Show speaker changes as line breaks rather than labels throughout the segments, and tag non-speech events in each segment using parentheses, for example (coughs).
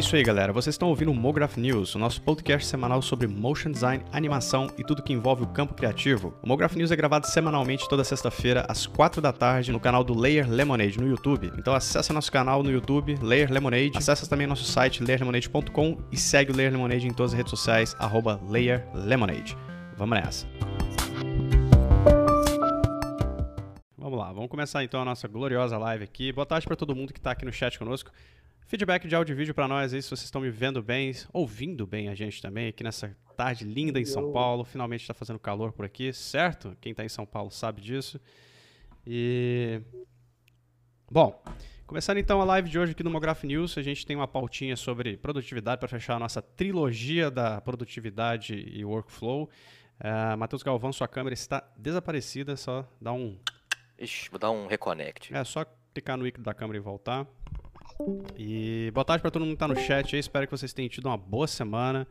isso aí, galera. Vocês estão ouvindo o Mograph News, o nosso podcast semanal sobre motion design, animação e tudo que envolve o campo criativo. O Mograph News é gravado semanalmente toda sexta-feira às 4 da tarde no canal do Layer Lemonade no YouTube. Então acesse nosso canal no YouTube, Layer Lemonade. Acesse também nosso site layerlemonade.com e segue o Layer Lemonade em todas as redes sociais arroba Layer Lemonade. Vamos nessa. Vamos lá, vamos começar então a nossa gloriosa live aqui. Boa tarde para todo mundo que está aqui no chat conosco. Feedback de áudio e vídeo para nós aí, se vocês estão me vendo bem, ouvindo bem a gente também, aqui nessa tarde linda em São Paulo. Finalmente está fazendo calor por aqui, certo? Quem está em São Paulo sabe disso. E. Bom, começando então a live de hoje aqui no Mograph News, a gente tem uma pautinha sobre produtividade para fechar a nossa trilogia da produtividade e workflow. Uh, Matheus Galvão, sua câmera está desaparecida, só dá um.
Ixi, vou dar um reconnect.
É, só clicar no ícone da câmera e voltar. E boa tarde para todo mundo que está no chat aí. Espero que vocês tenham tido uma boa semana.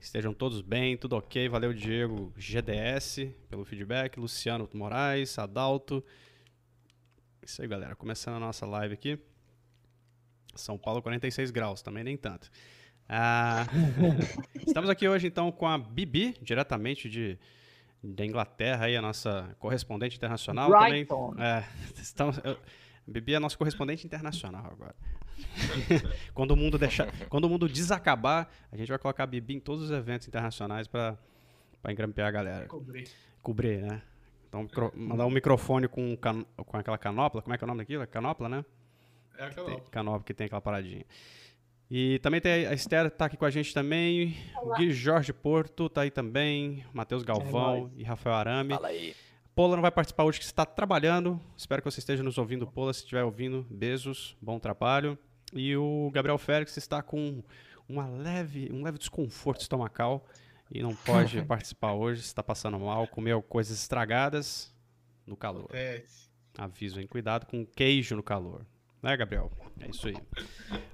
Estejam todos bem, tudo ok. Valeu, Diego GDS, pelo feedback. Luciano Moraes, Adalto. Isso aí, galera. Começando a nossa live aqui. São Paulo, 46 graus, também nem tanto. Ah, (laughs) estamos aqui hoje, então, com a Bibi, diretamente de, da Inglaterra, aí, a nossa correspondente internacional.
Brighton.
Também, é, (laughs) estamos, eu, Bibi é nosso correspondente internacional agora. (laughs) quando, o mundo deixar, quando o mundo desacabar, a gente vai colocar a Bibi em todos os eventos internacionais para engrampear a galera.
Cobrir.
Cobrir, né? Então, micro, mandar um microfone com, can, com aquela canopla. Como é que é o nome daquilo? É canopla, né?
É a
Tem,
canopla.
canopla que tem aquela paradinha. E também tem a Esther, tá aqui com a gente também. O Gui Jorge Porto tá aí também. Matheus Galvão e Rafael Arame.
Fala aí.
Pola não vai participar hoje, que está trabalhando. Espero que você esteja nos ouvindo, Pola. Se estiver ouvindo, beijos, bom trabalho. E o Gabriel Félix está com uma leve, um leve desconforto estomacal e não pode (laughs) participar hoje. Está passando mal, comeu coisas estragadas no calor. Aviso, hein? Cuidado com queijo no calor. Né, Gabriel? É isso aí.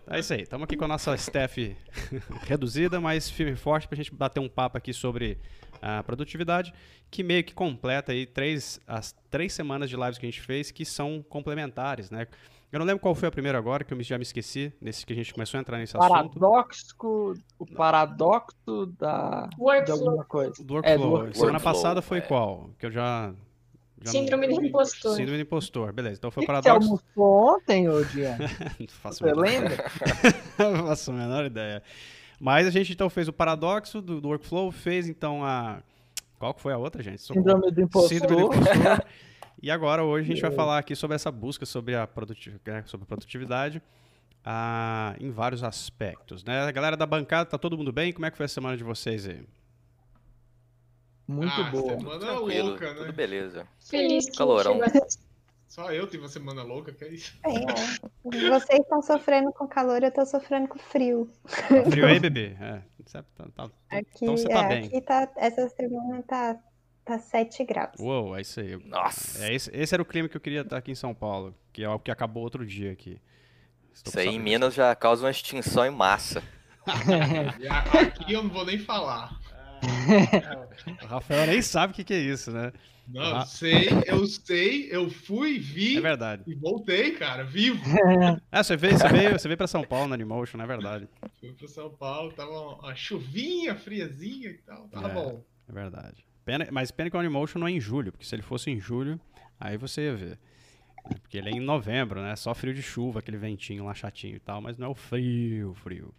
É isso aí. Estamos aqui com a nossa staff (laughs) reduzida, mas firme e forte para a gente bater um papo aqui sobre a produtividade, que meio que completa aí três, as três semanas de lives que a gente fez, que são complementares, né? Eu não lembro qual foi a primeira agora, que eu me- já me esqueci, nesse que a gente começou a entrar nesse assunto.
Paradoxo, o paradoxo da, de
Workflow.
alguma coisa.
Do
É, do
workflow.
workflow.
Semana
Workflow,
passada foi
é.
qual? Que eu já... já não-
Síndrome do impostor.
Síndrome do impostor, beleza. Então foi o
O que que você
paradoxo.
almoçou ontem, ô Diana? (laughs)
Não faço a
Você lembra? (laughs)
Não faço a menor ideia. Mas a gente então fez o paradoxo do, do workflow, fez então a. Qual que foi a outra, gente? Socorro.
Síndrome do impostor.
Síndrome do impostor. E agora, hoje, a gente vai falar aqui sobre essa busca sobre a, né, sobre a produtividade ah, em vários aspectos. Né? A galera da bancada, tá todo mundo bem? Como é que foi a semana de vocês aí?
Muito
Ah,
boa.
Semana
Tranquilo,
louca,
tudo
né?
beleza.
Feliz que
Calorão.
chegou
Só eu tive uma semana louca, que é isso?
É, vocês estão sofrendo com calor, eu tô sofrendo com frio.
Tá frio aí, bebê? É, tá- tá- tá-
Aqui,
então você tá
é,
bem.
aqui tá, essa semana tá, tá 7 graus.
Uou, é isso aí.
Nossa.
É esse, esse era o clima que eu queria estar aqui em São Paulo, que é o que acabou outro dia aqui. Estou
Isso aí em. Minas já causa uma extinção em massa. (laughs)
A- aqui eu não vou nem falar. (laughs)
O Rafael nem sabe o que, que é isso, né?
Não,
Ah.
sei, eu sei, eu fui, vi
É verdade.
e voltei, cara, vivo.
É, você veio, você veio, você veio pra São Paulo no Animotion, não é verdade?
Fui pro São Paulo, tava uma chuvinha, friazinha e tal, tava
É.
bom.
É verdade. Pena, mas pena que o Animotion não é em julho, porque se ele fosse em julho, aí você ia ver. Porque ele é em novembro, né? Só frio de chuva, aquele ventinho lá chatinho e tal, mas não é o frio, frio.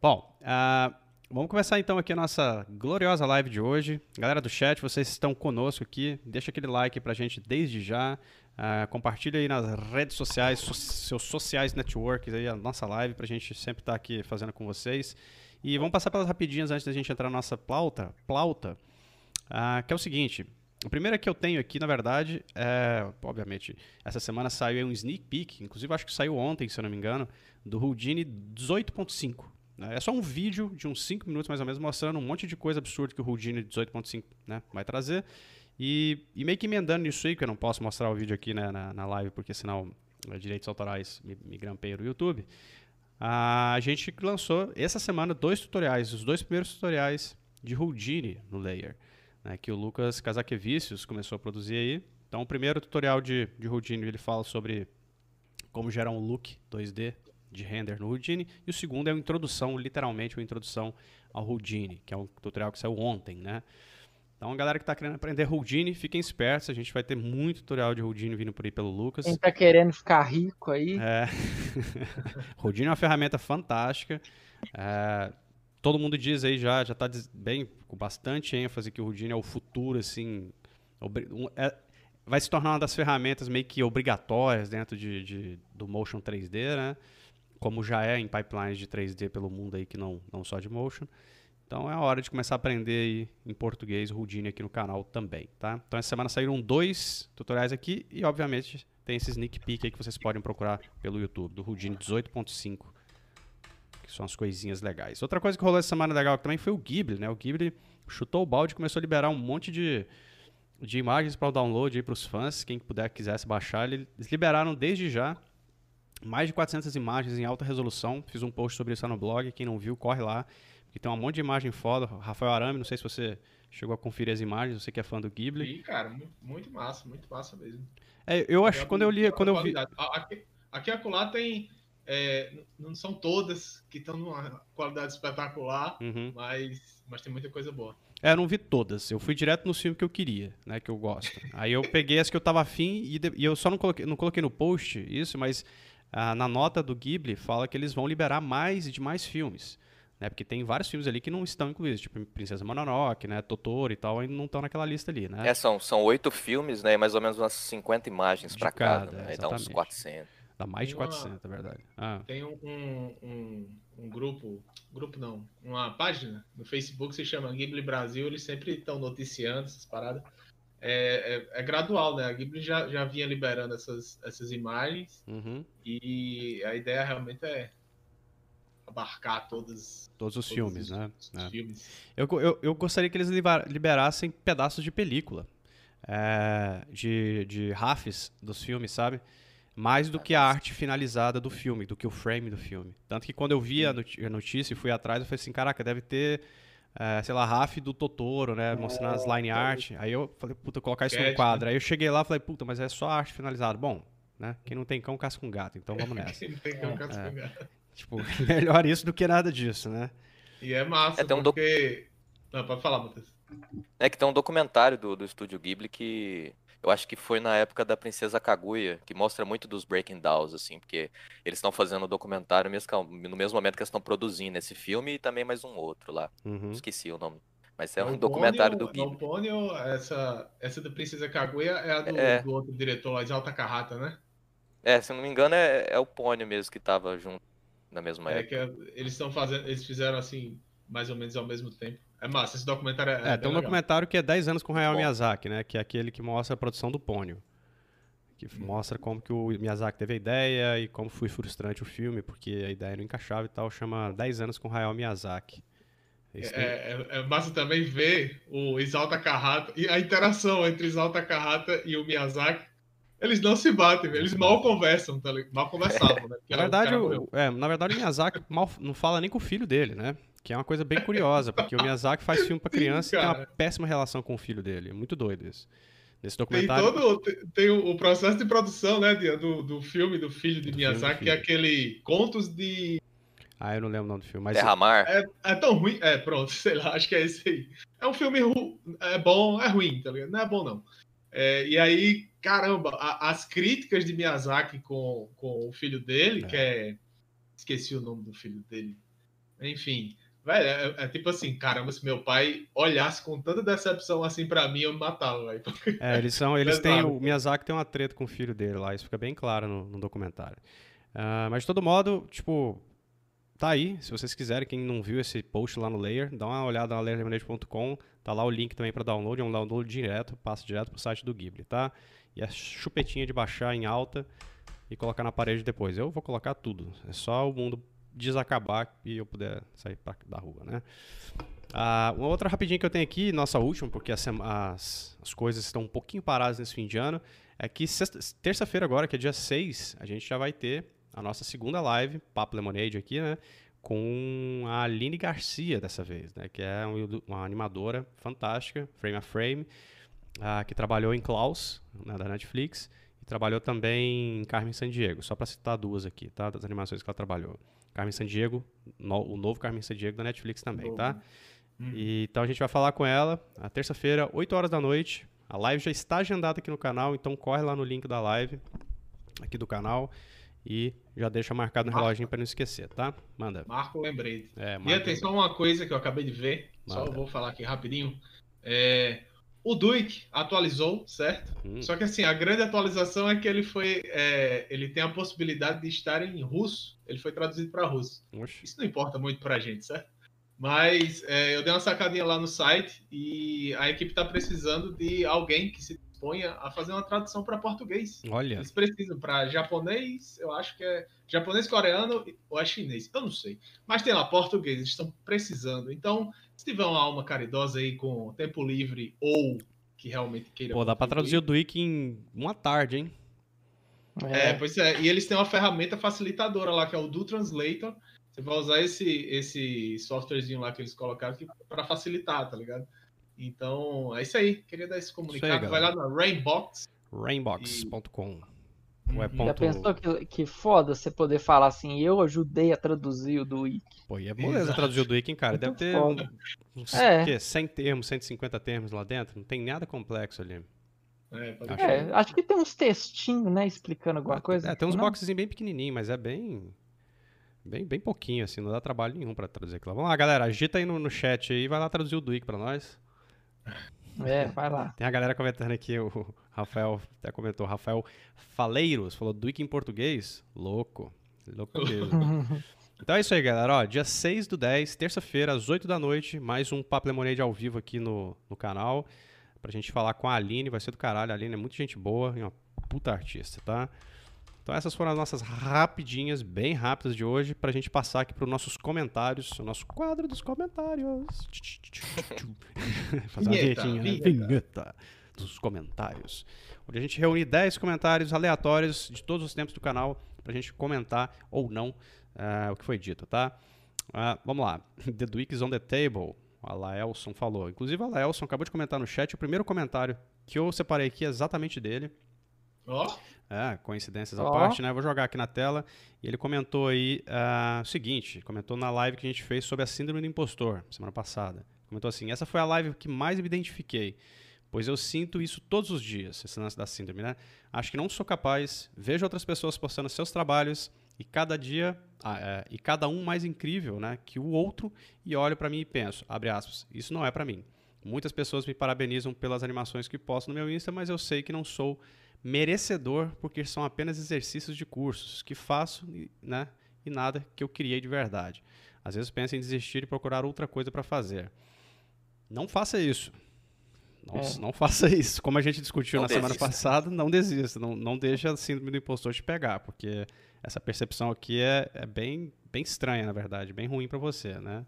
Bom, ah, vamos começar então aqui a nossa gloriosa live de hoje. Galera do chat, vocês estão conosco aqui, deixa aquele like pra gente desde já. Ah, compartilha aí nas redes sociais, so- seus sociais networks aí, a nossa live, pra gente sempre estar aqui fazendo com vocês. E vamos passar pelas rapidinhas antes da gente entrar na nossa plauta, plauta ah, que é o seguinte. O primeiro que eu tenho aqui, na verdade, é, obviamente, essa semana saiu um sneak peek, inclusive acho que saiu ontem, se eu não me engano, do Houdini 18.5. né? É só um vídeo de uns 5 minutos mais ou menos mostrando um monte de coisa absurda que o Houdini 18.5 né, vai trazer. E, e meio que emendando nisso aí, que eu não posso mostrar o vídeo aqui né, na, na live, porque senão eh, direitos autorais me, me grampeiam no YouTube. A gente lançou essa semana dois tutoriais, os dois primeiros tutoriais de Houdini no Layer, né, que o Lucas Kazakevicius começou a produzir aí. Então, o primeiro tutorial de, de Houdini ele fala sobre como gerar um look 2D de render no Houdini. E o segundo é uma introdução, literalmente uma introdução ao Houdini, que é um tutorial que saiu ontem, né? Então, a galera que está querendo aprender Houdini, fiquem espertos. A gente vai ter muito tutorial de Houdini vindo por aí pelo Lucas.
Quem tá querendo ficar rico aí.
É. (laughs) Houdini é uma ferramenta fantástica. É, todo mundo diz aí já, já está bem, com bastante ênfase que o Houdini é o futuro, assim. é- vai se tornar uma das ferramentas meio que obrigatórias dentro de, de- do Motion 3D, né? Como já é em pipelines de 3D pelo mundo aí, que não, não só de Motion. Então é a hora de começar a aprender em português Houdini aqui no canal também, tá? Então essa semana saíram dois tutoriais aqui e obviamente tem esse sneak peek aí que vocês podem procurar pelo YouTube, do Houdini 18.5, que são as coisinhas legais. Outra coisa que rolou essa semana legal também foi o Ghibli, né? O Ghibli chutou o balde e começou a liberar um monte de, de imagens para o download aí para os fãs, quem puder quisesse baixar, eles liberaram desde já mais de 400 imagens em alta resolução. Fiz um post sobre isso lá no blog, quem não viu, corre lá, porque tem um monte de imagem foda. Rafael Arame, não sei se você chegou a conferir as imagens, você que é fã do Ghibli.
E, cara, mu- muito massa, muito massa mesmo.
É, eu acho que quando eu li, quando eu vi,
Aqui, aqui acolá tem. é, não são todas que estão numa qualidade espetacular,
Uhum.
mas, mas tem muita coisa boa.
É, eu não vi todas. Eu fui direto no filme que eu queria, né? Que eu gosto. Aí eu peguei as que eu tava afim e, de- e eu só não coloquei, não coloquei no post isso, mas ah, na nota do Ghibli fala que eles vão liberar mais e de mais filmes. Né? Porque tem vários filmes ali que não estão incluídos, tipo Princesa Mononoke, né? Totoro e tal, ainda não estão naquela lista ali, né?
É, são, são oito filmes, né? e Mais ou menos umas 50 imagens pra cada,
cada,
né? Aí dá uns
exatamente.
400.
Dá mais de
Uma-
400, é verdade. Ah,
Tem um, um, um, um grupo, grupo não, uma página no Facebook que se chama Ghibli Brasil, eles sempre estão noticiando essas paradas. É, é, é gradual, né? A Ghibli já, já vinha liberando essas, essas imagens
uhum.
e a ideia realmente é abarcar todos,
Todos os
todos
filmes,
os-
né?
os
É.
filmes.
Eu, eu, eu gostaria que eles liberassem pedaços de película. é, de, de rafes dos filmes, sabe? Mais do que a arte finalizada do filme, do que o frame do filme. Tanto que quando eu vi a notícia e fui atrás, eu falei assim, caraca, deve ter, é, sei lá, raf do Totoro, né? Mostrando as line art. Aí eu falei, puta, colocar isso no
Sketch,
quadro. Aí eu cheguei lá e falei, puta, mas é só arte finalizada. Bom, né? Quem não tem cão, caça com gato. Então vamos (laughs) nessa.
Não tem como cascar.
tipo, (laughs) melhor isso do que nada disso, né?
E é massa,
É, tem um doc-
porque... Não, pode falar, Matheus.
É que tem um documentário do, do estúdio Ghibli que eu acho que foi na época da Princesa Kaguya, que mostra muito dos Breaking Downs, assim, porque eles estão fazendo o documentário mesmo, que- no mesmo momento que eles estão produzindo esse filme e também mais um outro lá.
Uhum.
Esqueci o nome. Mas é um documentário do Ghibli.
O Pônio, essa, essa da Princesa Kaguya é a do,
É.
do outro diretor lá, Exalta Carrata, né?
É, se eu não me engano, é, é o Pônio mesmo que tava junto na mesma
É
época.
que é- eles estão fazendo, eles fizeram assim, mais ou menos ao mesmo tempo. É massa, esse documentário é,
É,
é
tem um
legal.
documentário que é 10 anos com o Hayao
bom.
Miyazaki, né? Que é aquele que mostra a produção do Pônio. Que
Hum.
mostra como que o Miyazaki teve a ideia e como foi frustrante o filme, porque a ideia não encaixava e tal. Chama 10 anos com o Hayao Miyazaki. Tem-
É, é, é massa também ver o Exalta Carrata e a interação entre Exalta Carrata e o Miyazaki. Eles não se batem, eles mal conversam, tá? Mal conversavam, né? (laughs)
Na verdade, o, é, na verdade, o Miyazaki mal, não fala nem com o filho dele, né? Que é uma coisa bem curiosa, porque o Miyazaki faz filme pra criança e tem uma péssima relação com o filho dele. É muito doido isso. Nesse
Tem
documentário.
todo tem, tem o, processo de produção, né, do, do filme do filho de
Do
Miyazaki,
filme
que é aquele Contos de
Ah, eu não lembro o nome do filme. Mas
Derramar.
É, é tão ruim. É, pronto, (laughs) sei lá, acho que é esse aí. É um filme ru... é bom, é ruim, tá ligado? Não é bom, não. É, e aí, caramba, a- as críticas de Miyazaki com, com o filho dele,
É.
que é. Esqueci o nome do filho dele. Enfim, velho, é, é tipo assim, caramba, se meu pai olhasse com tanta decepção assim pra mim, eu me matava, velho.
É, eles são, eles têm, o Miyazaki tem uma treta com o filho dele lá, isso fica bem claro no, no documentário. Ah, mas de todo modo, tipo, tá aí, se vocês quiserem, quem não viu esse post lá no Layer, dá uma olhada na layerlemonade.com, tá lá o link também para download, é um download direto, passa direto pro site do Ghibli, tá? E a chupetinha de baixar em alta e colocar na parede depois. Eu vou colocar tudo, é só o mundo desacabar e eu puder sair pra, da rua, né? Ah, uma outra rapidinha que eu tenho aqui, nossa última, porque as, as, as coisas estão um pouquinho paradas nesse fim de ano, é que terça-feira agora, que é dia 6, a gente já vai ter a nossa segunda live, Papo Lemonade aqui, né? Com a Aline Garcia dessa vez, né? Que é um- uma animadora fantástica, frame a frame, ah, que trabalhou em Klaus, né, da Netflix, E trabalhou também em Carmen Sandiego, só para citar duas aqui, tá? Das animações que ela trabalhou. Carmen Sandiego, no, o novo Carmen Sandiego da Netflix também,
Novo.
tá?
Hum.
E, então a gente vai falar com ela na terça-feira, 8 horas da noite. A live já está agendada aqui no canal, então corre lá no link da live aqui do canal e já deixa marcado no reloginho para não esquecer, tá? Manda.
Marco lembrete.
É,
E atenção, uma coisa que eu acabei de ver, só
Manda.
vou falar aqui rapidinho. É, o Duik atualizou, certo?
Hum,
Só que assim, a grande atualização é que ele foi. é, ele tem a possibilidade de estar em russo. Ele foi traduzido para russo.
oxe.
Isso não importa muito pra gente, certo? Mas é, eu dei uma sacadinha lá no site e a equipe está precisando de alguém que se disponha a fazer uma tradução para português.
Olha,
Eles precisam para japonês, eu acho que é japonês, coreano ou é chinês, eu não sei. Mas tem lá português, eles estão precisando. Então, se tiver uma alma caridosa aí com tempo livre ou que realmente queira.
pô, dá pra traduzir o Duik em uma tarde, hein?
É, pois é. E eles têm uma ferramenta facilitadora lá, que é o Do Translator. Você vai usar esse, esse softwarezinho lá que eles colocaram para facilitar, tá ligado? Então, é isso aí. Queria dar esse comunicado. vai lá na Rainbox.
Rainbox.com. É
Uhum.
Já
ponto...
pensou que, que foda você poder falar assim, eu ajudei a traduzir o do Wiki.
Pô, e é
Exato.
traduzir o Duik, hein, cara? Deve ter
foda.
uns
É.
quê? 100 termos, 150 termos lá dentro. Não tem nada complexo ali.
É, pode
Acho.
É, acho que tem uns textinhos, né, explicando alguma coisa.
É, tem uns boxezinhos bem pequenininhos, mas é bem, bem, bem pouquinho, assim, não dá trabalho nenhum pra traduzir aquilo. lá. Vamos lá, galera, agita aí no, no chat aí, vai lá traduzir o Duik pra nós.
É, vai lá.
Tem a galera comentando aqui, o Rafael até comentou, Rafael Faleiros, falou Duik em português? Louco, louco mesmo. (laughs) Então é isso aí, galera, ó, dia 6 do 10, terça-feira, às 8 da noite, mais um Papo Lemonade ao vivo aqui no, no canal, pra gente falar com a Aline, vai ser do caralho, a Aline é muito gente boa e uma puta artista, tá? Então essas foram as nossas rapidinhas, bem rápidas de hoje, pra gente passar aqui pros nossos comentários, o nosso quadro dos comentários. (laughs) Fazer uma
Vinheta,
vinhetinha, né?
vinheta.
vinheta dos comentários. Onde a gente reúne 10 comentários aleatórios de todos os tempos do canal pra gente comentar ou não ah, o que foi dito, tá? Ah, vamos lá. (laughs) The Duke is on the table. A Laelson falou. Inclusive, a Laelson acabou de comentar no chat. O primeiro comentário que eu separei aqui é exatamente dele.
Ó,
É, coincidências à parte, né? Vou jogar aqui na tela. E ele comentou aí ah, o seguinte: comentou na live que a gente fez sobre a síndrome do impostor, semana passada. Comentou assim: essa foi a live que mais me identifiquei, pois eu sinto isso todos os dias, esse lance da síndrome, né? Acho que não sou capaz, vejo outras pessoas postando seus trabalhos e cada dia, ah, é, e cada um mais incrível, né, que o outro, e olho pra mim e penso, abre aspas, isso não é pra mim. Muitas pessoas me parabenizam pelas animações que posto no meu Insta, mas eu sei que não sou merecedor porque são apenas exercícios de cursos que faço, e, né, e nada que eu criei de verdade. Às vezes penso em desistir e procurar outra coisa para fazer. Não faça isso. Não,
É.
não faça (laughs) isso. Como a gente discutiu
Não
na semana
desista.
passada, não desista. Não, não deixa a síndrome do impostor te pegar, porque essa percepção aqui é, é bem, bem estranha, na verdade, bem ruim para você, né?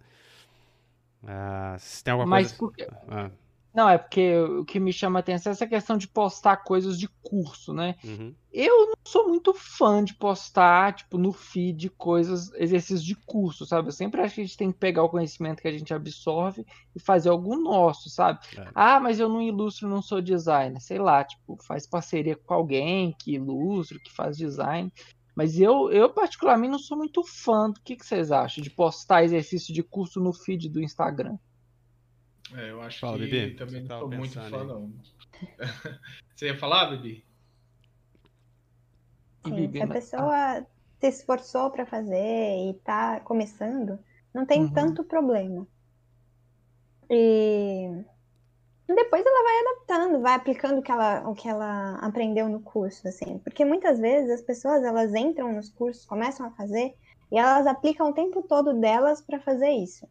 Ah, se tem alguma
Mas
coisa...
por quê?
Ah,
Não, é porque o que me chama a atenção é essa questão de postar coisas de curso, né?
uhum.
Eu não sou muito fã de postar, tipo, no feed coisas, exercícios de curso, sabe? Eu sempre acho que a gente tem que pegar o conhecimento que a gente absorve e fazer algo nosso, sabe?
É.
Ah, mas eu não ilustro, não sou designer. Sei lá, tipo, faz parceria com alguém que ilustra, que faz design. Mas eu, eu particularmente, não sou muito fã. Do que, que vocês acham de postar exercício de curso no feed do Instagram?
É, eu acho
Fala,
que
Bibi,
também
você
não sou muito fã,
aí.
não. (laughs) Você ia falar, Bibi?
Sim,
Bibi,
se a pessoa se esforçou para fazer e tá começando, não tem
Uhum.
tanto problema. E depois ela vai adaptando, vai aplicando o que ela, o que ela aprendeu no curso, assim. Porque muitas vezes as pessoas elas entram nos cursos, começam a fazer e elas aplicam o tempo todo delas para fazer isso.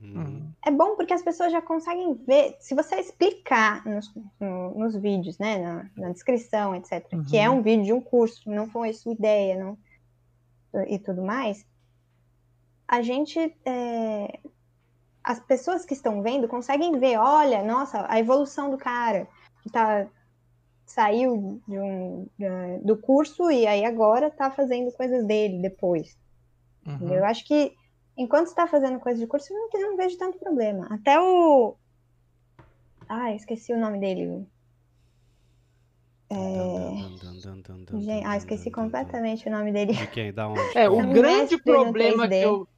Uhum.
Uhum.
É bom porque as pessoas já conseguem ver, se você explicar nos, no- nos vídeos, né, na, na descrição, etc., que é
Uhum.
um vídeo de um curso, não foi sua ideia, não, e tudo mais, a gente, é, as pessoas que estão vendo conseguem ver, olha, nossa, a evolução do cara, que tá, saiu de um, da- do curso e aí agora tá fazendo coisas dele depois.
Uhum.
Eu acho que enquanto está fazendo coisa de curso, eu não, eu não vejo tanto problema. Até o. Ah, esqueci o nome dele. Gente, ah, esqueci completamente o nome dele.
De quem? Da (laughs) onde?
É, o grande problema
3D.
que eu.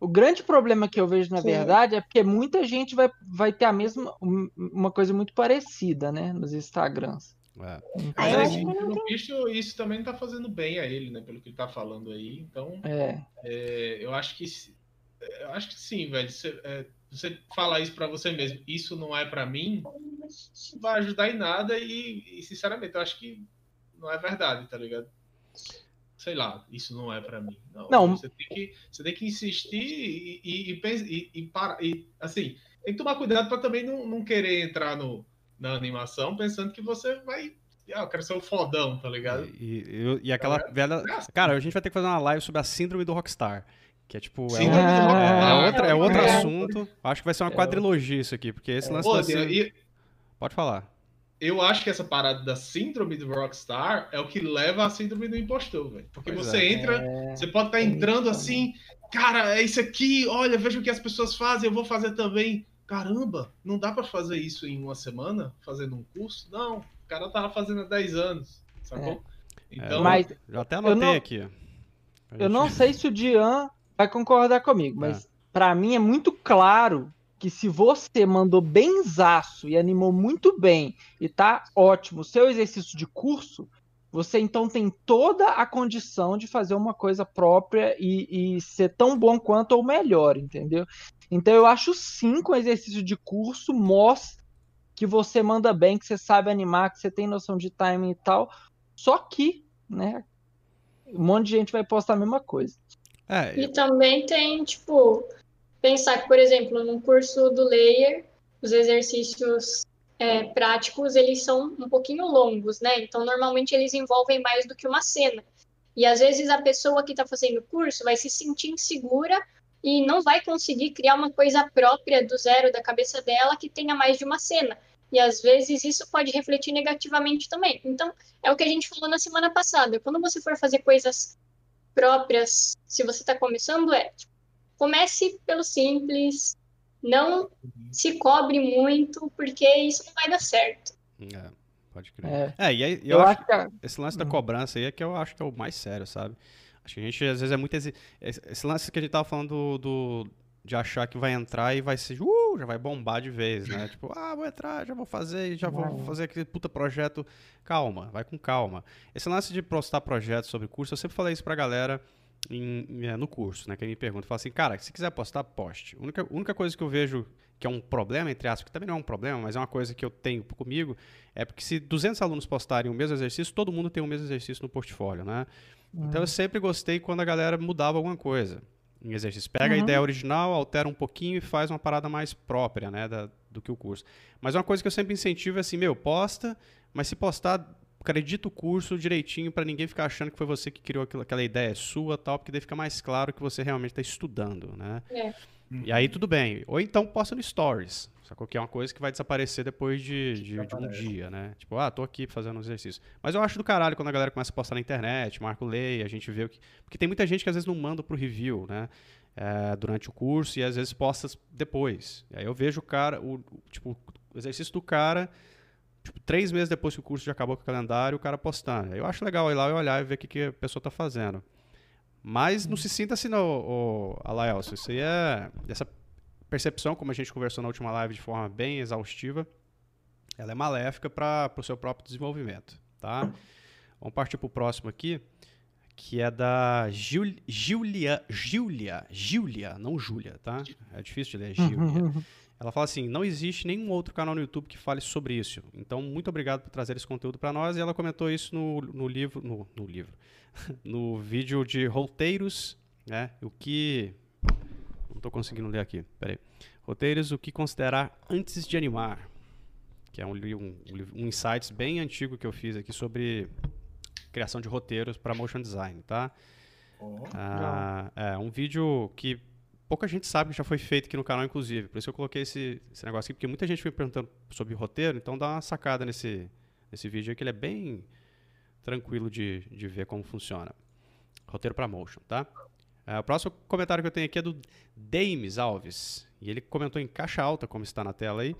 O grande problema que eu vejo, na
Que-
verdade, é porque muita gente vai, vai ter a mesma. um- uma coisa muito parecida, né? Nos Instagrams.
É.
Mas
eu
aí, pelo visto, isso também não tá fazendo bem a ele, né? Pelo que ele tá falando aí. Então,
É.
é, eu acho que eu acho que sim, velho. Você, é, você falar isso pra você mesmo, isso não é pra mim, não vai ajudar em nada e, e, sinceramente, eu acho que não é verdade, tá ligado? Sei lá, isso não é pra mim. Não,
Não.
Você, tem que, você tem que insistir e, e, e, e, e, para- e, assim, tem que tomar cuidado pra também não, não querer entrar no, na animação pensando que você vai. Ah, eu quero ser o fodão, tá ligado?
E, e- e aquela
Tá
velha.
É assim.
Cara, a gente vai ter que fazer uma live sobre a síndrome do Rockstar. Que é tipo. É, um-
do
é,
Rockstar,
é outra, é
é,
outro
é.
assunto. Acho que vai ser uma
É.
quadrilogia isso aqui, porque esse lance
Pô,
Pode falar.
eu acho que essa parada da síndrome do Rockstar é o que leva à síndrome do impostor, velho. Porque
Pois
você
é.
entra,
É.
você pode estar entrando assim, cara, é isso aqui, olha, veja o que as pessoas fazem, eu vou fazer também. Caramba, não dá pra fazer isso em uma semana, fazendo um curso? Não, o cara tava fazendo há 10 anos, sacou? Então,
Mas
Já até anotei
não-
aqui.
eu não sei se o Dian vai concordar comigo, mas pra mim é muito claro que se você mandou benzaço e animou muito bem e tá ótimo o seu exercício de curso, você então tem toda a condição de fazer uma coisa própria e, e ser tão bom quanto ou melhor, entendeu? Então eu acho sim que o exercício de curso mostra que você manda bem, que você sabe animar, que você tem noção de timing e tal. Só que, né, um monte de gente vai postar a mesma coisa.
É,
E também tem, tipo, pensar que, por exemplo, no curso do Layer, os exercícios é, práticos, eles são um pouquinho longos, né? Então, normalmente, eles envolvem mais do que uma cena. E, às vezes, a pessoa que está fazendo o curso vai se sentir insegura e não vai conseguir criar uma coisa própria do zero da cabeça dela que tenha mais de uma cena. E, às vezes, isso pode refletir negativamente também. Então, é o que a gente falou na semana passada. Quando você for fazer coisas próprias, se você está começando, é tipo, comece pelo simples, não se cobre muito, porque isso não vai dar certo.
é, pode crer.
É,
É, e aí,
eu,
eu, acho
acho que a-
esse lance da
Hum.
cobrança aí é que eu acho que é o mais sério, sabe? Acho que a gente, às vezes, é muito. esse lance que a gente tava falando do, do- de achar que vai entrar e vai ser. Uh, já vai bombar de vez, né? (laughs) tipo, ah, vou entrar, já vou fazer, já vou fazer aquele puta projeto. Calma, vai com calma. Esse lance de postar projetos sobre curso, eu sempre falei isso pra galera em- é, no curso, né? Quem me pergunta, fala assim, cara, se quiser postar, poste. A única, única coisa que eu vejo que é um problema, entre aspas, que também não é um problema, mas é uma coisa que eu tenho comigo, é porque se 200 alunos postarem o mesmo exercício, todo mundo tem o mesmo exercício no portfólio, né? Então eu sempre gostei quando a galera mudava alguma coisa em exercício. Pega a
Uhum.
ideia original, altera um pouquinho e faz uma parada mais própria, né, da- do que o curso. Mas uma coisa que eu sempre incentivo é assim, meu, posta, mas se postar, acredita o curso direitinho pra ninguém ficar achando que foi você que criou aquilo, aquela ideia sua, tal, porque daí fica mais claro que você realmente está estudando, né?
É.
E aí tudo bem. Ou então posta no Stories. Sacou? Que é uma coisa que vai desaparecer depois de, de, de um dia, né? Tipo, ah, tô aqui fazendo um exercício. Mas eu acho do caralho quando a galera começa a postar na internet, Marco Lei, a gente vê o que. Porque tem muita gente que às vezes não manda pro review, né? É, durante o curso e às vezes posta depois. E aí eu vejo o cara, o, tipo, o exercício do cara, tipo, três meses depois que o curso já acabou com o calendário, o cara postando. Aí eu acho legal ir lá e olhar e ver o que, que a pessoa tá fazendo. Mas não se sinta assim, não, Alaelso. Isso aí é. Essa percepção, como a gente conversou na última live de forma bem exaustiva, ela é maléfica para o seu próprio desenvolvimento, tá? Vamos partir para o próximo aqui, que é da Gil, Giulia, Giulia, Giulia, não Júlia, tá? É difícil de ler, Giulia. Ela fala assim: não existe nenhum outro canal no YouTube que fale sobre isso. Então, muito obrigado por trazer esse conteúdo para nós. E ela comentou isso no, no livro, no, no livro, (laughs) no vídeo de roteiros, né? O que não estou conseguindo ler aqui. Peraí. Roteiros, o que considerar antes de animar, que é um, um, um insights bem antigo que eu fiz aqui sobre criação de roteiros para motion design, tá?
Ó,
Ah, é um vídeo que pouca gente sabe que já foi feito aqui no canal, inclusive. Por isso eu coloquei esse, esse negócio aqui, porque muita gente foi perguntando sobre roteiro, então dá uma sacada nesse, nesse vídeo aí, que ele é bem tranquilo de, de ver como funciona. Roteiro para motion, tá? É, o próximo comentário que eu tenho aqui é do Dames Alves. E ele comentou em caixa alta, como está na tela aí.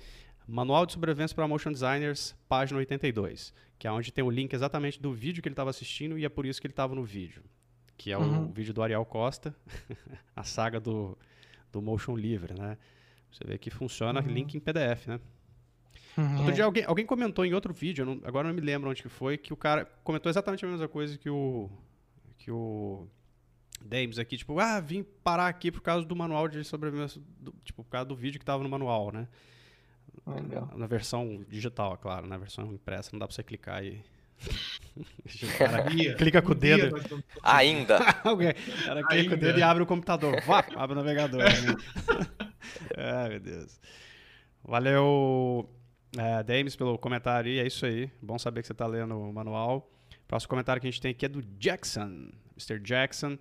Manual de Sobrevivência para Motion Designers, página 82, que é onde tem o link exatamente do vídeo que ele estava assistindo e é por isso que ele estava no vídeo, que é o
Uhum.
vídeo do Ariel Costa, (laughs) a saga do, do Motion Livre, né? Você vê que funciona
Uhum.
link em PDF, né?
Uhum.
Outro dia alguém, alguém comentou em outro vídeo, não- agora não me lembro onde que foi, que o cara comentou exatamente a mesma coisa que o que o Dames aqui, tipo, ah, vim parar aqui por causa do manual de sobrevivência, do- tipo, por causa do vídeo que tava no manual, né?
Legal.
Na versão digital, é claro, na versão impressa não dá pra você clicar e (laughs) cara (laughs) clica com o
um
dedo. (laughs)
Ainda.
Alguém, o cara clica com o
Ainda.
dedo e abre o computador. Vá, abre o navegador. Né? Ai, meu Deus. Valeu, é, Dames, pelo comentário aí. É isso aí. Bom saber que você tá lendo o manual. Próximo comentário que a gente tem aqui é do Jackson. Mr. Jackson.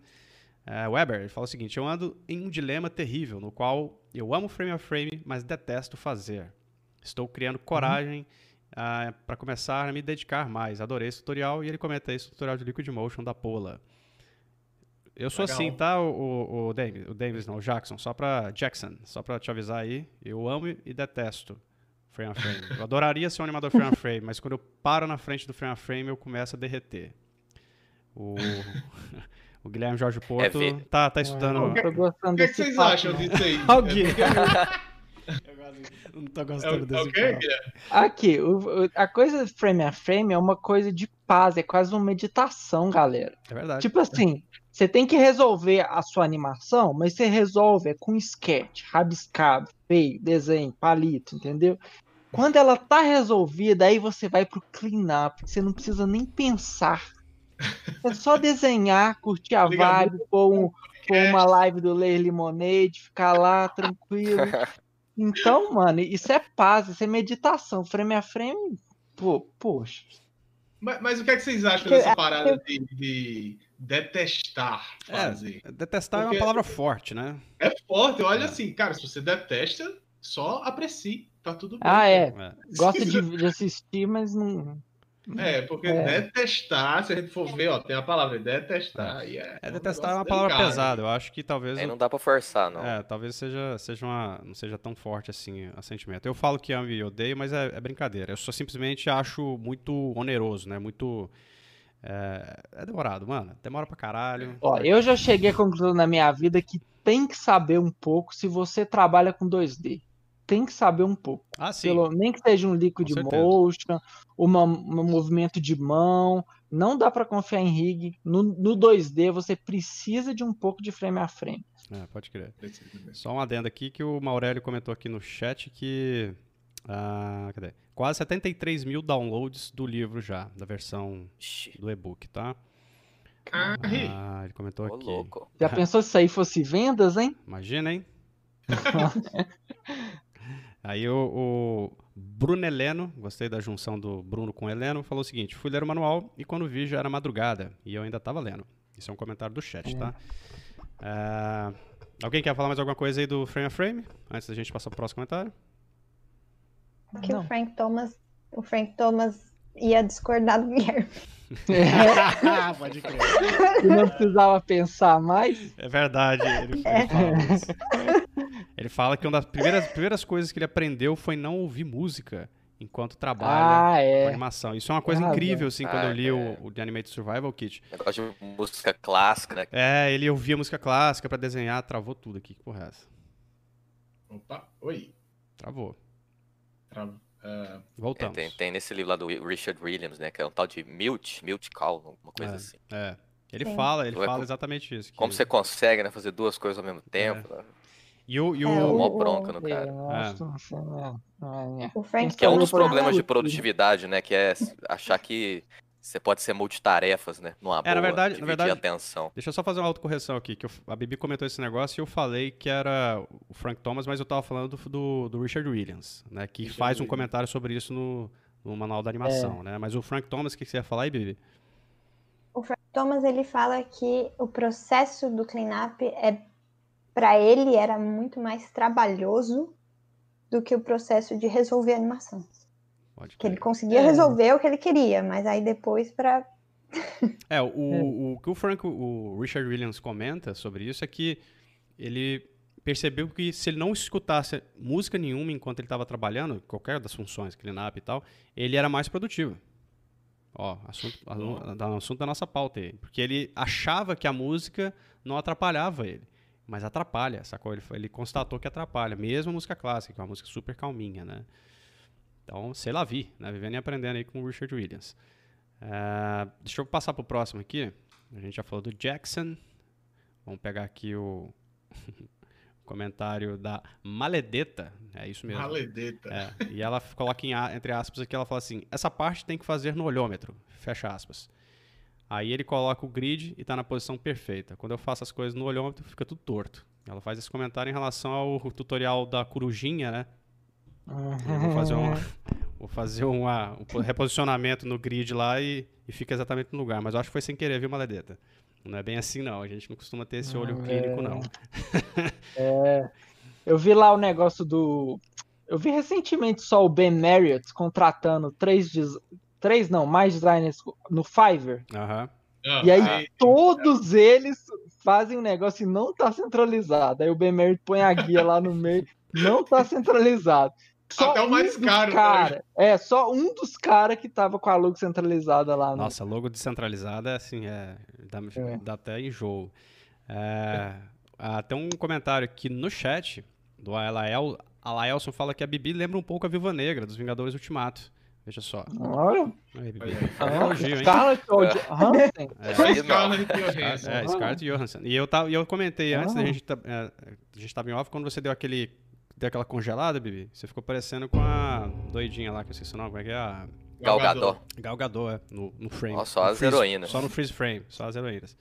É, Weber, ele fala o seguinte: Eu ando em um dilema terrível, no qual eu amo frame a frame, mas detesto fazer. Estou criando coragem para começar a me dedicar mais. Adorei esse tutorial e ele comenta esse tutorial de Liquid Motion da Pola. Eu sou
Legal.
assim, tá, o, o, o, Davis, o Davis, não, o Jackson, só pra Jackson, só pra te avisar aí, eu amo e detesto frame a frame. Eu adoraria ser um animador frame a frame, mas quando eu paro na frente do frame a frame, eu começo a derreter. O, (laughs) o Guilherme Jorge Porto
ver-
tá, tá estudando...
Eu tô gostando
O que, é que vocês
papo,
acham
né?
disso aí? (laughs)
Alguém.
É (laughs)
Não tô
É,
gostando
é
desse
o quê,
papo.
Guilherme?
Aqui, o- o- a coisa frame a frame é uma coisa de paz, é quase uma meditação, galera.
É verdade.
Tipo assim, você tem que resolver a sua animação, mas você resolve é com sketch, rabiscado, feio, desenho, palito, entendeu? Quando ela tá resolvida, aí você vai pro clean-up, você não precisa nem pensar. É só (laughs) desenhar, curtir a vibe, pôr, um, pôr uma live do Ler Limonade, ficar lá tranquilo. Então, mano, isso é paz, isso é meditação. Frame a frame, pô, poxa.
Mas, mas o que, é que vocês acham dessa parada de, de detestar fazer?
Detestar é
Porque-
uma palavra forte, né?
É, forte, olha
É.
assim, cara, se você detesta, só aprecie, tá tudo bem.
Ah, é.
É.
Gosta de, (laughs) de assistir, mas não.
É, porque
É.
detestar, se a gente for ver, ó, tem a palavra detestar. E é,
É,
um
detestar é uma palavra
delicado.
pesada. Eu acho que talvez. O-
não dá pra forçar, não.
É, talvez seja, seja uma, não seja tão forte assim o sentimento. Eu falo que amo e odeio, mas é, é brincadeira. Eu só simplesmente acho muito oneroso, né? Muito. É, é demorado, mano. Demora pra caralho.
Ó, eu já cheguei à conclusão na minha vida que tem que saber um pouco se você trabalha com 2D. Tem que saber um pouco.
Ah, sim.
Pelo, nem que seja um liquid motion, uma, um movimento de mão. Não dá pra confiar em rig. No, no 2D você precisa de um pouco de frame a frame.
É, pode crer. Só um adendo aqui que o Maurélio comentou aqui no chat que. Ah, cadê? Quase 73 mil downloads do livro já, da versão do e-book, tá?
Ah.
Ah, ele comentou
ô
aqui.
louco.
Já (laughs) pensou se isso aí fosse vendas, hein?
Imagina, hein? (laughs) Aí o, o Bruno Heleno, gostei da junção do Bruno com Heleno, falou o seguinte: fui ler o manual e quando vi já era madrugada e eu ainda tava lendo. Isso é um comentário do chat, tá? Ah, alguém quer falar mais alguma coisa aí do frame a frame? Antes da gente passar pro próximo comentário?
Que
Não.
o Frank Thomas, o Frank Thomas ia discordar do Guilherme. (laughs) (laughs)
Pode crer.
E não precisava pensar mais.
É verdade, ele, ele fala (laughs) isso. Ele fala que uma das primeiras, primeiras coisas que ele aprendeu foi não ouvir música enquanto trabalha
Ah,
com
é.
animação. Isso é uma coisa
razão.
incrível, assim, quando eu
Ah,
li
é.
o, o The Animated Survival Kit.
Negócio de música clássica, né?
É, ele ouvia música clássica pra desenhar, travou tudo aqui. Que porra é essa?
Opa, oi.
Travou.
Trava. Ah,
É,
Voltamos.
tem, tem nesse livro lá do Richard Williams, né? Que é um tal de Mute, Mute Call, uma coisa
É.
assim.
É. Ele
Sim.
fala, ele
Ué,
fala
como-
exatamente isso. que-
Como você consegue, né? Fazer duas coisas ao mesmo tempo. né?
E o, e o-
É, o-
Mó bronca no
É,
cara.
é, é.
O Frank
Que é um dos problemas de produtividade, né? Que é achar que você pode ser multitarefas, né? Numa
É, na
boa,
verdade- na verdade-
atenção.
Deixa eu só fazer uma autocorreção aqui, que eu- a Bibi comentou esse negócio e eu falei que era o Frank Thomas, mas eu tava falando do, do, do Richard Williams, né? Que
Richard
faz um
Williams.
comentário sobre isso no, no manual da animação,
É.
né? Mas o Frank Thomas, o que que você ia falar aí, Bibi?
O Frank Thomas ele fala que o processo do cleanup é para ele era muito mais trabalhoso do que o processo de resolver a animação.
Pode
Que ele conseguia
É.
resolver o que ele queria, mas aí depois para (laughs)
É, o, o que o Frank, o Richard Williams comenta sobre isso é que ele percebeu que se ele não escutasse música nenhuma enquanto ele estava trabalhando, qualquer das funções, cleanup e tal, ele era mais produtivo. Ó, assunto, a- assunto da nossa pauta aí. Porque ele achava que a música não atrapalhava ele. Mas atrapalha, sacou? Ele, ele constatou que atrapalha, mesmo a música clássica, que é uma música super calminha, né? Então, sei lá, vi, né? Vivendo e aprendendo aí com o Richard Williams. É, deixa eu passar pro próximo aqui. A gente já falou do Jackson. Vamos pegar aqui o (laughs) comentário da Maledeta. É isso mesmo.
Maledeta.
É, e ela coloca em entre aspas aqui, ela fala assim: essa parte tem que fazer no olhômetro, fecha aspas. Aí ele coloca o grid e está na posição perfeita. Quando eu faço as coisas no olhômetro, fica tudo torto. Ela faz esse comentário em relação ao tutorial da corujinha, né? Eu vou fazer, uma, (laughs) vou fazer uma- um reposicionamento no grid lá e, e fica exatamente no lugar. Mas eu acho que foi sem querer, viu, Maledeta? Não é bem assim, não. A gente não costuma ter esse olho
Hum,
clínico,
é.
não.
É, eu vi lá o negócio do. Eu vi recentemente só o Ben Marriott contratando três, des- três não, mais designers no Fiverr.
Ah,
E aí
aí-
todos eles fazem um negócio e não tá centralizado. Aí o Ben Marriott põe a guia lá no meio, não tá centralizado. Só
Até o mais
um dos
caro,
Cara, é, só um dos caras que tava com a logo centralizada lá. No...
Nossa, logo descentralizada, assim, é, dá,
É.
dá até enjoo. É, ah, tem um comentário aqui no chat do Alael. Alaelson fala que a Bibi lembra um pouco a Viúva Negra, dos Vingadores Ultimato. Veja só.
Olha,
Aí, Bibi. É elogio, hein? (laughs)
Scarlett Johansson.
É.
Scarlett Johansson.
é. E eu, tava, e eu comentei antes, da
Ah.
gente, tá- é, a gente tava em off, quando você deu aquele deu aquela congelada, Bibi, você ficou parecendo com a doidinha lá, que eu esqueci o nome, como é que é? A
Gal Gadot.
Gal Gadot, é, no, no frame.
Ó, só
No
as
freeze-
heroínas.
Só no freeze frame, só as heroínas.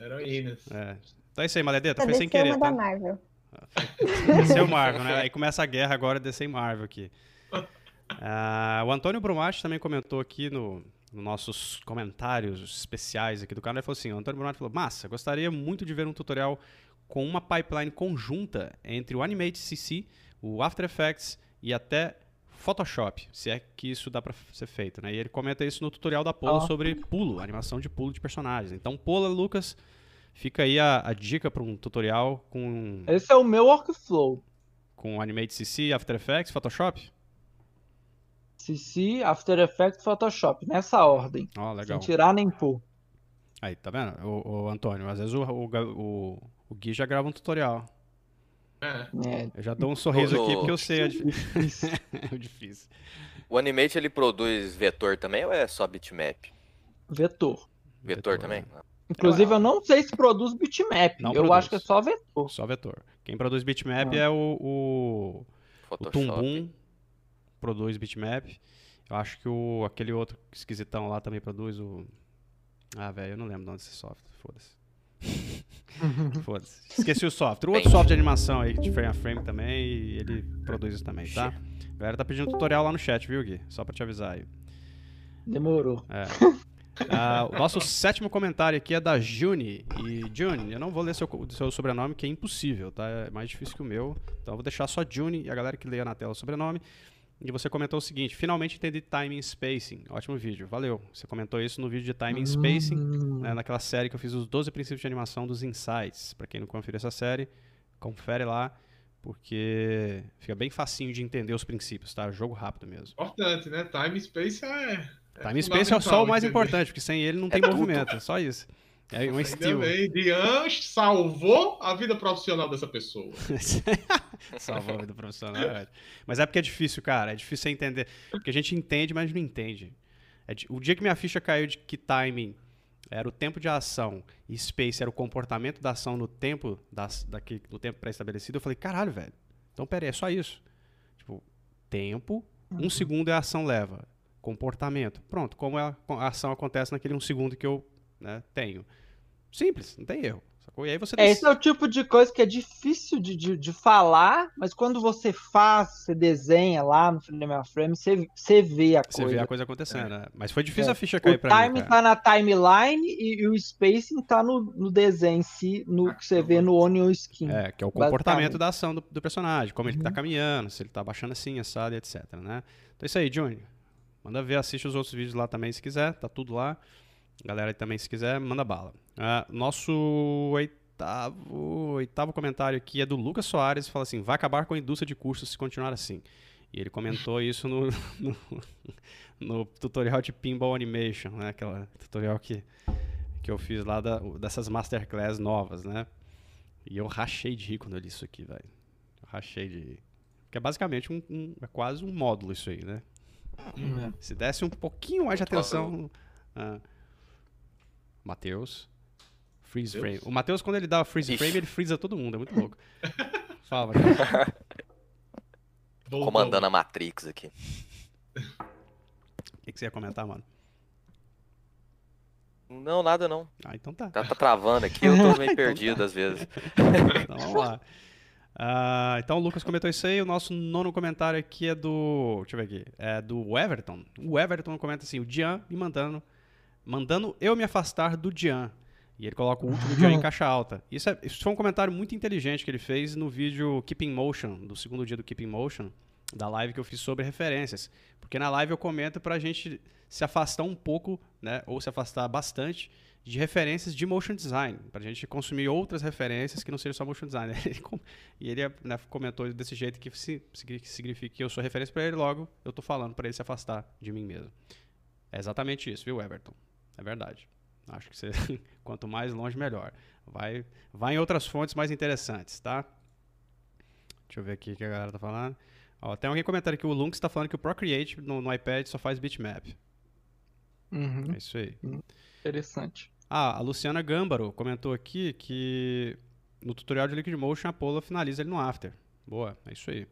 Heroínas.
É. Então é isso aí, Maledeta. Foi sem querer,
uma da
tá?
Marvel. (laughs)
Desceu Marvel, né? Aí começa a guerra agora, descer em Marvel aqui. Ah, o Antônio Brumati também comentou aqui no, nos nossos comentários especiais aqui do canal. Ele falou assim: o Antônio Brumati falou, massa, gostaria muito de ver um tutorial com uma pipeline conjunta entre o Animate CC, o After Effects e até Photoshop, se é que isso dá pra ser feito, né? E ele comenta isso no tutorial da Pola
Ó.
sobre pulo, animação de pulo de personagens. Então, Pola, Lucas, fica aí a, a dica para um tutorial com
Esse é o meu workflow.
com Animate CC, After Effects, Photoshop?
CC, After Effects, Photoshop, nessa ordem.
Ó, legal.
Sem tirar nem pôr.
Aí, tá vendo? O, Antônio, às vezes o, o, o, o Gui já grava um tutorial.
É.
É,
Eu já dou um sorriso
No-
aqui porque eu sei é difícil. (laughs)
difícil. (laughs)
é difícil.
O Animate ele produz vetor também ou é só bitmap?
Vetor.
Vetor, também?
né?
Inclusive, eu não sei se produz bitmap.
Não
eu
produz.
acho que é só vetor.
Só vetor. Quem produz bitmap
Ah.
é o, o, o. Tumbum, produz bitmap. Eu acho que o, aquele outro esquisitão lá também produz o... Ah, velho, eu não lembro de onde esse software. Foda-se. (laughs) Foda-se. Esqueci o software. O outro software de animação aí, de frame a frame também, e ele produz isso também, tá? A galera tá pedindo tutorial lá no chat, viu, Gui? Só pra te avisar aí.
Demorou.
É. Ah, o nosso sétimo comentário aqui é da Juni. E, Juni, eu não vou ler seu, o seu sobrenome, que é impossível, tá? É mais difícil que o meu. Então eu vou deixar só Juni e a galera que leia na tela o sobrenome. E você comentou o seguinte: finalmente entendi timing e spacing. Ótimo vídeo, valeu. Você comentou isso no vídeo de timing spacing,
Hum,
né, naquela série que eu fiz os 12 princípios de animação dos Insights. Pra quem não conferiu essa série, confere lá, porque fica bem facinho de entender os princípios, tá? Jogo rápido mesmo.
Importante, né? Time Space é. é
Time Space é só o mais
entendeu?
importante, porque sem ele não tem
tudo.
movimento, é só isso. É um estilo.
Dian salvou a vida profissional dessa pessoa. (laughs) (laughs)
Salvou a vida profissional. é. Mas é porque é difícil, cara. É difícil você entender. Porque a gente entende, mas não entende. É o dia que minha ficha caiu de que timing era o tempo de ação e space era o comportamento da ação no tempo, das, daquele, no tempo pré-estabelecido, eu falei, caralho, velho. Então, pera aí, é só isso. Tipo, tempo, um segundo é a ação leva. Comportamento. Pronto, como a, a ação acontece naquele um segundo que eu né, tenho. Simples, não tem erro. Sacou? E aí você
É, esse é o tipo de coisa que é difícil de, de, de falar, mas quando você faz, você desenha lá no frame a frame, você, você vê a
Você
coisa.
vê a coisa acontecendo, né? Mas foi difícil
É.
a ficha cair
O
pra
time
mim, cara.
tá na timeline e, e o spacing tá no, no desenho em si, no
Ah,
que você vê no Onion Skin.
É, que é o comportamento da ação do, do personagem, como ele tá
Uhum.
caminhando, se ele tá baixando assim, assado, e etc, né? Então é isso aí, Júnior. Manda ver, assiste os outros vídeos lá também se quiser, tá tudo lá. Galera aí também se quiser, manda bala. Ah, nosso oi- oitavo, oitavo comentário aqui é do Lucas Soares, fala assim, vai acabar com a indústria de cursos se continuar assim. E ele comentou (laughs) isso no, no, no tutorial de Pinball Animation, né? Aquela tutorial que, que eu fiz lá da, dessas Masterclass novas, né? E eu rachei de rir quando eu li isso aqui, velho. Rachei de rir. Que é basicamente um, um, é quase um módulo isso aí, né?
É.
Se desse um pouquinho mais de atenção. Ah. Matheus. Freeze
Matheus?
frame. O Matheus, quando ele dá o freeze
Ixi.
frame, ele freeza todo mundo. É muito louco. (laughs) Fala, cara.
Voltou.
Comandando a Matrix aqui.
O que, que você ia comentar, mano?
Não, nada não.
Ah, então tá.
Tá, tá travando aqui, eu tô meio (laughs) perdido às vezes. (laughs)
Então vamos lá. Ah, então o Lucas comentou isso aí. O nosso nono comentário aqui é do. Deixa eu ver aqui. É do Everton. O Everton comenta assim: o Dian me mandando. Mandando eu me afastar do Dian. E ele coloca o último Dian em (laughs) caixa alta. Isso, é, isso foi um comentário muito inteligente que ele fez no vídeo Keeping Motion, do segundo dia do Keeping Motion, da live que eu fiz sobre referências. Porque na live eu comento pra gente se afastar um pouco, né? Ou se afastar bastante de referências de motion design, para a gente consumir outras referências que não sejam só motion design. (laughs) E ele né, comentou desse jeito que se- signi- significa que eu sou referência para ele, logo eu tô falando para ele se afastar de mim mesmo. É exatamente isso, viu, Everton? É verdade. Acho que você, (laughs) quanto mais longe, melhor. Vai, vai em outras fontes mais interessantes, tá? Deixa eu ver aqui o que a galera tá falando. Ó, tem alguém comentando que o Lynx está falando que o Procreate no, no iPad só faz bitmap.
Uhum,
É isso aí.
interessante.
Ah, a Luciana Gâmbaro comentou aqui que no tutorial de Liquid Motion a Pola finaliza ele no After. Boa, é isso aí.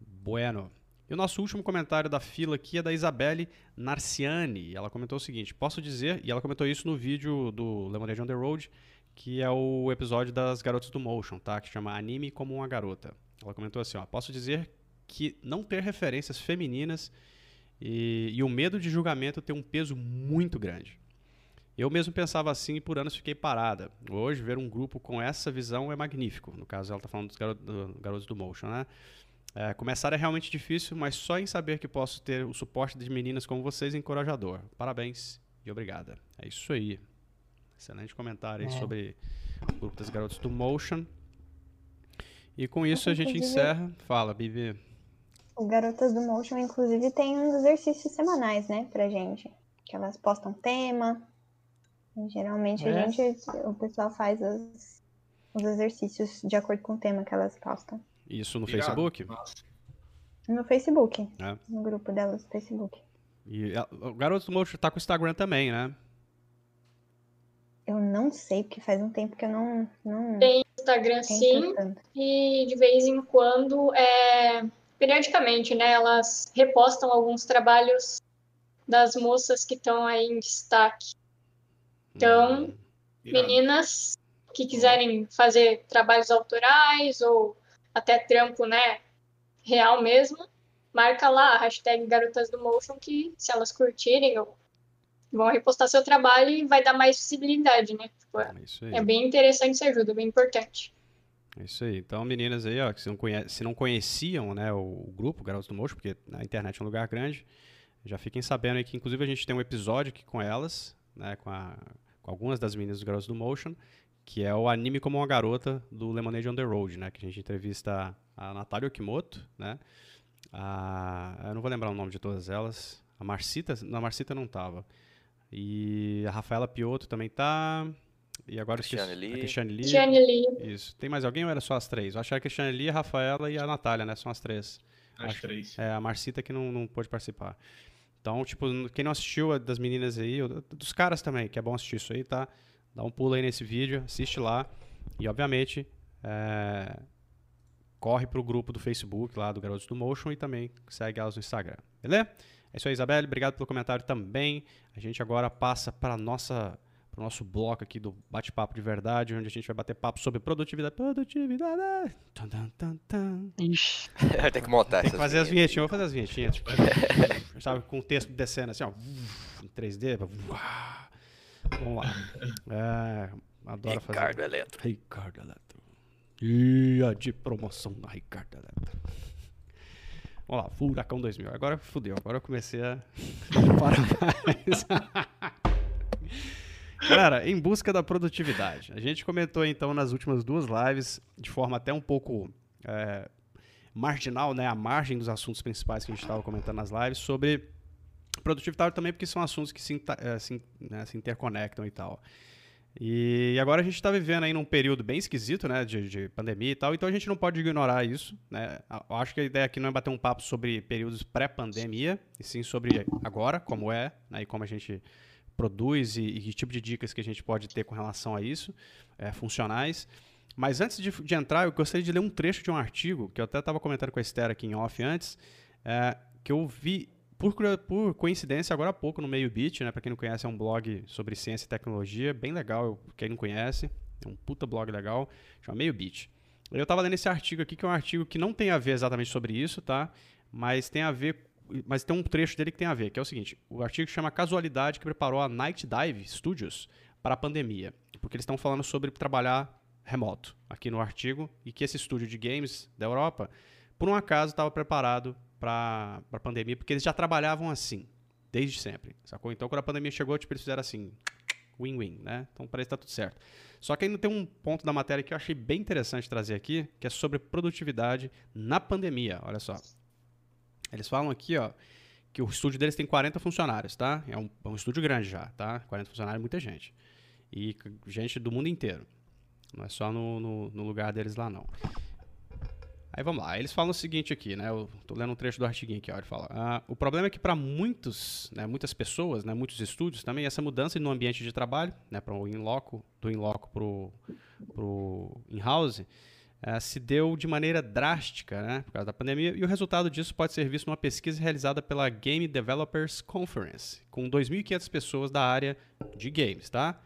Bueno. E o nosso último comentário da fila aqui é da Isabelle Narciani. Ela comentou o seguinte: posso dizer, e ela comentou isso no vídeo do Lemonade on the Road, que é o episódio das garotas do Motion, tá? Que chama Anime como uma garota. Ela comentou assim: ó, posso dizer que não ter referências femininas e, e o medo de julgamento tem um peso muito grande. Eu mesmo pensava assim e por anos fiquei parada. Hoje, ver um grupo com essa visão é magnífico. No caso, ela está falando dos garo- do- garotos do Motion, né? É, começar é realmente difícil, mas só em saber que posso ter o suporte de meninas como vocês é encorajador. Parabéns e obrigada. É isso aí. Excelente comentário aí
É.
sobre o grupo das garotas do Motion. E com isso a gente encerra. Fala, Bibi.
O Garotas do Motion, inclusive, tem uns exercícios semanais, né, pra gente. Que elas postam tema. E, geralmente
É.
a gente, o pessoal faz os, os exercícios de acordo com o tema que elas postam.
Isso no
Irado.
Facebook.
Massa.
No Facebook.
É.
No grupo delas do Facebook.
E a- o Garotos do Motion tá com o Instagram também, né?
Eu não sei, porque faz um tempo que eu não, não
Tem Instagram sim,
tanto.
e de vez em quando, é, periodicamente, né, elas repostam alguns trabalhos das moças que estão aí em destaque. Então,
Hum.
Meninas que quiserem fazer trabalhos autorais ou até trampo, né, real mesmo, marca lá a hashtag Garotas do Motion que se elas curtirem ou vão repostar seu trabalho e vai dar mais visibilidade, né? Tipo, é-
É isso aí.
é bem interessante essa ajuda, bem importante.
É isso aí. Então, meninas aí, ó, que se não, conhe- se não conheciam, né, o, grupo Garotos do Motion, porque na internet é um lugar grande, já fiquem sabendo aí que, inclusive, a gente tem um episódio aqui com elas, né, com, a- com algumas das meninas dos Garotos do Motion, que é o Anime como uma Garota do Lemonade on the Road, né, que a gente entrevista a Natália Okimoto, né, a, eu não vou lembrar o nome de todas elas, a Marcita, não, a Marcita não tava, e a Rafaela Piotto também tá, e agora eu esqueci-
Cristiane Lee.
a Cristiane Lee.
Tiane Lee,
Isso. Tem mais alguém ou era só as três? Eu achava que a Cristiane Lee, a Rafaela e a Natália, né? São as três.
As
Acho-
três.
É, a Marcita que não, não pôde participar. Então, tipo, quem não assistiu é das meninas aí, dos caras também, que é bom assistir isso aí, tá? Dá um pulo aí nesse vídeo, assiste lá. E, obviamente, é, corre pro grupo do Facebook lá do Garotos do Motion e também segue elas no Instagram. Beleza? É isso aí, Isabelle. Obrigado pelo comentário também. A gente agora passa para nossa pro nosso bloco aqui do bate-papo de verdade, onde a gente vai bater papo sobre produtividade. Produtividade. Tan, tan, tan, tan.
Ixi, (laughs)
Tem que montar
Tem que fazer as vinhetinhas, vou fazer as vinhetinhas. Tipo, (laughs) sabe, com o texto descendo assim, ó. Em 3D. uá. Vamos lá. É, adoro fazer.
Ricardo Eletro.
Ricardo Eletro. Dia de promoção da Ricardo Eletro. Vamos lá, Furacão 2000. Agora fudeu, agora eu comecei a. (laughs) Para mais. (laughs) Galera, em busca da produtividade. A gente comentou então nas últimas duas lives, de forma até um pouco é, marginal, né, a margem dos assuntos principais que a gente estava comentando nas lives, sobre produtividade também, porque são assuntos que se, é, se, né, se interconectam e tal. E agora a gente está vivendo aí num período bem esquisito, né, de, de, pandemia e tal, então a gente não pode ignorar isso, né. Eu acho que a ideia aqui não é bater um papo sobre períodos pré-pandemia, e sim sobre agora, como é, né, e como a gente produz e, e, que tipo de dicas que a gente pode ter com relação a isso, é, funcionais. Mas antes de, de, entrar, eu gostaria de ler um trecho de um artigo, que eu até estava comentando com a Esther aqui em off antes, é, que eu vi por, por, coincidência, agora há pouco, no Meio Beat, né? Pra quem não conhece, é um blog sobre ciência e tecnologia, bem legal, quem não conhece, é um puta blog legal, chama Meio Beat. Eu estava lendo esse artigo aqui, que é um artigo que não tem a ver exatamente sobre isso, tá? Mas tem a ver, mas tem um trecho dele que tem a ver, que é o seguinte, o artigo chama Casualidade que preparou a Night Dive Studios para a pandemia, porque eles estão falando sobre trabalhar remoto aqui no artigo e que esse estúdio de games da Europa, por um acaso, estava preparado para a pandemia, porque eles já trabalhavam assim, desde sempre, sacou? Então, quando a pandemia chegou, tipo, eles fizeram assim, win-win, né? Então, parece que tá tudo certo. Só que ainda tem um ponto da matéria que eu achei bem interessante trazer aqui, que é sobre produtividade na pandemia, olha só. Eles falam aqui, ó, que o estúdio deles tem 40 funcionários, tá? É um, é um estúdio grande já, tá? 40 funcionários é muita gente. E gente do mundo inteiro. Não é só no, no, no lugar deles lá, não. Aí vamos lá, eles falam o seguinte aqui, né? Eu tô lendo um trecho do artiguinho aqui, ó, ele fala: ah, o problema é que para muitos, né, muitas pessoas, né, muitos estúdios também, essa mudança no ambiente de trabalho, né, para o in-loco, do in-loco pro, pro in-house, uh, se deu de maneira drástica, né, por causa da pandemia, e o resultado disso pode ser visto numa pesquisa realizada pela Game Developers Conference, com 2.500 pessoas da área de games, tá?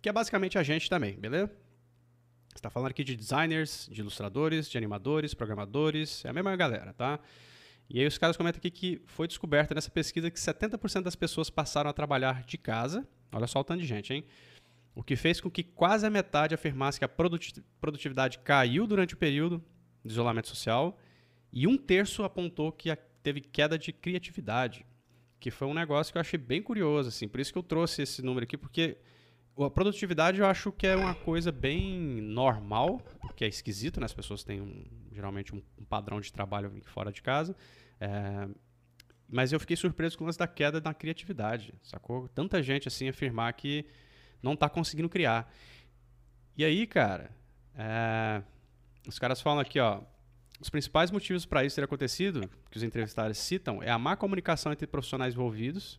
Que é basicamente a gente também, beleza? Está falando aqui de designers, de ilustradores, de animadores, programadores, é a mesma galera, tá? E aí os caras comentam aqui que foi descoberto nessa pesquisa que 70% das pessoas passaram a trabalhar de casa. Olha só o tanto de gente, hein? O que fez com que quase a metade afirmasse que a produtividade caiu durante o período de isolamento social e um terço apontou que teve queda de criatividade, que foi um negócio que eu achei bem curioso, assim. Por isso que eu trouxe esse número aqui, porque a produtividade eu acho que é uma coisa bem normal, que é esquisito, né? As pessoas têm um, geralmente um, padrão de trabalho fora de casa. É, mas eu fiquei surpreso com o lance da queda na criatividade, sacou? Tanta gente assim afirmar que não está conseguindo criar. E aí, cara, é, os caras falam aqui, ó. Os principais motivos para isso ter acontecido, que os entrevistados citam, é a má comunicação entre profissionais envolvidos,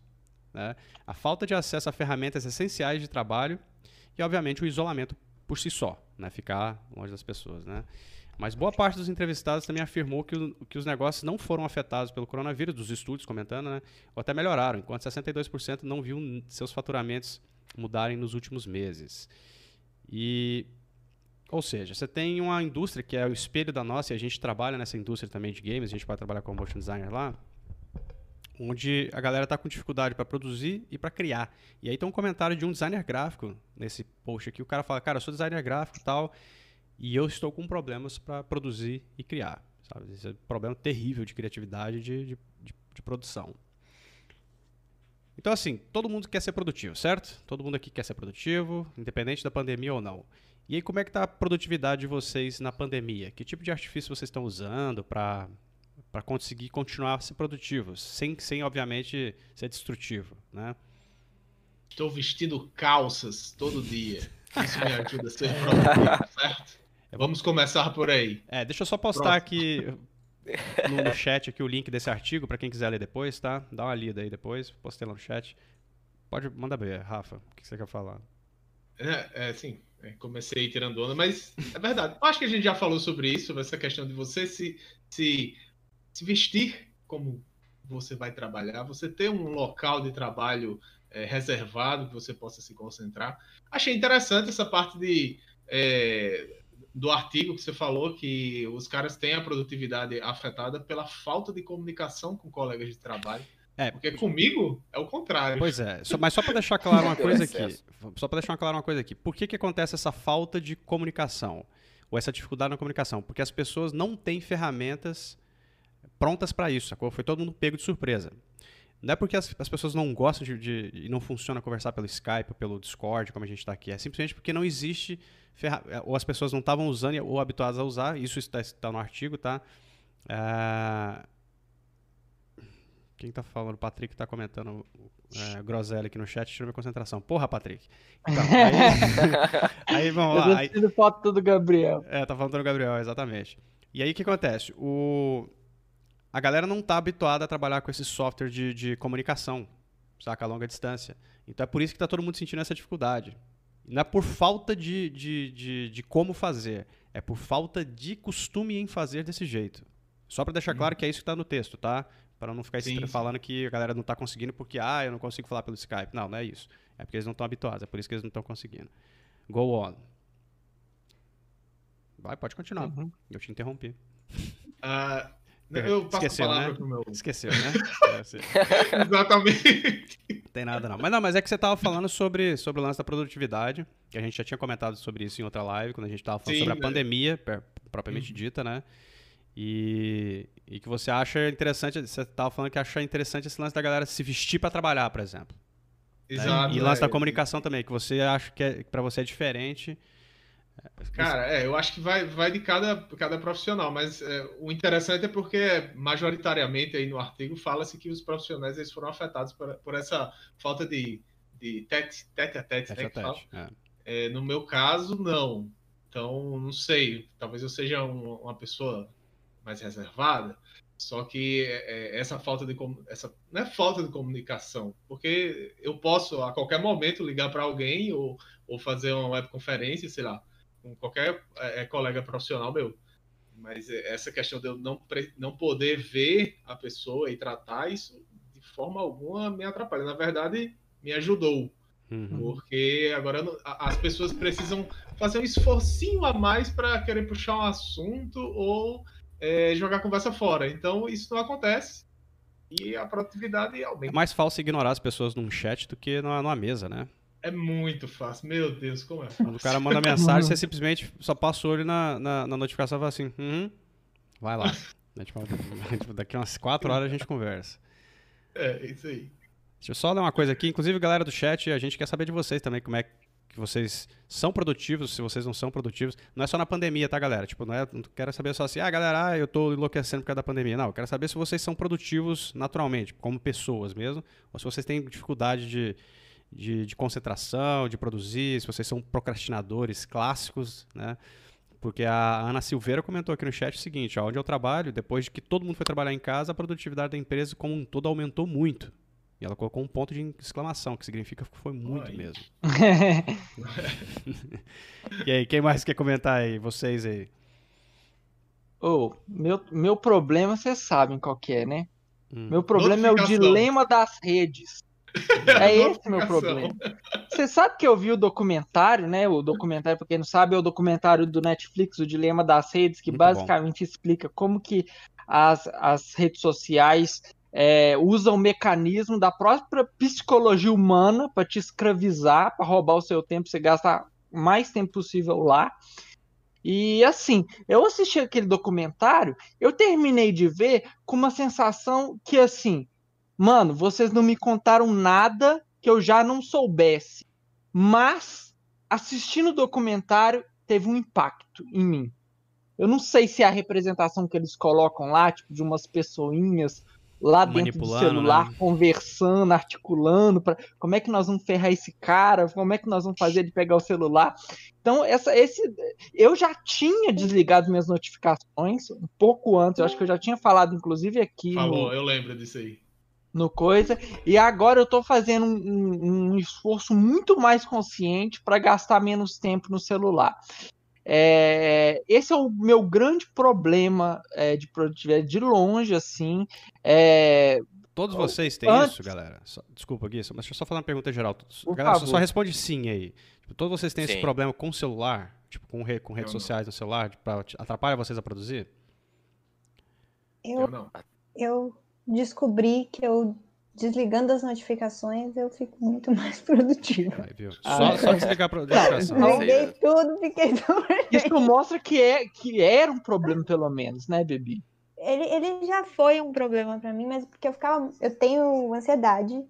né? a falta de acesso a ferramentas essenciais de trabalho e, obviamente, o isolamento por si só, né? ficar longe das pessoas. Né? Mas boa parte dos entrevistados também afirmou que, o, que os negócios não foram afetados pelo coronavírus, dos estudos comentando, né? ou até melhoraram, enquanto 62% não viu seus faturamentos mudarem nos últimos meses. E ou seja, você tem uma indústria que é o espelho da nossa, e a gente trabalha nessa indústria também de games, a gente pode trabalhar como motion designer lá onde a galera está com dificuldade para produzir e para criar. E aí tem um comentário de um designer gráfico nesse post aqui. O cara fala: Cara, eu sou designer gráfico e tal, e eu estou com problemas para produzir e criar. Sabe? Esse é um problema terrível de criatividade de, de, de, de produção. Então, assim, todo mundo quer ser produtivo, certo? Todo mundo aqui quer ser produtivo, independente da pandemia ou não. E aí, como é que está a produtividade de vocês na pandemia? Que tipo de artifício vocês estão usando para para conseguir continuar a ser produtivo, sem, sem obviamente ser destrutivo, né?
Estou vestindo calças todo dia. Isso me ajuda a ser produtivo, (laughs) certo? Vamos começar por aí.
É, deixa eu só postar aqui no, no, chat aqui o link desse artigo para quem quiser ler depois, tá? Dá uma lida aí depois, postei lá no chat. Pode mandar ver, Rafa, o que você quer falar?
É, é sim, é, comecei tirando onda, mas é verdade. Eu acho que a gente já falou sobre isso, sobre essa questão de você se, se se vestir como você vai trabalhar, você ter um local de trabalho é, reservado que você possa se concentrar. Achei interessante essa parte de, é, do artigo que você falou, que os caras têm a produtividade afetada pela falta de comunicação com colegas de trabalho. É, porque comigo é o contrário.
Pois é, só, mas só para deixar claro uma coisa aqui, só para deixar claro uma coisa aqui, por que, que acontece essa falta de comunicação ou essa dificuldade na comunicação? Porque as pessoas não têm ferramentas prontas para isso, sacou? Foi todo mundo pego de surpresa. Não é porque as, as pessoas não gostam de, de- e não funciona conversar pelo Skype ou pelo Discord, como a gente está aqui. É simplesmente porque não existe. ferra- Ou as pessoas não estavam usando ou habituadas a usar. Isso está, está no artigo, tá? É, Quem tá falando? O Patrick tá comentando é, groselha aqui no chat, tirou minha concentração. Porra, Patrick. Então, aí, (laughs) aí vamos
Eu
lá.
tô
Aí,
foto do Gabriel.
é, tá falando do Gabriel, exatamente. E aí o que acontece? O... A galera não tá habituada a trabalhar com esse software de, de comunicação, saca? A longa distância. Então é por isso que tá todo mundo sentindo essa dificuldade. Não é por falta de, de, de, de como fazer, é por falta de costume em fazer desse jeito. Só pra deixar claro que é isso que tá no texto, tá? Para não ficar
Sim,
falando que a galera não tá conseguindo porque, ah, eu não consigo falar pelo Skype. Não, não é isso. É porque eles não estão habituados, é por isso que eles não estão conseguindo. Go on. Vai, pode continuar.
Uhum.
Eu te interrompi.
Ah, eu passo
Esqueceu,
a
né?
meu.
Esqueceu, né? (laughs) É,
Exatamente.
Não tem nada não. Mas não, mas é que você tava falando sobre, sobre o lance da produtividade, que a gente já tinha comentado sobre isso em outra live, quando a gente tava falando
Sim,
sobre a
né?
pandemia, propriamente dita, né? E, e que você acha interessante, você tava falando que acha interessante esse lance da galera se vestir pra trabalhar, por exemplo. né?
Exato.
E lance da
é.
comunicação também, que você acha que é, para você é diferente.
Cara, é, eu acho que vai, vai de cada, cada profissional, mas é, o interessante é porque, majoritariamente, aí no artigo, fala-se que os profissionais eles foram afetados por, por essa falta de, de tete, tete a tete,
Tete
né,
tete, é.
É, no meu caso, não. Então, não sei. Talvez eu seja um- uma pessoa mais reservada. Só que é, essa falta de essa não é falta de comunicação, porque eu posso a qualquer momento ligar para alguém ou, ou fazer uma webconferência, sei lá, com qualquer é, é, colega profissional meu. Mas é, essa questão de eu não, não poder ver a pessoa e tratar isso de forma alguma me atrapalha. Na verdade, me ajudou.
Uhum.
Porque agora as pessoas precisam fazer um esforcinho a mais para querer puxar um assunto ou é, jogar a conversa fora. Então isso não acontece e a produtividade
É
aumenta.
mais fácil ignorar as pessoas num chat do que numa, numa mesa, né?
É muito fácil. Meu Deus, como é
Quando
fácil.
o cara manda mensagem, (laughs) você simplesmente só passa o olho na, na, na notificação e fala assim, uhum, vai lá. Né, (laughs) tipo, (laughs) tipo, daqui umas quatro horas a gente conversa.
É, isso aí.
Deixa eu só ler uma coisa aqui. Inclusive, galera do chat, a gente quer saber de vocês também, como é que vocês são produtivos, se vocês não são produtivos. Não é só na pandemia, tá, galera? Tipo, não, é, não quero saber só assim, ah, galera, ah, eu tô enlouquecendo por causa da pandemia. Não, eu quero saber se vocês são produtivos naturalmente, como pessoas mesmo, ou se vocês têm dificuldade de, de, de concentração, de produzir, se vocês são procrastinadores clássicos, né? Porque a Ana Silveira comentou aqui no chat o seguinte, ó, onde eu trabalho, depois de que todo mundo foi trabalhar em casa, a produtividade da empresa como um todo aumentou muito. E ela colocou um ponto de exclamação, que significa que foi muito
Aí.
mesmo. (laughs) E aí, quem mais quer comentar aí? Vocês aí.
Ô, meu, meu problema, vocês sabem qual que é, né?
Hum.
Meu problema é o dilema das redes. É esse meu problema. Você sabe que eu vi o documentário, né? O documentário, pra quem não sabe, é o documentário do Netflix, O Dilema das Redes, que
Muito
basicamente explica como que as, as redes sociais é, usam o mecanismo da própria psicologia humana para te escravizar, para roubar o seu tempo, você gastar o mais tempo possível lá. E assim, eu assisti aquele documentário, eu terminei de ver com uma sensação que assim, mano, vocês não me contaram nada que eu já não soubesse. Mas assistindo o documentário teve um impacto em mim. Eu não sei se é a representação que eles colocam lá, tipo de umas pessoinhas lá dentro do
Manipulando,
celular,
né?
conversando, articulando, para como é que nós vamos ferrar esse cara, como é que nós vamos fazer ele pegar o celular. Então, essa, esse, eu já tinha desligado minhas notificações um pouco antes, eu acho que eu já tinha falado, inclusive, aqui no,
Falou, eu lembro disso aí.
No coisa. E agora eu tô fazendo um, um- um esforço muito mais consciente para gastar menos tempo no celular. É, esse é o meu grande problema é, de produtividade de longe, assim. É,
Todos vocês têm
Antes-
isso, galera? Só- desculpa, Gui, só- mas deixa eu só falar uma pergunta geral.
Por
galera, só,
favor.
só responde sim aí. Tipo, todos vocês têm esse
Sim.
problema com o celular? Tipo, com, re- com redes
Eu não.
sociais no celular? Tipo, atrapalha vocês a produzir?
Eu
Eu,
não.
eu descobri que eu desligando as notificações eu fico muito (laughs) mais produtiva.
Aí, viu?
Ah,
Só,
é.
só desligar a (laughs) notificação.
Não,
Desliguei
sei,
tudo, fiquei (laughs) tão...
isso mostra que, é, que era um problema, pelo menos, né, Bebi?
ele, ele já foi um problema pra mim, mas porque eu ficava. Eu tenho ansiedade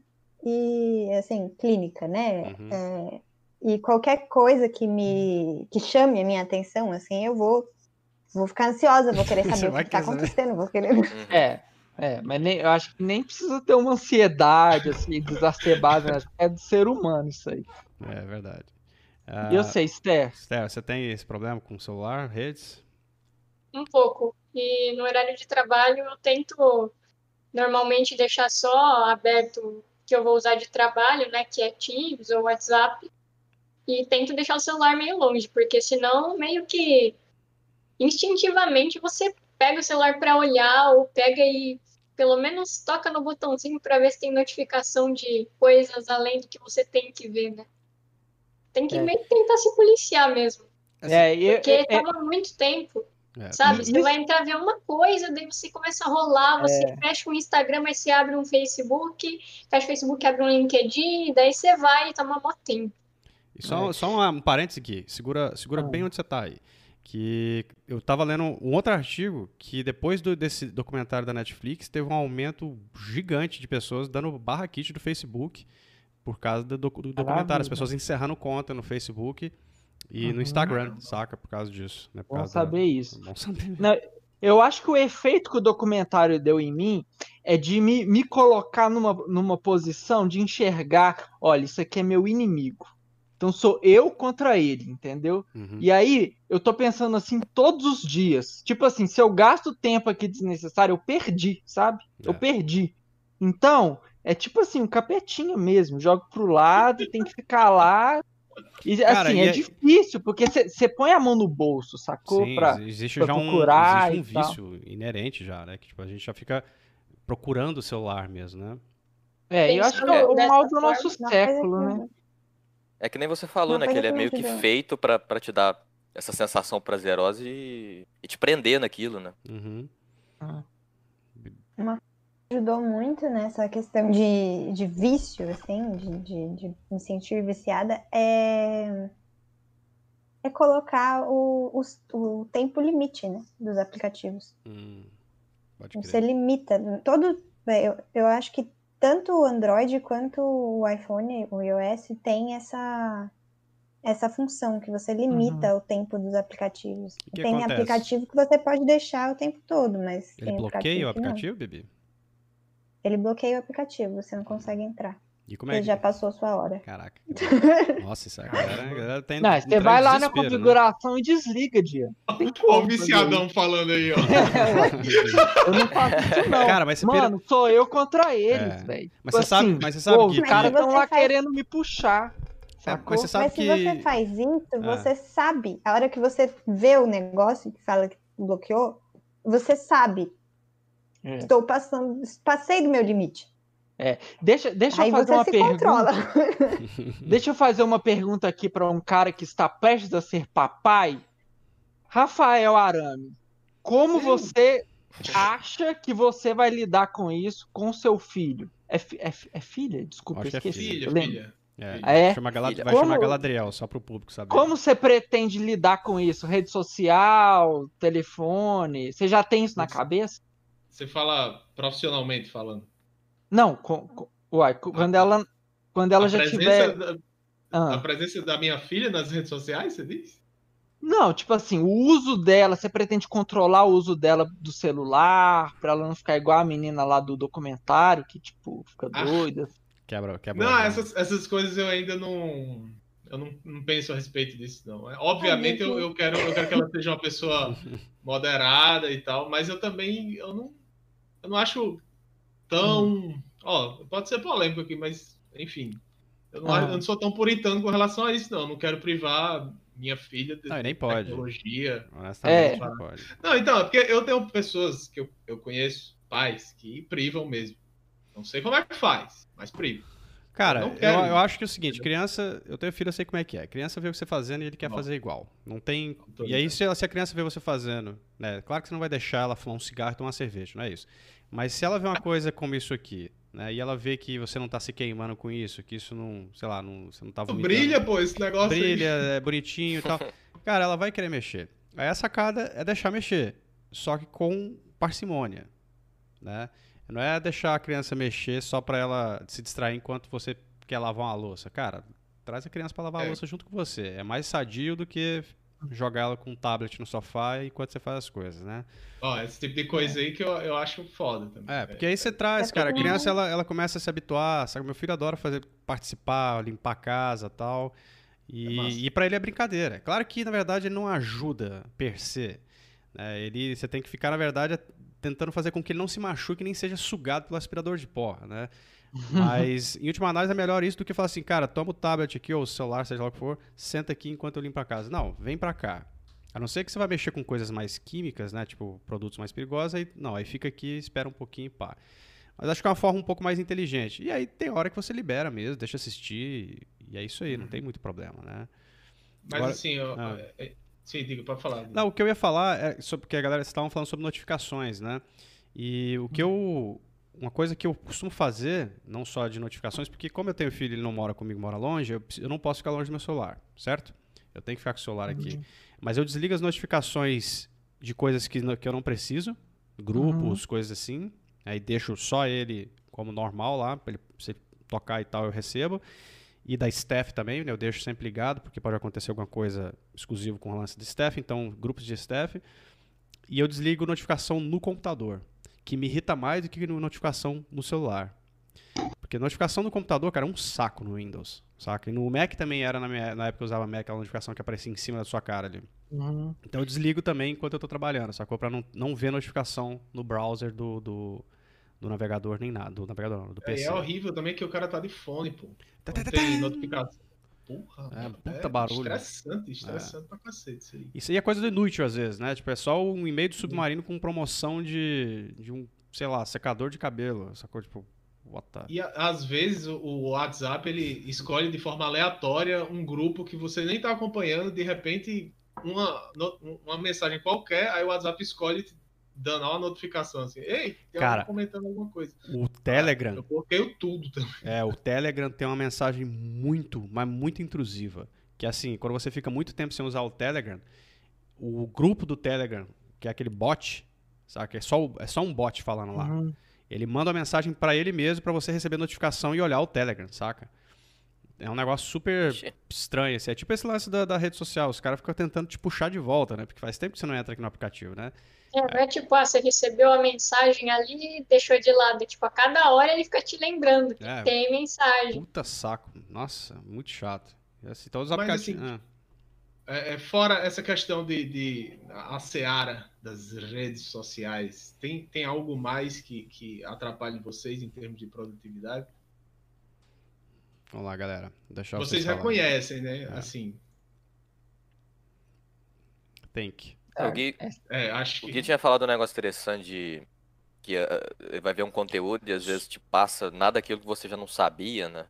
e, assim, clínica, né?
Uhum.
É, e qualquer coisa que me que chame a minha atenção, assim, eu vou vou ficar ansiosa, vou querer saber o que tá
querer saber.
acontecendo, vou querer.
É, é, mas nem, eu acho que nem precisa ter uma ansiedade, assim, exacerbada, né? é do ser humano isso aí.
É verdade.
E eu sei, Esther,
Esther, você tem esse problema com o celular, redes?
Um pouco. E no horário de trabalho eu tento normalmente deixar só aberto o que eu vou usar de trabalho, né? Que é Teams ou WhatsApp. E tento deixar o celular meio longe, porque senão meio que instintivamente você pega o celular para olhar ou pega e pelo menos toca no botãozinho para ver se tem notificação de coisas além do que você tem que ver, né? Tem que
É.
meio que tentar se policiar mesmo.
é,
Porque
é- é-
toma muito tempo.
É.
Sabe?
E
Você
isso-
vai entrar ver uma coisa, daí você começa a rolar, você fecha o Instagram, mas você abre um Facebook, fecha o Facebook, abre um LinkedIn, daí você vai e toma mó tempo.
E só, só um parênteses aqui, segura, segura
Ah.
bem onde você tá aí. Que eu tava lendo um outro artigo que depois do- desse documentário da Netflix teve um aumento gigante de pessoas dando barra kit do Facebook por causa do, do documentário. As pessoas encerrando conta no Facebook e
Uhum.
no Instagram, saca? Por causa disso. Né? Por
Bom
causa da-
saber isso.
Bom saber.
Não, eu acho que o efeito que o documentário deu em mim é de me, me colocar numa, numa posição de enxergar, olha, isso aqui é meu inimigo. Então sou eu contra ele, entendeu?
Uhum.
E aí, eu tô pensando assim todos os dias. Tipo assim, se eu gasto tempo aqui desnecessário, eu perdi, sabe? Eu
É.
perdi. Então, é tipo assim, um capetinha mesmo. Jogo pro lado, tem que ficar lá. E
Cara,
assim,
e
é
é-
difícil, porque você põe a mão no bolso, sacou?
Sim,
Pra-
existe
pra
já um,
procurar
existe um
e tal.
vício inerente já, né? Que tipo, a gente já fica procurando o celular mesmo, né?
É, eu acho que é o mal do nosso século, né?
É que nem você falou,
Uma
né? Que
coisa
ele é
que me
meio que feito pra, pra te dar essa sensação prazerosa e, e te prender naquilo, né?
Uhum.
ajudou muito nessa questão de, de vício, assim, de, de, de me sentir viciada, é, é colocar o, os- o tempo limite, né, dos aplicativos.
Hum, pode
Você limita. Todo, é, eu, eu acho que tanto o Android quanto o iPhone, o iOS, tem essa, essa função, que você limita o tempo dos aplicativos.
Que
tem
acontece?
aplicativo que você pode deixar o tempo todo, mas
Ele bloqueia o
que não.
aplicativo, Bibi?
Ele bloqueia o aplicativo, você não consegue entrar.
E como é que...
já passou a sua hora.
Caraca. (laughs) Nossa, isso aí, a galera, a galera tem
Não, você vai lá na
né?
configuração e desliga, Dia.
Olha o viciadão falando aí, ó. (laughs)
Eu não faço isso, não.
Cara, mas você pira-
Mano, sou eu contra eles,
É.
velho.
Mas você sabe- mas você sabe
pô,
que-
Os caras estão lá
faz-
querendo me puxar.
É,
Sacou?
mas você sabe
Mas
que...
se você faz isso,
Ah.
você sabe. A hora que você vê o negócio que fala que bloqueou, você sabe.
É.
Estou passando, passei do meu limite.
Deixa, deixa
Aí
eu fazer
você
uma
se
pergunta.
controla. (laughs) (laughs)
Deixa eu fazer uma pergunta aqui para um cara que está prestes a ser papai. Rafael Arame, como
Sim.
você acha que você vai lidar com isso com seu filho? É, fi- é é filha? Desculpa,
Acho é
esqueci.
Filha,
Eu lembro.
filha.
É,
É?
chama Galad-
Filha.
Vai
Como-
chamar Galadriel, só pro público saber.
Como você pretende lidar com isso? Rede social, telefone? Você já tem isso na cabeça?
Você fala profissionalmente falando.
Não, com, com- uai, quando ela, quando ela
a
já
presença
tiver.
da-
Ah.
A presença da minha filha nas redes sociais, você diz?
Não, tipo assim, o uso dela, você pretende controlar o uso dela do celular, pra ela não ficar igual a menina lá do documentário, que, tipo, fica
Ah.
doida.
Quebra, quebra.
Não, essas, essas coisas eu ainda não. Eu não, não penso a respeito disso, não. É, Obviamente eu, eu, quero, eu quero que ela seja uma pessoa (laughs) moderada e tal, mas eu também eu não, eu não acho tão. Ó, pode ser polêmico aqui, mas enfim. Eu não,
Ah.
eu não sou tão puritano com relação a isso, não. Eu não quero privar minha filha de
Não, nem pode.
tecnologia.
É.
não pode.
Não, então, é porque eu tenho pessoas que eu, eu conheço, pais, que privam mesmo. Não sei como é que faz, mas privam.
Cara,
Eu
eu, acho que é o seguinte, criança, eu tenho filho, eu sei como é que é. Criança vê o que você fazendo e ele quer
Bom.
fazer igual. Não tem. E aí, se, se a criança vê você fazendo, né? Claro que você não vai deixar ela fumar um cigarro e tomar uma cerveja, não é isso. Mas se ela vê uma coisa como isso aqui, né? E ela vê que você não tá se queimando com isso, que isso não, sei lá, não, você não tá vomitando.
Brilha, pô, esse negócio aí.
Brilha, é bonitinho e tal. (laughs) Cara, ela vai querer mexer. Aí a sacada é deixar mexer. Só que com parcimônia, né? Não é deixar a criança mexer só para ela se distrair enquanto você quer lavar uma louça. Cara, traz a criança para lavar a
É.
louça junto com você. É mais sadio do que jogar ela com um tablet no sofá enquanto você faz as coisas, né?
Ó, esse tipo de coisa aí que eu, eu acho foda também.
É, porque aí você traz,
É
cara, a criança ela, ela começa a se habituar, sabe? Meu filho adora fazer, participar, limpar a casa tal.
É
E,
massa.
e para ele é brincadeira. Claro que, na verdade, ele não ajuda per se. né? Ele, você tem que ficar, na verdade, tentando fazer com que ele não se machuque nem seja sugado pelo aspirador de pó, né? Mas, (laughs) em última análise, é melhor isso do que falar assim, cara, toma o tablet aqui, ou o celular, seja lá o que for, senta aqui enquanto eu limpo a casa. Não, vem pra cá. A não ser que você vai mexer com coisas mais químicas, né? Tipo, produtos mais perigosos, aí não, aí fica aqui, espera um pouquinho e pá. Mas acho que é uma forma um pouco mais inteligente. E aí tem hora que você libera mesmo, deixa assistir, e é isso aí, não tem muito problema, né?
Mas
Agora-
assim, ó,
Ah.
é- é- sim, diga, pode falar.
Não, o que eu ia falar é sobre porque a galera vocês estavam falando sobre notificações, né? E o que eu uma coisa que eu costumo fazer, não só de notificações, porque como eu tenho filho, e ele não mora comigo, mora longe, eu, eu não posso ficar longe do meu celular, certo? Eu tenho que ficar com o celular aqui. Mas eu desligo as notificações de coisas que, que eu não preciso, grupos, coisas assim. Aí deixo só ele como normal lá, pra ele se tocar e tal, eu recebo. E da staff também, né? Eu deixo sempre ligado, porque pode acontecer alguma coisa exclusiva com o lance de staff, então grupos de staff. E eu desligo notificação no computador, que me irrita mais do que no- notificação no celular. Porque notificação no computador, cara, é um saco no Windows, saca? E no Mac também era, na, minha, na época que eu usava Mac, aquela notificação que aparecia em cima da sua cara ali.
Uhum.
Então eu desligo também enquanto eu tô trabalhando, sacou? Pra não, não ver notificação no browser do, do, do navegador nem nada. Do navegador não, do
É,
PC.
e é horrível também que o cara tá de fone, pô.
Tá,
Não
tá, tá,
tem notificação. Porra,
É,
mano,
puta barulho. É.
Estressante, estressante pra cacete isso aí.
Isso aí é coisa do inútil às vezes, né? Tipo, é só um e-mail do submarino com promoção de, de um, sei lá, secador de cabelo, sacou? Tipo, what the...
E às vezes o- WhatsApp ele escolhe de forma aleatória um grupo que você nem tá acompanhando, de repente uma, uma mensagem qualquer, aí o WhatsApp escolhe dando uma notificação assim, ei, tem
Cara,
alguém comentando alguma coisa.
O Telegram,
Eu bloqueio tudo também.
é, o Telegram tem uma mensagem muito, mas muito intrusiva. Que assim, quando você fica muito tempo sem usar o Telegram, o grupo do Telegram, que é aquele bot, sabe? É só, o- é só um bot falando lá.
Uhum.
Ele manda uma mensagem pra ele mesmo pra você receber notificação e olhar o Telegram, saca? É um negócio super estranho, assim. É tipo esse lance da, da rede social. Os caras ficam tentando te puxar de volta, né? Porque faz tempo que você não entra aqui no aplicativo, né?
É, não é tipo, ah, você recebeu a mensagem ali e deixou de lado. Tipo, a cada hora ele fica te lembrando que
É.
tem mensagem.
Puta saco. Nossa, muito chato. E Assim, todos os
Mas,
aplicativos.
assim, É, é, fora essa questão de, de a seara das redes sociais, tem, tem algo mais que, que atrapalhe vocês em termos de produtividade?
Vamos lá, galera. Deixa eu
Vocês
falarem.
reconhecem, né?
É.
Assim,
Think.
O Gui,
é, acho
o
que
Gui tinha falado um negócio interessante de que eh, vai ver um conteúdo e às vezes te passa nada daquilo que você já não sabia, né?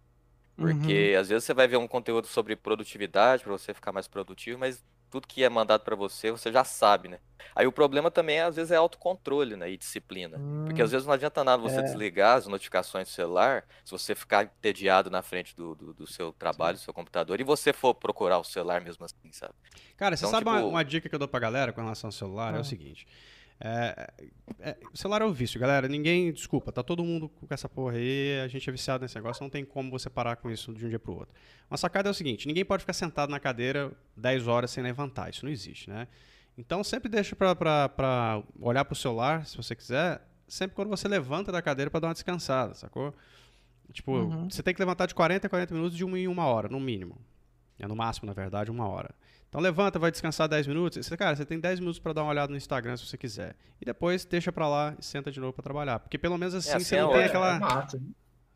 Porque às vezes você vai ver um conteúdo sobre produtividade para você ficar mais produtivo, mas tudo que é mandado para você, você já sabe, né? Aí o problema também às vezes é autocontrole, né, e disciplina. Porque às vezes não adianta nada você
É.
desligar as notificações do celular, se você ficar entediado na frente do, do, do seu trabalho, do seu computador, e você for procurar o celular mesmo assim, sabe?
Cara, você
Então,
sabe uma,
tipo-
uma dica que eu dou pra galera com relação ao celular? É
Ah.
o seguinte. É, é, o celular é o vício, galera. Ninguém. Desculpa, tá todo mundo com essa porra aí. A gente é viciado nesse negócio. Não tem como você parar com isso de um dia pro outro. Uma sacada é o seguinte: ninguém pode ficar sentado na cadeira 10 horas sem levantar. Isso não existe, né? Então sempre deixa pra olhar pro celular, se você quiser, sempre quando você levanta da cadeira pra dar uma descansada, sacou? Tipo,
Uhum.
você tem que levantar de 40 a 40 minutos de uma em uma hora, no mínimo. É no máximo, na verdade, uma hora. Então levanta, vai descansar 10 minutos. Você, cara, você tem 10 minutos pra dar uma olhada no Instagram se você quiser. E depois deixa pra lá e senta de novo pra trabalhar. Porque pelo menos assim,
assim
você
é
não
ótimo.
tem
é,
aquela.
é massa. né?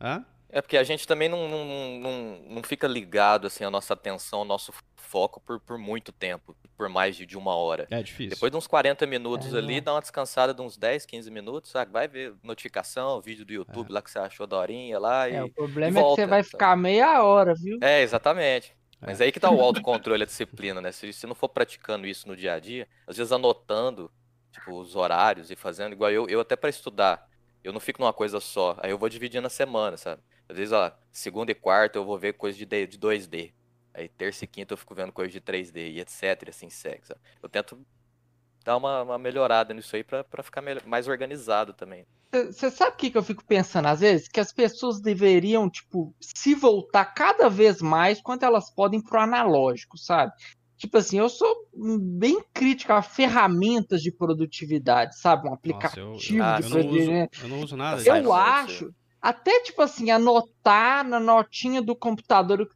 Hã?
É porque a gente também não, não, não, não fica ligado, assim, a nossa atenção, o nosso foco por, por muito tempo, por mais de, de uma hora.
É difícil.
Depois de uns 40 minutos
É.
ali, dá uma descansada de uns 10, 15 minutos, sabe? Vai ver notificação, vídeo do
É.
YouTube lá que você achou da horinha lá e...
É, o problema é que
volta,
você vai ficar meia hora, viu?
É, exatamente.
É.
Mas aí que tá o autocontrole, a disciplina, né? Se você não for praticando isso no dia a dia, às vezes anotando, tipo, os horários e fazendo, igual eu, eu até para estudar, eu não fico numa coisa só, aí eu vou dividindo a semana, sabe? Às vezes, ó, segunda e quarta eu vou ver coisa de, de 2D, aí terça e quinta eu fico vendo coisa de 3D e etc, e assim segue, sabe? Eu tento dar uma, uma melhorada nisso aí pra, pra ficar mais organizado também.
Você sabe o que, que eu fico pensando às vezes? Que as pessoas deveriam, tipo, se voltar cada vez mais quanto elas podem pro analógico, sabe? Tipo assim, eu sou bem crítico a ferramentas de produtividade, sabe? Um aplicativo de
eu, não uso,
produtividade.
eu não uso nada
Eu acho, até tipo assim, anotar na notinha do computador.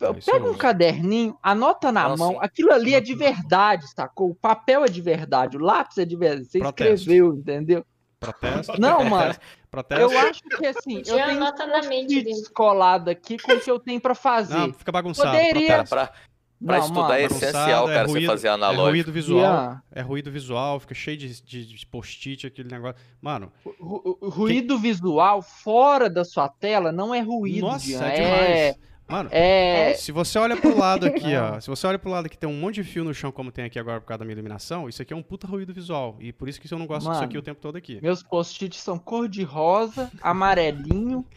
Eu
Pega um caderninho, anota na
Não,
mão.
sim.
Aquilo ali é
Anota
de verdade, sacou? O papel é de verdade, o lápis é de verdade. Você
Protesto.
escreveu, entendeu?
Protesto.
Não, mano.
Protesto.
Eu acho que assim, eu
Podia
tenho
anotar na mente
descolado aqui com o que eu tenho pra fazer.
Não, fica bagunçado.
Poderia-
pra, pra
Não,
estudar
mano,
é essencial,
é
cara, você
ruído-
fazer
É
analógico.
ruído visual.
Ian,
É ruído visual, fica cheio de, de, de post-it, aquele negócio. Mano,
ru- ru- ruído visual fora da sua tela não é ruído,
nossa, é
é,
demais. Mano,
é,
se você olha pro lado aqui, ó. (laughs) Se você olha pro lado que tem um monte de fio no chão, como tem aqui agora por causa da minha iluminação, isso aqui é um puta ruído visual. E por isso que eu não gosto disso
Mano.
aqui o tempo todo aqui.
meus post-its são cor de rosa, amarelinho, (laughs)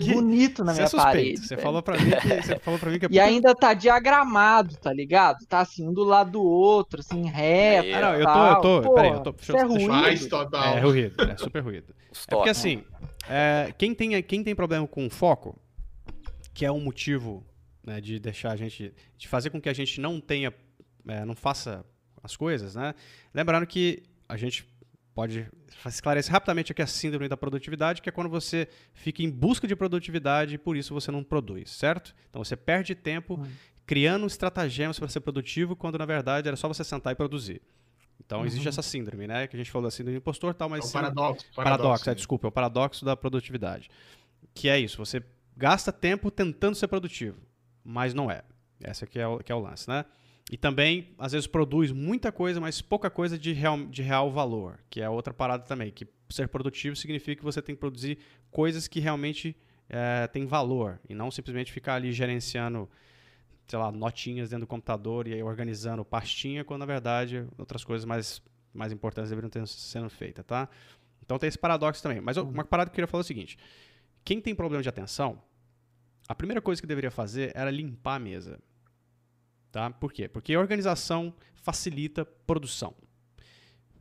Que-
bonito na
Você é
minha
suspeito.
parede.
Você
velho.
falou pra mim que. Você falou pra mim que é
E ainda tá diagramado, tá ligado? Tá assim, um do lado do outro, assim, reto.
Ah, não, eu tô,
tal.
eu tô.
Porra,
Peraí, eu tô. Deixa
é
deixa eu-
ruído.
Faz total.
É ruído, é super ruído. É porque assim, é, quem, tem, quem tem problema com foco, que é um motivo né, de deixar a gente. de fazer com que a gente não tenha. é, não faça as coisas, né? Lembrando que a gente pode esclarecer rapidamente aqui a síndrome da produtividade, que é quando você fica em busca de produtividade e por isso você não produz, certo? Então você perde tempo
Hum.
criando estratagemas para ser produtivo, quando na verdade era só você sentar e produzir. Então existe
Uhum.
essa síndrome, né? Que a gente falou da síndrome do impostor tal,
É
mas
o
síndrome-
paradoxo.
Paradoxo, é,
né?
desculpa, é o paradoxo da produtividade. Que é isso, você gasta tempo tentando ser produtivo, mas não é. Essa que é o, que é o lance, né? E também, às vezes, produz muita coisa, mas pouca coisa de real, de real valor, que é outra parada também, que ser produtivo significa que você tem que produzir coisas que realmente é, têm valor, e não simplesmente ficar ali gerenciando, sei lá, notinhas dentro do computador e organizando pastinha, quando, na verdade, outras coisas mais, mais importantes deveriam ter sendo feitas, tá? Então tem esse paradoxo também. Mas eu- uma parada que eu queria falar é o seguinte: quem tem problema de atenção, a primeira coisa que deveria fazer era limpar a mesa. Tá? Por quê? Porque organização facilita produção.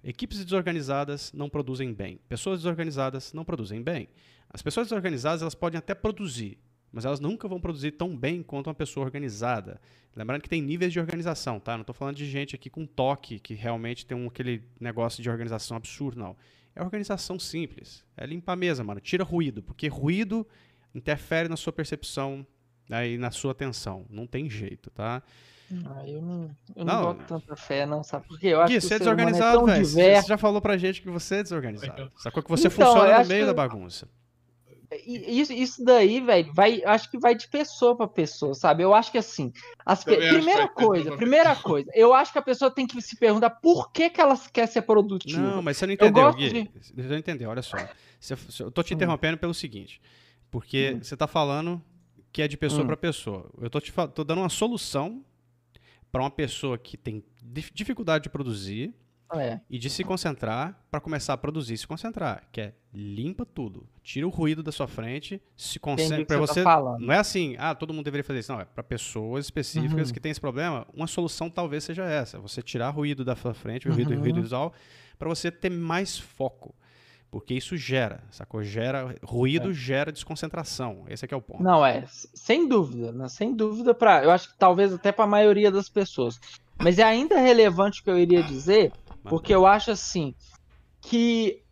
Equipes desorganizadas não produzem bem. Pessoas desorganizadas não produzem bem. As pessoas desorganizadas elas podem até produzir, mas elas nunca vão produzir tão bem quanto uma pessoa organizada. Lembrando que tem níveis de organização, tá? Não estou falando de gente aqui com toque que realmente tem um, aquele negócio de organização absurdo, não. É organização simples. É limpar a mesa, mano. Tira ruído, porque ruído interfere na sua percepção né, e na sua atenção. Não tem jeito, tá?
Ah, eu não, eu
Não.
não boto tanta fé, não, sabe? Porque eu acho
Gui,
que
você é
humano
desorganizado,
tão
velho. Você já falou pra gente que você é desorganizado. Sacou que você
Então,
funciona no meio
que-
da bagunça.
E Isso, isso daí, velho, vai, acho que vai de pessoa pra pessoa, sabe? Eu acho que assim, as pe- primeira coisa, primeira coisa, eu acho que a pessoa tem que se perguntar por que, que ela quer ser produtiva.
Não, mas você não
Eu
entendeu, Gui.
de-
Você não entendeu, olha só. Você- eu tô te
Hum.
interrompendo pelo seguinte. Porque você tá falando que é de pessoa
Hum.
pra pessoa. Eu tô te tô dando uma solução pra uma pessoa que tem dif- dificuldade de produzir
É.
e de se concentrar pra começar a produzir se concentrar, que é limpa tudo, tira o ruído da sua frente, se concentra
o
para
você tá
não é assim, ah, todo mundo deveria fazer isso, não, é para pessoas específicas
Uhum.
que têm esse problema. Uma solução talvez seja essa, você tirar ruído da sua frente, o ruído,
Uhum.
ruído visual, para você ter mais foco. Porque isso gera, sacou? Gera ruído, gera desconcentração. Esse aqui é o ponto.
É. Não, é, sem dúvida, né? Sem dúvida para, eu acho que talvez até para a maioria das pessoas. Mas é ainda relevante o que eu iria dizer, porque eu acho assim que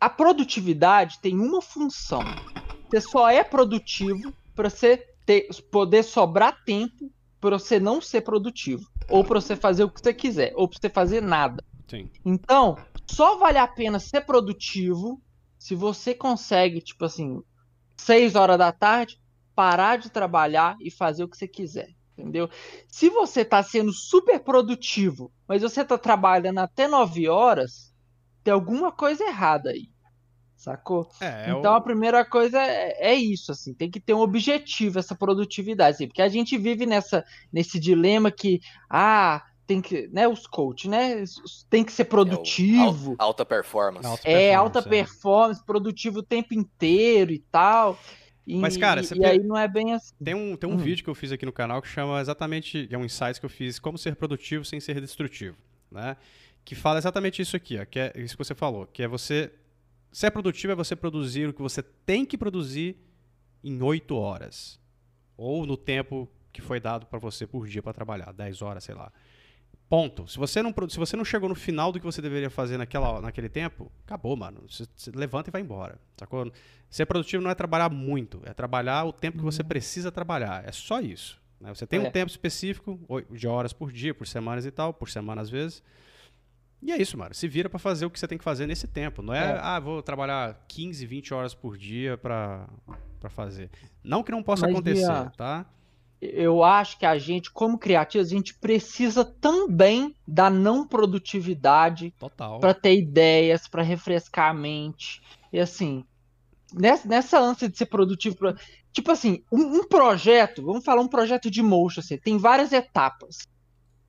a produtividade tem uma função. Você só é produtivo para você ter, poder sobrar tempo para você não ser produtivo, ou para você fazer o que você quiser, ou para você fazer nada.
Sim.
Então, só vale a pena ser produtivo se você consegue, tipo assim, seis horas da tarde, parar de trabalhar e fazer o que você quiser. Entendeu? Se você tá sendo super produtivo, mas você tá trabalhando até 9 horas, tem alguma coisa errada aí. Sacou?
É, é
Então
o-
a primeira coisa é, é isso, assim, tem que ter um objetivo essa produtividade, assim, porque a gente vive nessa nesse dilema que ah, tem que, né, os coach, né, tem que ser
É o
produtivo,
al- alta performance.
Alta
é
performance,
alta
é.
performance, produtivo o tempo inteiro e tal. E,
Mas, cara,
e- e aí não é bem assim.
Tem um, tem um
Hum.
vídeo que eu fiz aqui no canal que chama exatamente, é um insights que eu fiz, como ser produtivo sem ser destrutivo. né? Que fala exatamente isso aqui, ó, que é isso que você falou, que é você ser produtivo é você produzir o que você tem que produzir em 8 horas ou no tempo que foi dado para você por dia para trabalhar, 10 horas, sei lá. Ponto. Se você, não, se você não chegou no final do que você deveria fazer naquela, naquele tempo, acabou, mano. Você, você levanta e vai embora. Sacou? Ser produtivo não é trabalhar muito, é trabalhar o tempo que você precisa trabalhar. É só isso. Né? Você tem um
É.
tempo específico, de horas por dia, por semanas e tal, por semana às vezes. E é isso, mano. Se vira pra fazer o que você tem que fazer nesse tempo. Não é,
É.
ah, vou trabalhar 15, 20 horas por dia pra, pra fazer. Não que não possa
Mas,
acontecer,
Ian,
tá?
Eu acho que a gente, como criativos, a gente precisa também da não produtividade para ter ideias, para refrescar a mente. E assim, nessa, nessa ânsia de ser produtivo, pra- tipo assim, um, um projeto, vamos falar um projeto de motion, assim, tem várias etapas.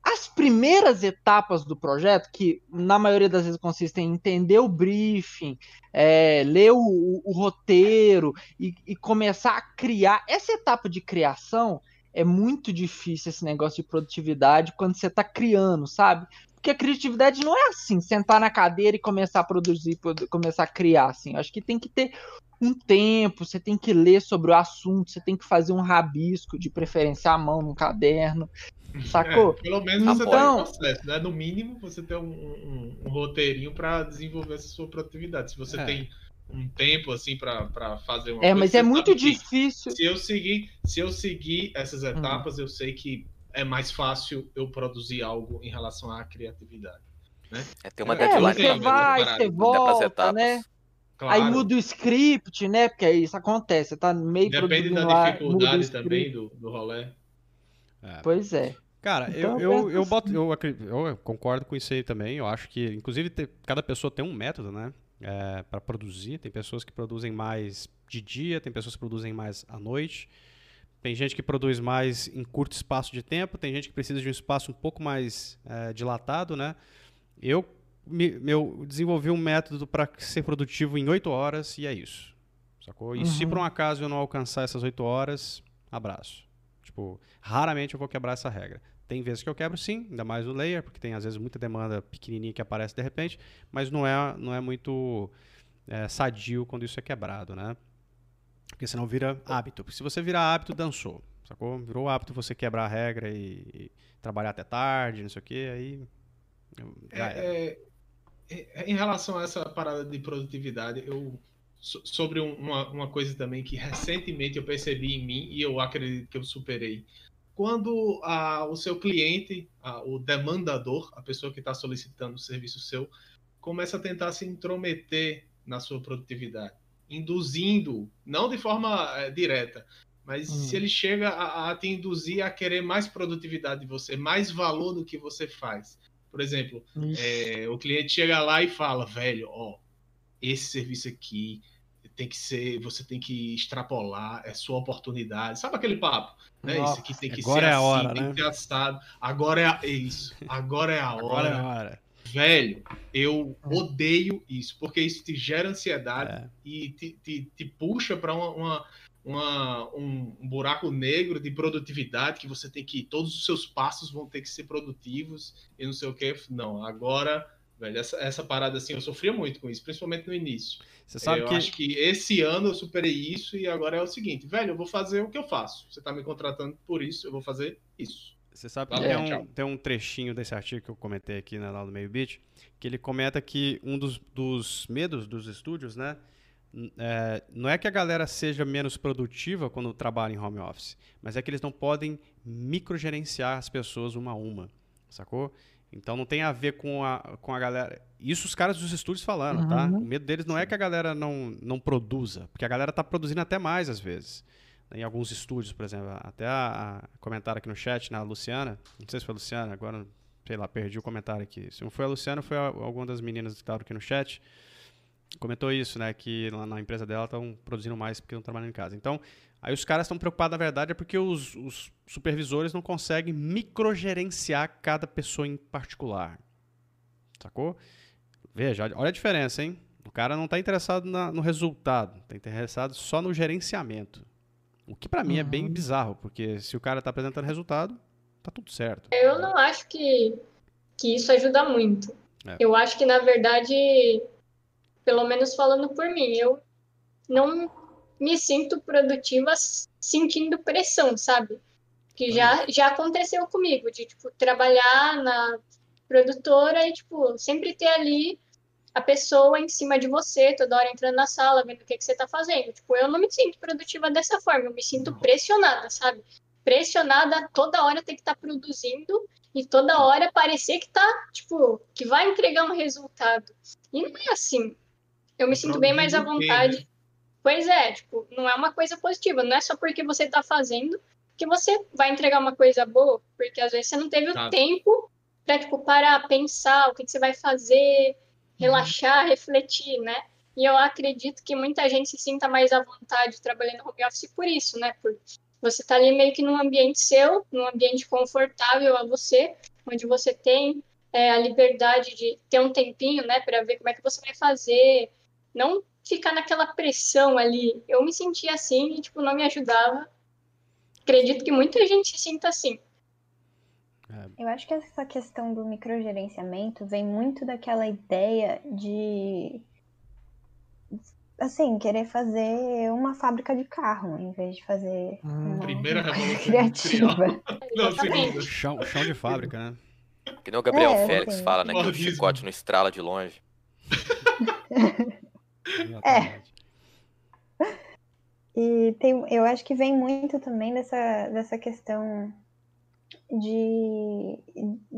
As primeiras etapas do projeto, que na maioria das vezes consistem em entender o briefing, é, ler o, o- o roteiro e, e começar a criar. Essa etapa de criação é muito difícil esse negócio de produtividade quando você está criando, sabe? Porque a criatividade não é assim, sentar na cadeira e começar a produzir, produ- começar a criar, assim. Eu acho que tem que ter um tempo, você tem que ler sobre o assunto, você tem que fazer um rabisco, de preferência à mão, num caderno, sacou?
É, pelo menos você tem
Então-
um processo, né? No mínimo, você tem um, um- um roteirinho para desenvolver essa sua produtividade. Se você
É.
tem um tempo assim para fazer uma
É,
coisa,
mas
você
é muito difícil.
Se eu seguir, se eu seguir essas
Hum.
etapas, eu sei que é mais fácil eu produzir algo em relação à criatividade.
É, tem uma
É,
deadline
você
pra-
vai, você
né,
volta, né?
Claro,
Aí muda o script, né? Porque isso acontece, você tá meio
depende
produzindo
da
lá, muda o
dificuldade também do, do rolê.
É.
Pois é.
Cara,
Então,
eu, eu, eu, boto,
assim.
eu, acri- eu concordo com isso aí também. Eu acho que, inclusive, te- cada pessoa tem um método, né? É, para produzir. Tem pessoas que produzem mais de dia, tem pessoas que produzem mais à noite. Tem gente que produz mais em curto espaço de tempo, tem gente que precisa de um espaço um pouco mais é, dilatado, né? Eu me, meu, desenvolvi um método para ser produtivo em 8 horas e é isso. Sacou? E se
Uhum.
por um acaso eu não alcançar essas 8 horas, abraço. Tipo, raramente eu vou quebrar essa regra. Tem vezes que eu quebro sim, ainda mais o layer, porque tem às vezes muita demanda pequenininha que aparece de repente, mas não é, não é muito é, sadio quando isso é quebrado, né? Porque senão vira hábito. Porque se você virar hábito, dançou, sacou? Virou hábito você quebrar a regra e, e trabalhar até tarde, não sei o que, aí.
É, é, é, em relação a essa parada de produtividade, eu so- sobre um- uma, uma coisa também que recentemente eu percebi em mim e eu acredito que eu superei. Quando a- o seu cliente, a- o demandador, a pessoa que está solicitando o serviço seu, começa a tentar se intrometer na sua produtividade, induzindo, não de forma eh, direta, mas
Hum.
se ele chega a, a te induzir a querer mais produtividade de você, mais valor do que você faz. Por exemplo, é, o cliente chega lá e fala, velho, ó, esse serviço aqui tem que ser, você tem que extrapolar, é sua oportunidade. Sabe aquele papo? Né?
Nossa,
Isso aqui tem que
agora
ser
é a
assim,
hora,
tem
né?
que ser assado. Agora é, a- é isso. Agora é a
Agora
hora.
é a hora.
Velho, eu odeio isso, porque isso te gera ansiedade
É.
e te, te, te puxa para uma, uma, uma- um, um buraco negro de produtividade que você tem que. Todos os seus passos vão ter que ser produtivos e não sei o que. Não, agora, velho, essa, essa parada assim, eu sofria muito com isso, principalmente no início.
Você sabe
eu
que
acho que esse ano eu superei isso e agora é o seguinte, velho, eu vou fazer o que eu faço. Você tá me contratando por isso, eu vou fazer isso.
Você sabe que
Valeu,
tem, um, tem um trechinho desse artigo que eu comentei aqui na aula do Meio Beat, que ele comenta que um dos, dos medos dos estúdios, né, é, não é que a galera seja menos produtiva quando trabalha em home office, mas é que eles não podem microgerenciar as pessoas uma a uma, sacou? Então não tem a ver com a, com a galera. Isso os caras dos estúdios falando, tá?
Uhum.
O medo deles não é que a galera não, não produza, porque a galera tá produzindo até mais às vezes em alguns estúdios, por exemplo. Até a, a comentaram aqui no chat, na Luciana, não sei se foi a Luciana, agora, sei lá, perdi o comentário aqui. Se não foi a Luciana, foi a, alguma das meninas que estavam aqui no chat. Comentou isso, né? Que lá na empresa dela estão produzindo mais porque não trabalham em casa. Então, aí os caras estão preocupados, na verdade, é porque os, os supervisores não conseguem microgerenciar cada pessoa em particular. Sacou? Veja, olha a diferença, hein? O cara não está interessado na- no resultado, está interessado só no gerenciamento. O que pra mim é bem
Uhum.
bizarro, porque se o cara tá apresentando resultado, tá tudo certo.
Eu não acho que, que isso ajuda muito.
É.
Eu acho que, na verdade, pelo menos falando por mim, eu não me sinto produtiva sentindo pressão, sabe? Que já, já aconteceu comigo, de, tipo, trabalhar na produtora e, tipo, sempre ter ali a pessoa em cima de você, toda hora entrando na sala, vendo o que, que você tá fazendo. Tipo, eu não me sinto produtiva dessa forma, eu me sinto pressionada, sabe? Pressionada toda hora ter que estar tá produzindo e toda hora parecer que tá, tipo, que vai entregar um resultado. E não é assim. Eu me sinto bem mais à vontade. Pois é, tipo, não é uma coisa positiva, não é só porque você tá fazendo que você vai entregar uma coisa boa, porque às vezes você não teve tá. o tempo para tipo parar, pensar o que, que você vai fazer, relaxar, refletir, né? E eu acredito que muita gente se sinta mais à vontade trabalhando no home office por isso, né? Por você tá ali meio que num ambiente seu, num ambiente confortável a você, onde você tem é, a liberdade de ter um tempinho, né, para ver como é que você vai fazer, não ficar naquela pressão ali. Eu me sentia assim e tipo não me ajudava. Acredito que muita gente se sinta assim.
Eu acho que essa questão do microgerenciamento vem muito daquela ideia de assim, querer fazer uma fábrica de carro, em vez de fazer hum. uma
Primeira revolução (laughs)
criativa. (laughs)
Não, segunda.
Chão, chão de fábrica, né?
Que nem o Gabriel
É,
Félix
assim.
fala, né? Que o chicote não estrala de longe. (laughs)
Exatamente.
E tem, eu acho que vem muito também dessa, dessa questão de,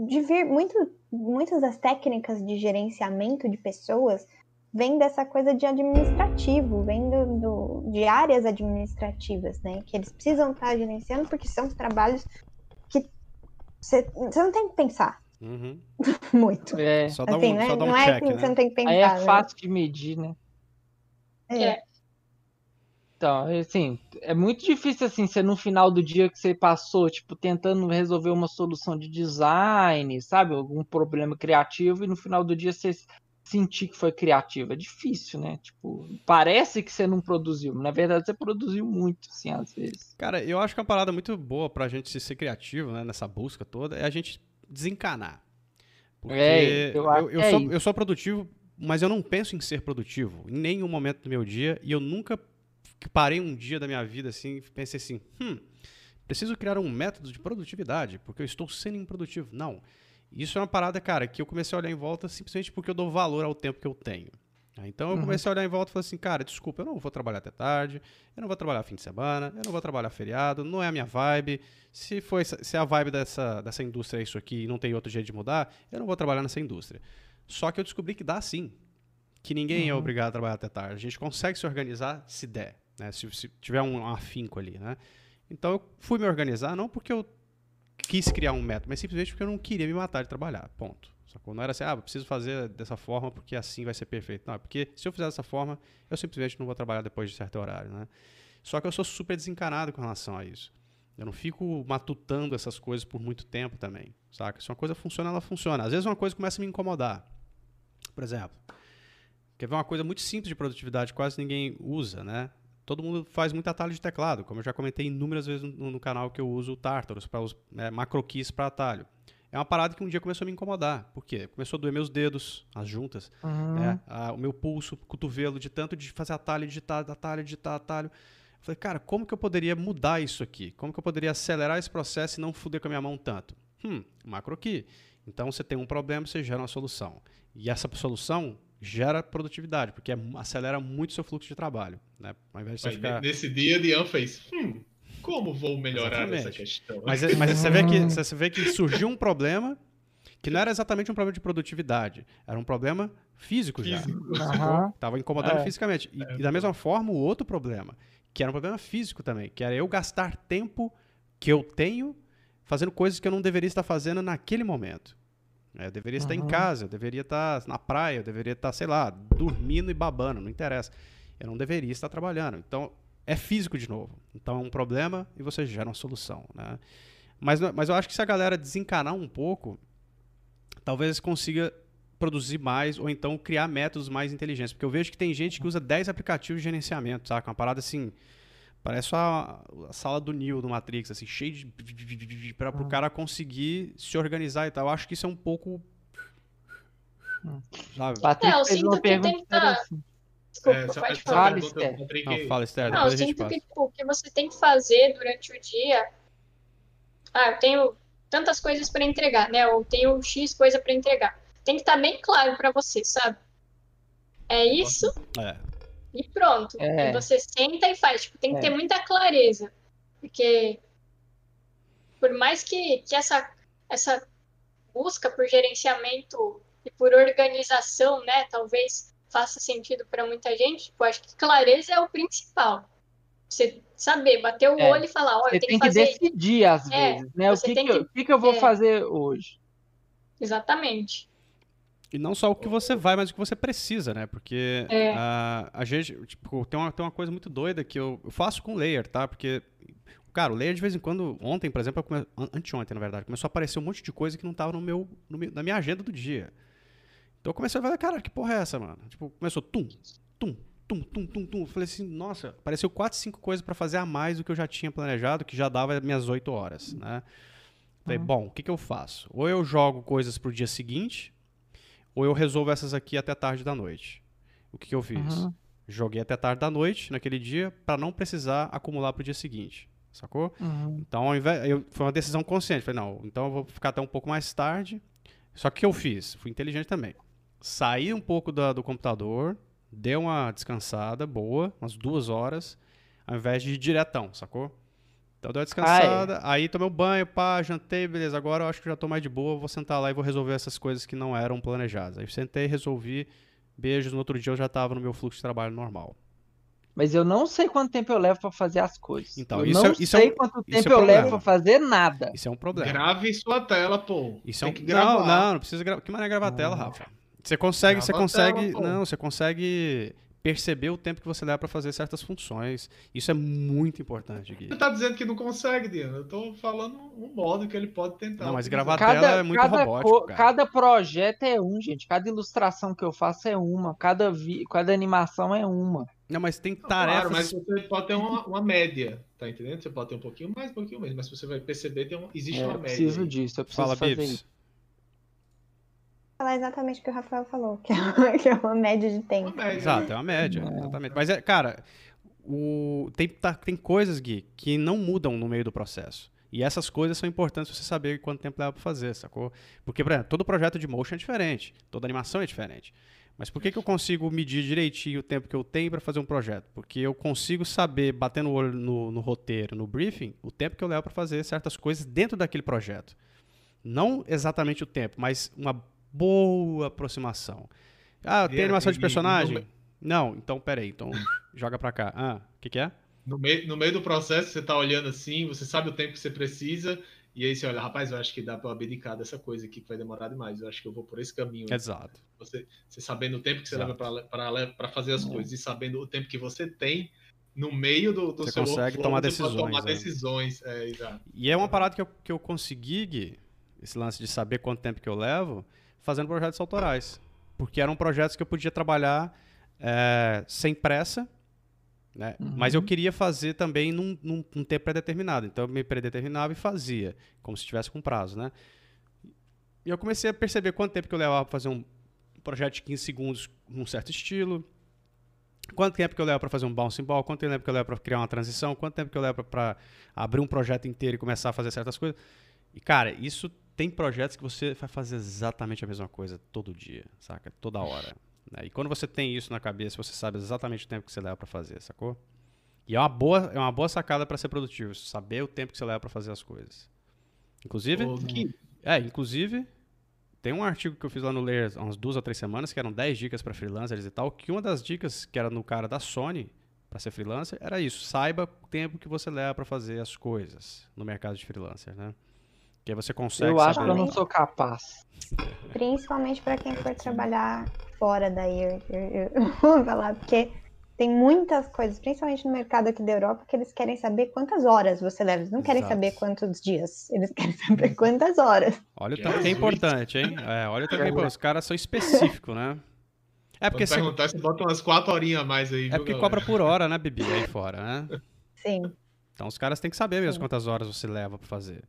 de vir muito, muitas das técnicas de gerenciamento de pessoas vem dessa coisa de administrativo, vem do, do- de áreas administrativas, né? Que eles precisam estar gerenciando porque são trabalhos que você você não tem que pensar
Uhum. (laughs)
muito.
É,
Só dá
Assim,
um,
né?
só dá um
não é
check,
que você
né?
não tem que pensar.
aí é
né?
fácil de medir, né?
É.
Então, assim, é muito difícil assim, ser no final do dia que você passou, tipo, tentando resolver uma solução de design, sabe? Algum problema criativo, e no final do dia você sentir que foi criativo. É difícil, né? Tipo, parece que você não produziu, mas na verdade você produziu muito, assim, às vezes.
Cara, eu acho que uma parada muito boa pra gente se ser criativo, né, nessa busca toda, é a gente desencanar. Porque
É, eu
eu, eu
é
sou, eu sou produtivo, mas eu não penso em ser produtivo em nenhum momento do meu dia e eu nunca parei um dia da minha vida assim e pensei assim, hum, preciso criar um método de produtividade, porque eu estou sendo improdutivo. Não. Isso é uma parada, cara, que eu comecei a olhar em volta simplesmente porque eu dou valor ao tempo que eu tenho. Então eu
Uhum.
comecei a olhar em volta e falei assim, cara, desculpa, eu não vou trabalhar até tarde, eu não vou trabalhar fim de semana, eu não vou trabalhar feriado, não é a minha vibe. Se foi se a vibe dessa, dessa indústria é isso aqui e não tem outro jeito de mudar, eu não vou trabalhar nessa indústria. Só que eu descobri que dá sim. Que ninguém é
Uhum.
obrigado a trabalhar até tarde. A gente consegue se organizar se der, né? Se, se tiver um afinco ali, né? Então eu fui me organizar, não porque eu quis criar um método, mas simplesmente porque eu não queria me matar de trabalhar. Ponto. Sacou? Não era assim, ah, preciso fazer dessa forma porque assim vai ser perfeito. Não, é porque se eu fizer dessa forma, eu simplesmente não vou trabalhar depois de certo horário, né? Só que eu sou super desencanado com relação a isso. Eu não fico matutando essas coisas por muito tempo também, saca? Se uma coisa funciona, ela funciona. Às vezes uma coisa começa a me incomodar. Por exemplo, quer ver uma coisa muito simples de produtividade, quase ninguém usa, né? Todo mundo faz muito atalho de teclado, como eu já comentei inúmeras vezes no, no canal que eu uso o Tartarus para os é, macro keys para atalho. É uma parada que um dia começou a me incomodar. Por quê? Começou a doer meus dedos, as juntas,
Uhum.
né? Ah, o meu pulso, o cotovelo, de tanto de fazer atalho, digitar, atalho, digitar, atalho. Eu falei, cara, como que eu poderia mudar isso aqui? Como que eu poderia acelerar esse processo e não fuder com a minha mão tanto? Hum, macro key. Então você tem um problema, você gera uma solução. E essa solução gera produtividade, porque é- acelera muito o seu fluxo de trabalho. Né? Ao invés de você
Aí,
ficar...
Nesse dia, Dian fez. Hum, como vou melhorar essa
Exatamente.
questão?
Mas, é- mas você, vê que, (laughs) você vê que surgiu um problema que não era exatamente um problema de produtividade, era um problema físico, já.
Físico.
Aham. (laughs)
Tava incomodando
É.
fisicamente. E, e da mesma forma, o outro problema, que era um problema físico também, que era eu gastar tempo que eu tenho fazendo coisas que eu não deveria estar fazendo naquele momento. É, Eu deveria estar em
Uhum.
casa, eu deveria estar na praia, eu deveria estar, sei lá, dormindo e babando, não interessa. Eu não deveria estar trabalhando. Então, é físico de novo. Então, é um problema e você gera uma solução, né? Mas, não- mas eu acho que se a galera desencanar um pouco, talvez consiga produzir mais ou então criar métodos mais inteligentes. Porque eu vejo que tem gente que usa 10 aplicativos de gerenciamento, saca? Uma parada assim. Parece a, a sala do Neo do Matrix, assim, cheio de. para o cara conseguir se organizar e tal. Eu acho que isso é um pouco Sabe?
Patrick
É, eu
fez
sinto
uma pergunta
que tá-. Desculpa,
É,
pode
só
falar.
Fala, Esther.
Não, fala, Esther,
Não, eu sinto que tipo, o que você tem que fazer durante o dia. Ah, eu tenho tantas coisas para entregar, né? Ou tenho X coisa para entregar. Tem que estar bem claro para você, sabe? É isso
É.
e pronto.
É.
E você senta e faz. Tipo, tem que
É.
ter muita clareza. Porque por mais que, que essa, essa busca por gerenciamento e por organização, né, talvez faça sentido para muita gente, tipo, acho que clareza é o principal. Você saber, bater o
É.
olho e falar, ó,
Você
eu tenho
tem
que
que
fazer
decidir, às
É,
vezes, né? O que, que, eu- o que, que eu vou
é.
fazer hoje?
exatamente.
E não só o que você vai, mas o que você precisa, né? Porque
É.
ah, a gente, tipo, tem uma, tem uma coisa muito doida que eu, eu faço com o layer, tá? Porque, cara, o layer de vez em quando, ontem, por exemplo, come... an- anteontem, na verdade, começou a aparecer um monte de coisa que não tava no meu, no meu- na minha agenda do dia. Então eu comecei a falar, cara, que porra é essa, mano? Tipo, começou tum, tum, tum, tum, tum, tum. Eu falei assim, nossa, apareceu quatro, cinco coisas pra fazer a mais do que eu já tinha planejado, que já dava minhas oito horas, né? Falei, bom, o que, que eu faço? Ou eu jogo coisas pro dia seguinte, ou eu resolvo essas aqui até tarde da noite. O que, que eu fiz?
Uhum.
Joguei até tarde da noite naquele dia pra não precisar acumular pro dia seguinte, sacou?
Uhum.
Então, ao invés, eu, foi uma decisão consciente. Falei, não, então eu vou ficar até um pouco mais tarde. Só que o que eu fiz? Fui inteligente também. Saí um pouco da- do computador, dei uma descansada boa, umas duas horas, ao invés de ir diretão, sacou? Então deu uma descansada, aí tomei um banho, pá, jantei, beleza. Agora eu acho que já tô mais de boa, vou sentar lá e vou resolver essas coisas que não eram planejadas. Aí sentei, resolvi, beijos, no outro dia eu já tava no meu fluxo de trabalho normal.
Mas eu não sei quanto tempo eu levo pra fazer as coisas.
Então,
eu
isso
não
é- isso é
sei
um-
quanto
é
tempo
um
eu levo pra fazer nada.
Isso é um problema.
Grave sua tela, pô.
Isso é
Tem
um...
que gravar.
Não, não, não precisa gravar. Que maneira gravar a tela, Rafa? Você consegue, você
Grava a
consegue,
tela,
não, você consegue perceber o tempo que você leva pra fazer certas funções. Isso é muito importante, Gui.
Você tá dizendo que não consegue, Diana. Eu tô falando um modo que ele pode tentar.
Não, mas gravar a tela é muito
cada,
robótico,
co-
cara.
cada projeto é um, gente. Cada ilustração que eu faço é uma. Cada, vi, cada animação é uma.
Não, mas tem tarefas.
Claro, mas você pode ter uma, uma média, tá entendendo? Você pode ter um pouquinho mais, um pouquinho menos, mas você vai perceber tem um, existe
É,
uma
eu
média.
preciso
aí.
disso, eu preciso
Fala,
fazer
Bibs.
isso.
Falar exatamente o que o Rafael falou, (laughs) que é uma, que é uma média de
Uma
tempo.
média.
Exato, é uma média, exatamente. Mas é, cara, o... tem, tá- tem coisas, Gui, que não mudam no meio do processo. E essas coisas são importantes pra você saber quanto tempo leva pra fazer, sacou? Porque, por exemplo, todo projeto de motion é diferente, toda animação é diferente. Mas por que, que eu consigo medir direitinho o tempo que eu tenho para fazer um projeto? Porque eu consigo saber, batendo o olho no, no roteiro, no briefing, o tempo que eu levo para fazer certas coisas dentro daquele projeto. Não exatamente o tempo, mas uma boa aproximação. Ah, tem
E-
animação de personagem? Não, então peraí, então (laughs) joga pra cá. Ah, o que, que é?
No meio, no meio do processo, você tá olhando assim, você sabe o tempo que você precisa, e aí você olha, rapaz, eu acho que dá pra abdicar dessa coisa aqui que vai demorar demais. Eu acho que eu vou por esse caminho.
Exato.
Você, você sabendo o tempo que você
Exato.
leva para fazer as coisas e sabendo o tempo que você tem no meio do, do
Você
seu
consegue tomar decisões,
tomar
né?
decisões. É, exato.
E é uma parada que eu, que eu consegui, Gui, esse lance de saber quanto tempo que eu levo, fazendo projetos autorais. Porque eram projetos que eu podia trabalhar é, sem pressa, né?
Uhum.
mas eu queria fazer também num, num, num tempo pré-determinado. Então eu me predeterminava e fazia, como se tivesse com prazo. Né? E eu comecei a perceber quanto tempo que eu levava para fazer um projeto de 15 segundos num certo estilo. Quanto tempo que eu levo para fazer um bouncing ball? Quanto tempo que eu levo para criar uma transição? Quanto tempo que eu levo para abrir um projeto inteiro e começar a fazer certas coisas? E, cara, isso tem projetos que você vai fazer exatamente a mesma coisa todo dia, saca? Toda hora. né? E quando você tem isso na cabeça, você sabe exatamente o tempo que você leva para fazer, sacou? E é uma boa, é uma boa sacada para ser produtivo, saber o tempo que você leva para fazer as coisas. Inclusive,
O Gui,
é, inclusive, tem um artigo que eu fiz lá no Ler há umas duas ou três semanas, que eram 10 dicas para freelancers e tal, que uma das dicas, que era no cara da Sony, para ser freelancer, era isso. Saiba o tempo que você leva para fazer as coisas no mercado de freelancer, né? Que aí você consegue
Eu acho que eu não sou capaz.
Principalmente para quem for trabalhar fora daí, eu, eu, eu (laughs) vou falar, porque tem muitas coisas, principalmente no mercado aqui da Europa, que eles querem saber quantas horas você leva. Eles não querem
Exato.
saber quantos dias, eles querem saber (laughs) quantas horas.
Olha o tanto que é importante, hein? É, olha o tanto que é importante. Os caras são específicos, né? É porque,
quando
você,
perguntar, você bota umas quatro horinhas a mais aí,
é
viu,
porque
galera?
cobra por hora, né, Bibi? Aí fora, né?
Sim.
Então os caras têm que saber mesmo
Sim.
quantas horas você leva pra fazer.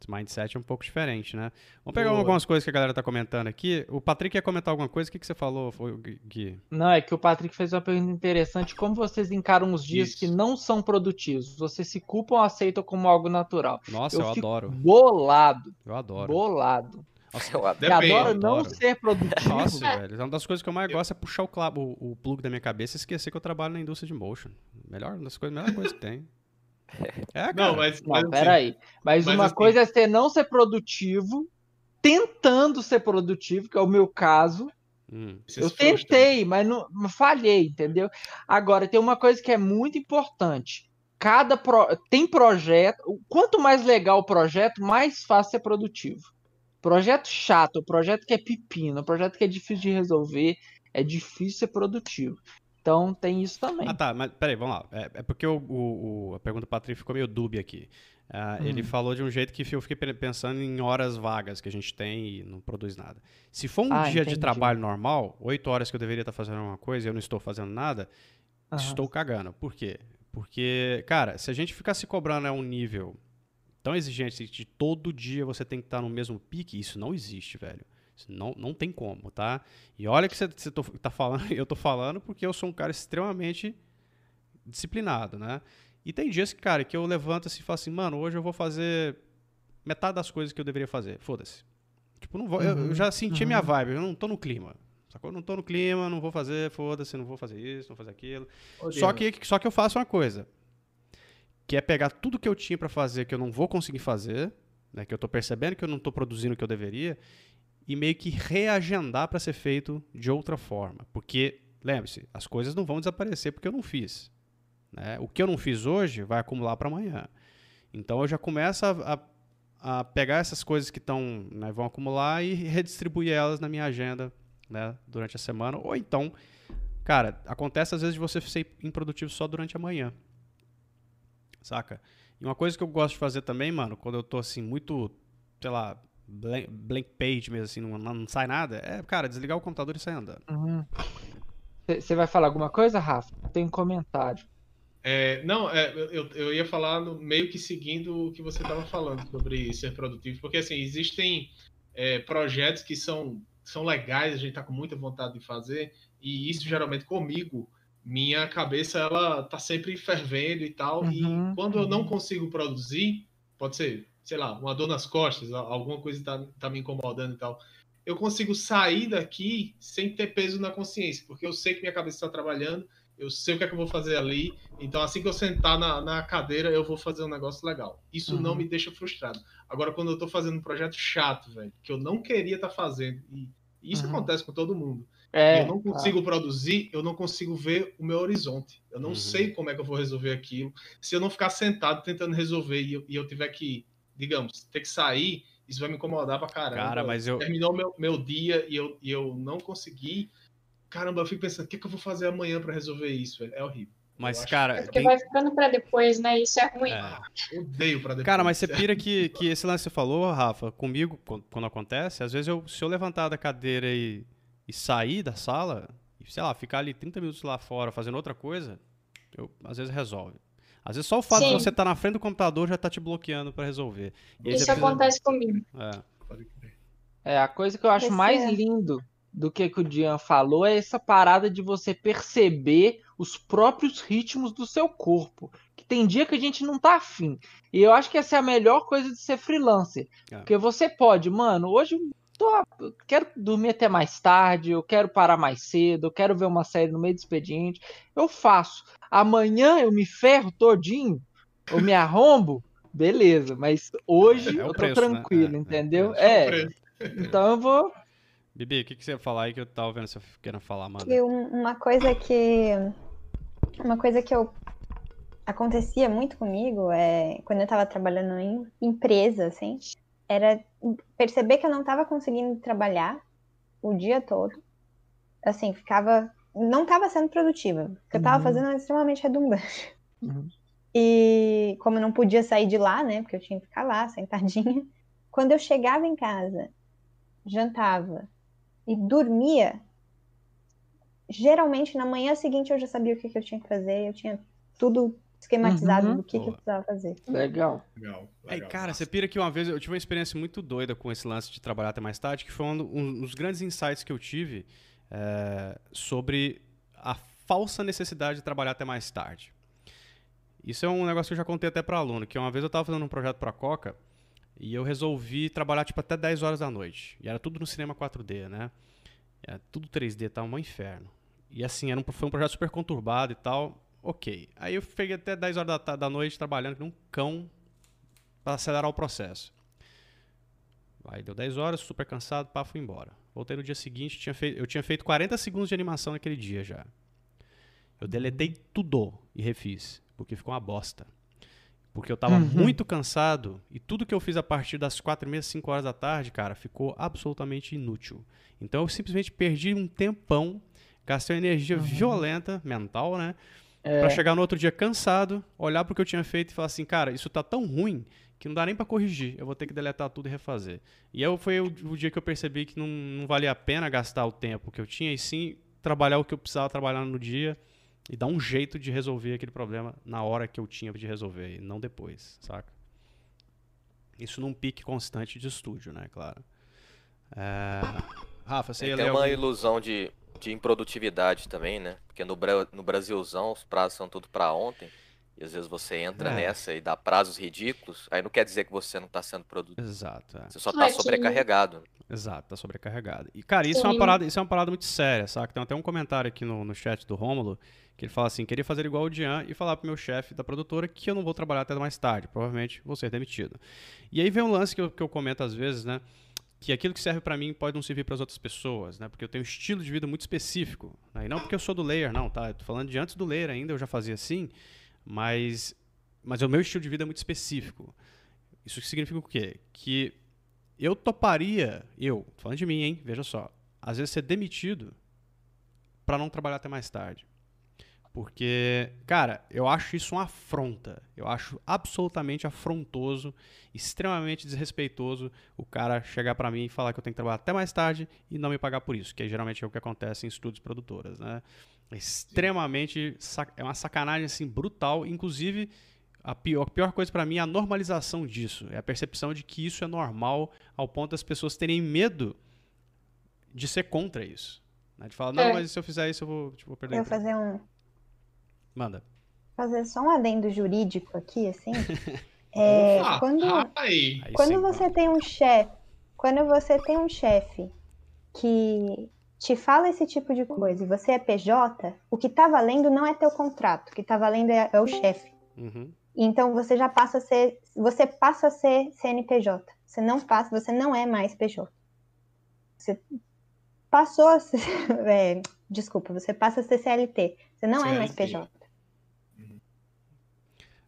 Esse mindset é um pouco diferente, né? Vamos pegar
Boa.
algumas coisas que a galera tá comentando aqui. O Patrick quer comentar alguma coisa? O que, que você falou, foi, Gui?
Não, é que o Patrick fez uma pergunta interessante. Como vocês encaram os dias
Isso.
que não são produtivos? Vocês se culpam ou aceitam como algo natural?
Nossa, eu,
fico
adoro.
bolado,
Eu adoro.
bolado.
Eu adoro.
Depende.
adoro não
Adoro.
ser produtivo.
Nossa, velho. Uma das coisas que eu mais gosto é puxar o, clavo, o, o plug da minha cabeça e esquecer que eu trabalho na indústria de motion. Melhor, uma das coisas, melhor coisa que tem. (laughs) É, cara.
Não, mas. mas
Não,
assim,
peraí. Mas,
mas
uma
assim-
coisa é você não ser produtivo, tentando ser produtivo, que é o meu caso.
Hum,
você
Eu
frustra.
tentei, mas não falhei, entendeu? Agora, tem uma coisa que é muito importante. Cada pro- tem projeto, quanto mais legal o projeto, mais fácil ser produtivo. Projeto chato, projeto que é pepino, projeto que é difícil de resolver, é difícil ser produtivo. Então tem isso também.
Ah, tá, mas peraí, vamos lá. É, é porque o, o- a pergunta do Patrick ficou meio dúbia aqui. Ele
Hum.
falou de um jeito que eu fiquei pe- pensando em horas vagas que a gente tem e não produz nada. Se for um
Ah,
dia de
entendi.
trabalho normal, oito horas que eu deveria estar fazendo uma coisa e eu não estou fazendo nada, estou cagando. Por quê? Porque, cara, se a gente ficar se cobrando a um nível tão exigente de todo dia você tem que estar no mesmo pique, isso não existe, velho. Não, não tem como, tá? E olha que você, você tô- tá falando, (laughs) eu tô falando porque eu sou um cara extremamente disciplinado, né? E tem dias que, cara, que eu levanto assim e falo assim, mano, hoje eu vou fazer metade das coisas que eu deveria fazer. Foda-se. Tipo, não vou, eu, eu
Uhum,
já senti
uhum.
minha vibe, eu não tô no clima. Sacou? Não tô no clima, não vou fazer, foda-se, não vou fazer isso, não vou fazer aquilo. Só que, só que eu faço uma coisa. Que é pegar tudo que eu tinha pra fazer que eu não vou conseguir fazer, né, que eu tô percebendo que eu não tô produzindo o que eu deveria, e meio que reagendar pra ser feito de outra forma. Porque, lembre-se, as coisas não vão desaparecer porque eu não fiz. né? O que eu não fiz hoje vai acumular para amanhã. Então eu já começo a, a- a pegar essas coisas que estão, né, vão acumular e redistribuir elas na minha agenda né, durante a semana. Ou então, cara, acontece às vezes de você ser improdutivo só durante a manhã. Saca? E uma coisa que eu gosto de fazer também, mano, quando eu tô assim, muito, sei lá, blank, blank page mesmo, assim, não, não sai nada, é, cara, desligar o computador e sair andando.
Você vai falar alguma coisa, Rafa? Tem um comentário.
É, não, é, eu, eu ia falar no- meio que seguindo o que você estava falando sobre ser produtivo, porque assim, existem é, projetos que são, são legais, a gente está com muita vontade de fazer, e isso geralmente comigo, minha cabeça ela tá sempre fervendo e tal,
Uhum,
e quando eu não
uhum.
consigo produzir, pode ser, sei lá, uma dor nas costas, alguma coisa tá, tá me incomodando e tal, eu consigo sair daqui sem ter peso na consciência, porque eu sei que minha cabeça está trabalhando, eu sei o que é que eu vou fazer ali, então assim que eu sentar na, na cadeira, eu vou fazer um negócio legal. Isso não
Uhum.
me deixa frustrado. Agora, quando eu tô fazendo um projeto chato, velho, que eu não queria estar fazendo, e isso
Uhum.
acontece com todo mundo,
É,
eu não consigo produzir, eu não consigo ver o meu horizonte. Eu não
Uhum.
sei como é que eu vou resolver aquilo. Se eu não ficar sentado tentando resolver e eu, e eu tiver que, digamos, ter que sair, isso vai me incomodar pra caramba.
Cara, mas eu-
Terminou meu, meu dia e eu, e eu não consegui. Caramba, eu fico pensando, o que, que eu vou fazer amanhã pra resolver isso? velho? É horrível.
Mas, cara,
É porque
tem-
vai ficando pra depois, né? Isso é ruim.
é.
Eu odeio pra depois.
Cara, mas (laughs) você pira que, que esse lance que você falou, Rafa, comigo, quando, quando acontece, às vezes eu, se eu levantar da cadeira e, e sair da sala, e, sei lá, ficar ali 30 minutos lá fora fazendo outra coisa, eu, às vezes resolve. Às vezes só o fato de
Sim.
você estar na frente do computador já tá te bloqueando pra resolver. E
Isso
precisa-
acontece comigo.
É.
É, a coisa que eu acho
Esse
mais
é-
lindo do que, que o Dian falou é essa parada de você perceber os próprios ritmos do seu corpo. Que tem dia que a gente não tá afim. E eu acho que essa é a melhor coisa de ser freelancer.
É.
Porque você pode, mano, hoje tô, eu quero dormir até mais tarde, eu quero parar mais cedo, eu quero ver uma série no meio do expediente. Eu faço. Amanhã eu me ferro todinho, eu me arrombo. Beleza, mas hoje
É o
eu tô
preço, né?
tranquilo,
É, é,
entendeu?
é
É,
preço.
então eu vou
Bibi, o que, que você ia falar aí que eu tava vendo você querendo falar, mano?
Que um- uma coisa que uma coisa que eu acontecia muito comigo é quando eu estava trabalhando em empresa, assim, era perceber que eu não estava conseguindo trabalhar o dia todo. Assim, ficava não estava sendo produtiva. O que eu estava
Uhum.
fazendo era extremamente redundante.
Uhum.
E como eu não podia sair de lá, né, porque eu tinha que ficar lá sentadinha, (laughs) quando eu chegava em casa, jantava e dormia, geralmente na manhã seguinte eu já sabia o que, que eu tinha que fazer, eu tinha tudo esquematizado
Uhum.
do que, que eu precisava fazer.
Legal.
Legal. Legal,
cara,
massa.
você pira que uma vez eu tive uma experiência muito doida com esse lance de trabalhar até mais tarde, que foi um, um dos grandes insights que eu tive é, sobre a falsa necessidade de trabalhar até mais tarde. Isso é um negócio que eu já contei até para aluno, que uma vez eu estava fazendo um projeto para a Coca e eu resolvi trabalhar tipo até 10 horas da noite. E era tudo no cinema 4D, né? Era tudo 3D, tá um inferno. E assim, era um, foi um projeto super conturbado e tal. Ok. Aí eu peguei até 10 horas da, da noite trabalhando nem um cão para acelerar o processo. Aí deu 10 horas, super cansado, pá, fui embora. Voltei no dia seguinte, tinha fei- eu tinha feito 40 segundos de animação naquele dia já. Eu deletei tudo e refiz, porque ficou uma bosta. Porque eu tava
Uhum.
muito cansado e tudo que eu fiz a partir das 4 e meia, 5 horas da tarde, cara, ficou absolutamente inútil. Então eu simplesmente perdi um tempão, gastei uma energia violenta, mental, né?
É,
Pra chegar no outro dia cansado, olhar pro que eu tinha feito e falar assim, cara, isso tá tão ruim que não dá nem pra corrigir. Eu vou ter que deletar tudo e refazer. E aí foi o, o dia que eu percebi que não, não valia a pena gastar o tempo que eu tinha e sim trabalhar o que eu precisava trabalhar no dia e dar um jeito de resolver aquele problema na hora que eu tinha de resolver e não depois, saca? Isso num pique constante de estúdio, né, claro. É, Rafa, você
E
ia
tem uma
algum...
ilusão de, de improdutividade também, né? Porque no, Bra- no Brasilzão os prazos são tudo pra ontem. E às vezes você entra
É.
nessa e dá prazos ridículos. Aí não quer dizer que você não tá sendo produtivo.
Exato, é.
Você só
Ah,
tá
que-
sobrecarregado.
Exato, tá sobrecarregado. E, cara, isso é uma parada, isso é uma parada muito séria, saca? Tem até um comentário aqui no, no chat do Rômulo que ele fala assim: queria fazer igual o Dian e falar pro meu chefe da produtora que eu não vou trabalhar até mais tarde, provavelmente vou ser demitido. E aí vem um lance que eu, que eu comento às vezes, né? Que aquilo que serve pra mim pode não servir para as outras pessoas, né? Porque eu tenho um estilo de vida muito específico. Né? E não porque eu sou do layer, não, tá? Eu tô falando de antes do layer ainda, eu já fazia assim, mas, mas o meu estilo de vida é muito específico. Isso significa o quê? Que eu toparia, eu, falando de mim, hein? Veja só. Às vezes ser demitido pra não trabalhar até mais tarde. Porque, cara, eu acho isso uma afronta. Eu acho absolutamente afrontoso, extremamente desrespeitoso o cara chegar pra mim e falar que eu tenho que trabalhar até mais tarde e não me pagar por isso, que geralmente é o que acontece em estúdios produtoras, né? É extremamente é uma sacanagem assim brutal, inclusive a pior, a pior coisa pra mim é a normalização disso, é a percepção de que isso é normal ao ponto das pessoas terem medo de ser contra isso. Né? De falar, não,
É.
mas se eu fizer isso eu vou, tipo, vou perder
Eu vou fazer um,
Manda.
fazer só um adendo jurídico aqui, assim. (laughs) É,
Opa,
quando,
aí.
Aí
quando
sim,
você tem um chefe, quando você tem um chefe que te fala esse tipo de coisa e você é PJ, o que tá valendo não é teu contrato, o que tá valendo é, é o chefe.
Uhum.
Então você já passa a ser, você passa a ser CNPJ. Você não passa, você não é mais PJ. Você passou a ser, (laughs) é, desculpa, você passa a ser CLT. Você não é mais
CLT.
PJ.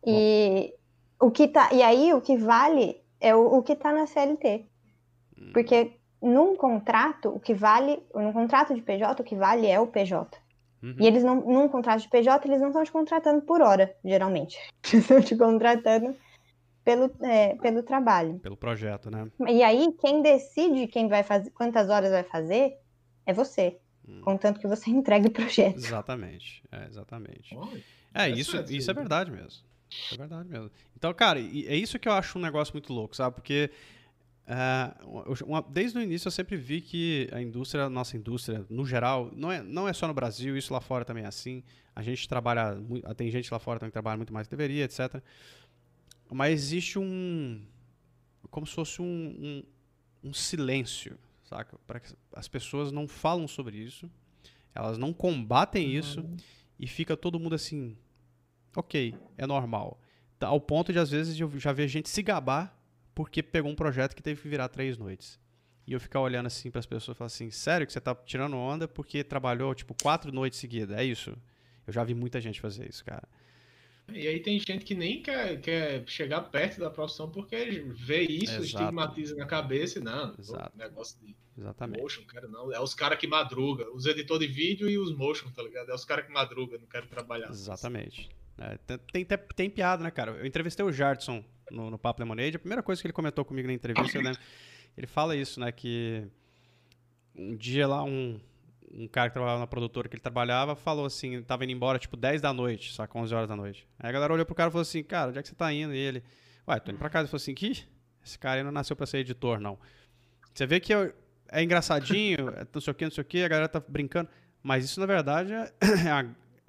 E o que tá, e aí o que vale é o, o que tá na CLT. Porque num contrato, o que vale, num contrato de PJ, o que vale é o PJ.
Uhum.
E eles não, num contrato de PJ, eles não estão te contratando por hora, geralmente. (laughs) Eles estão te contratando pelo, é, pelo trabalho.
Pelo projeto, né?
E aí, quem decide quem vai fazer, quantas horas vai fazer, é você.
Hum.
Contanto que você (laughs) entregue o projeto.
Exatamente. É, exatamente.
Olha,
É, isso,
é
isso é verdade mesmo. É verdade mesmo. Então, cara, é isso que eu acho um negócio muito louco, sabe? Porque eu- uma- desde o início eu sempre vi que a indústria, a nossa indústria, no geral, não é, não é só no Brasil, isso lá fora também é assim. A gente trabalha, mui- tem gente lá fora também que trabalha muito mais que deveria, etc. Mas existe um. como se fosse um, um, um silêncio, saca? Para que as pessoas não falam sobre isso, elas não combatem isso e fica todo mundo assim, ok, é normal. Tá, Ao ponto de, às vezes, eu já ver gente se gabar porque pegou um projeto que teve que virar três noites. E eu ficar olhando assim para as pessoas e falar assim, sério que você tá tirando onda porque trabalhou, tipo, quatro noites seguidas, é isso? Eu já vi muita gente fazer isso, cara.
E aí tem gente que nem quer, quer chegar perto da profissão porque vê isso,
Exato.
estigmatiza na cabeça e não,
Exato.
negócio de
Exatamente.
motion, cara, não. É os caras que madruga, os editores de vídeo e os motion, tá ligado? É os caras que madruga, não querem trabalhar.
Exatamente. É, tem, tem, tem- piada, né, cara? Eu entrevistei o Jardson no, no Papo Lemonade. A primeira coisa que ele comentou comigo na entrevista, lembro, ele fala isso, né? Que um dia lá um, um cara que trabalhava na produtora que ele trabalhava falou assim, tava indo embora tipo 10 da noite, com 11 horas da noite. Aí a galera olhou pro cara e falou assim, cara, onde é que você tá indo? E ele, ué, tô indo pra casa. Ele falou assim, que esse cara aí não nasceu pra ser editor, não. Você vê que é, é engraçadinho, é não sei o que, não sei o que, a galera tá brincando, mas isso na verdade é (coughs)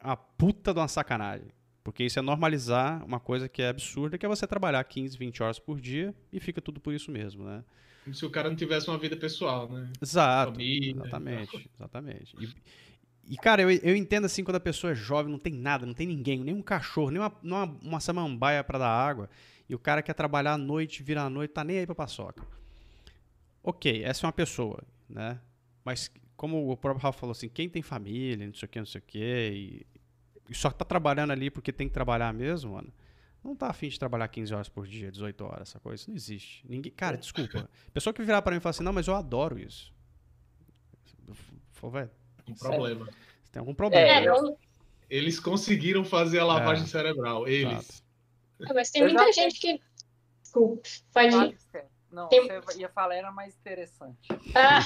a, a puta de uma sacanagem. Porque isso é normalizar uma coisa que é absurda, que é você trabalhar 15, 20 horas por dia e fica tudo por isso mesmo, né?
Como se o cara não tivesse uma vida pessoal, né?
Exato.
Família,
exatamente, exatamente. E, e, cara, eu, eu entendo assim quando a pessoa é jovem, não tem nada, não tem ninguém, nem um cachorro, nem uma, uma, uma samambaia para dar água, e o cara quer trabalhar à noite, virar à noite, tá nem aí pra paçoca. Ok, essa é uma pessoa, né? Mas como o próprio Rafa falou assim, quem tem família, não sei o que, não sei o que, só tá trabalhando ali porque tem que trabalhar mesmo, mano, não tá afim de trabalhar 15 horas por dia, 18 horas, essa coisa. Isso não existe. Ninguém, cara, desculpa. Pessoa que virar para mim e falar assim, não, mas eu adoro isso. Velho.
Um problema.
Você tem algum problema.
É,
né?
Eles conseguiram fazer a lavagem
É.
cerebral. Eles.
Exato.
mas tem muita gente que. Desculpa, pode ir.
Não,
Tem-
você ia falar era mais interessante.
Ah,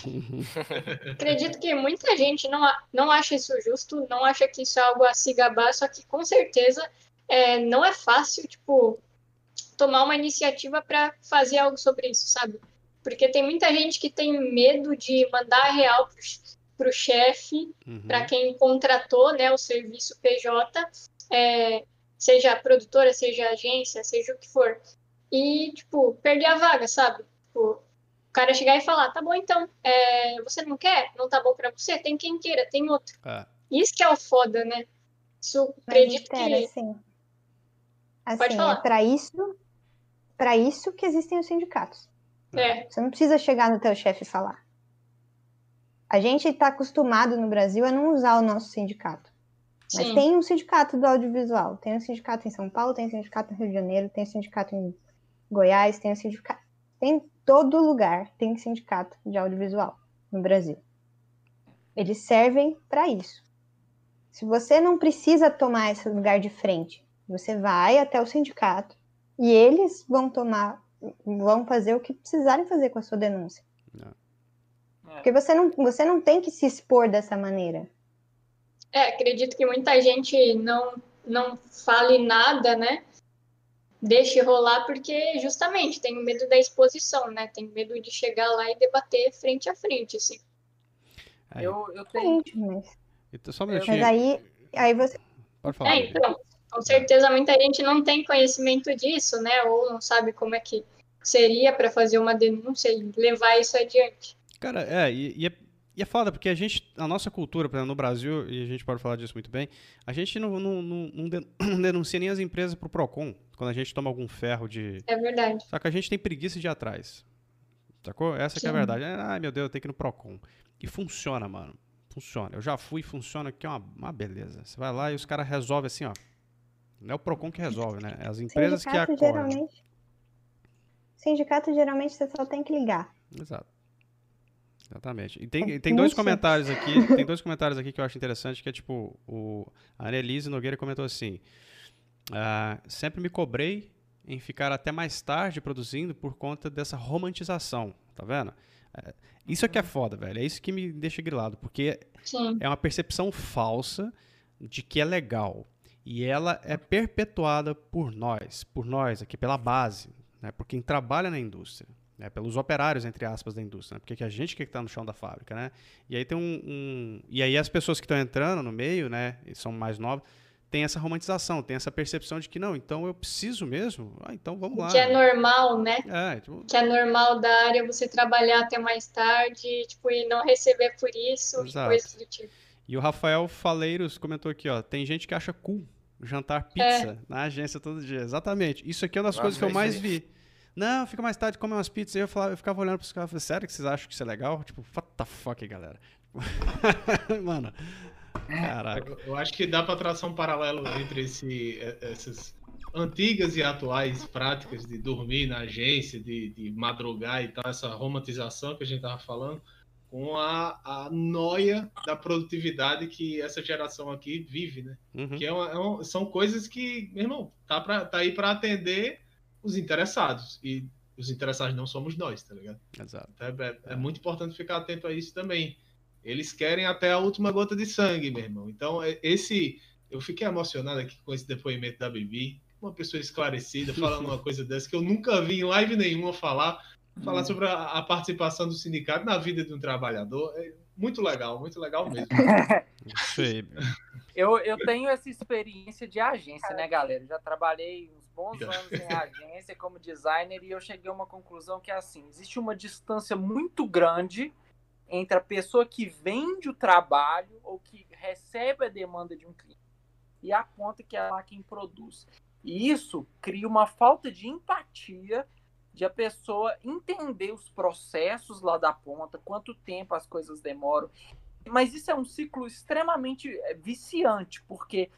acredito que muita gente não, não acha isso justo, não acha que isso é algo a se gabar, só que com certeza é, não é fácil, tipo, tomar uma iniciativa para fazer algo sobre isso, sabe? Porque tem muita gente que tem medo de mandar a real pro, pro chefe,
Uhum.
para quem contratou né, o serviço PJ, é, seja a produtora, seja a agência, seja o que for. E, tipo, perder a vaga, sabe? Tipo, o cara chegar e falar, tá bom então, é, você não quer? Não tá bom para você? Tem quem queira, tem outro.
É.
Isso que é o foda, né? Isso,
Mas
acredito
espera,
que...
assim.
Pode
Assim,
falar.
é para isso, para isso que existem os sindicatos.
É,
Você não precisa chegar no teu chefe e falar. A gente está acostumado no Brasil a não usar o nosso sindicato. Mas
sim.
tem um sindicato do audiovisual. Tem um sindicato em São Paulo, tem um sindicato no Rio de Janeiro, tem um sindicato em Goiás, tem um sindicato. Tem em todo lugar tem sindicato de audiovisual no Brasil. Eles servem para isso. Se você não precisa tomar esse lugar de frente, você vai até o sindicato e eles vão tomar, vão fazer o que precisarem fazer com a sua denúncia.
É.
Porque você não, você não tem que se expor dessa maneira.
É, acredito que muita gente não, não fale nada, né? Deixe rolar porque justamente tem medo da exposição, né? Tem medo de chegar lá e debater frente a frente, assim.
É,
Eu, eu tenho.
Gente, mas,
então, só um
mas
minutinho.
aí, aí você.
Pode falar.
É, então, com certeza muita gente não tem conhecimento disso, né? Ou não sabe como é que seria para fazer uma denúncia e levar isso adiante.
Cara, é, e, e é, e é foda, porque a gente, a nossa cultura, por exemplo, no Brasil, e a gente pode falar disso muito bem, a gente não, não, não, não den- (clears throat) não denuncia nem as empresas pro PROCON, quando a gente toma algum ferro de...
É verdade.
Só que a gente tem preguiça de ir atrás, sacou? Essa que é a verdade. É, Ai, meu Deus, eu tenho que ir no PROCON. E funciona, mano. Funciona. Eu já fui, funciona, que é uma, uma beleza. Você vai lá e os caras resolvem assim, ó. Não é o PROCON que resolve, né? É as empresas que
Sindicato
acordam.
geralmente. Sindicato geralmente você só tem que ligar.
Exato. Exatamente. E tem,
É
tem dois comentários aqui, (laughs) tem dois comentários aqui que eu acho interessante, que é tipo, o, a Annelise Nogueira comentou assim, "Ah, sempre me cobrei em ficar até mais tarde produzindo por conta dessa romantização, tá vendo? É, isso aqui é foda, velho, é isso que me deixa grilado, porque
Sim,
é uma percepção falsa de que é legal. E ela é perpetuada por nós, por nós aqui, pela base, né, por quem trabalha na indústria, né, pelos operários, entre aspas, da indústria, né, porque que a gente que está no chão da fábrica. Né? E aí tem um, um- E aí as pessoas que estão entrando no meio, né, e são mais novas, tem essa romantização, tem essa percepção de que não, então eu preciso mesmo, ah, então vamos lá.
que é normal, né?
É, tipo,
Que é normal da área você trabalhar até mais tarde, tipo, e não receber por isso, e
Exato.
coisas do tipo.
E o Rafael Faleiros comentou aqui, ó, tem gente que acha cool jantar pizza na agência todo dia. Exatamente. Isso aqui é uma das coisas que eu mais vi. Não, fica mais tarde, come umas pizzas. Aí eu, falava, eu ficava olhando pros caras e falei, sério que vocês acham que isso é legal? Tipo, what the fuck, galera? (laughs) Mano, caraca.
Eu, eu acho que dá para traçar um paralelo entre esse, eh, essas antigas e atuais práticas de dormir na agência, de, de madrugar e tal, essa romantização que a gente tava falando, com a, a noia da produtividade que essa geração aqui vive, né?
Uhum.
Que é uma- é um- são coisas que, meu irmão, tá, pra, tá aí para atender os interessados. E os interessados não somos nós, tá ligado?
Exato.
É, é- é muito importante ficar atento a isso também. Eles querem até a última gota de sangue, meu irmão. Então, é- esse. Eu fiquei emocionado aqui com esse depoimento da Bibi. Uma pessoa esclarecida, falando uma (laughs) coisa dessa que eu nunca vi em live nenhuma falar. Falar sobre a, a participação do sindicato na vida de um trabalhador. É muito legal, muito legal mesmo. (laughs)
Eu, eu tenho essa experiência de agência, né, galera? Já trabalhei uns bons anos em agência como designer e eu cheguei a uma conclusão que é assim: existe uma distância muito grande entre a pessoa que vende o trabalho ou que recebe a demanda de um cliente e a ponta que é lá quem produz. E isso cria uma falta de empatia de a pessoa entender os processos lá da ponta, quanto tempo as coisas demoram. Mas isso é um ciclo extremamente eh, viciante, porque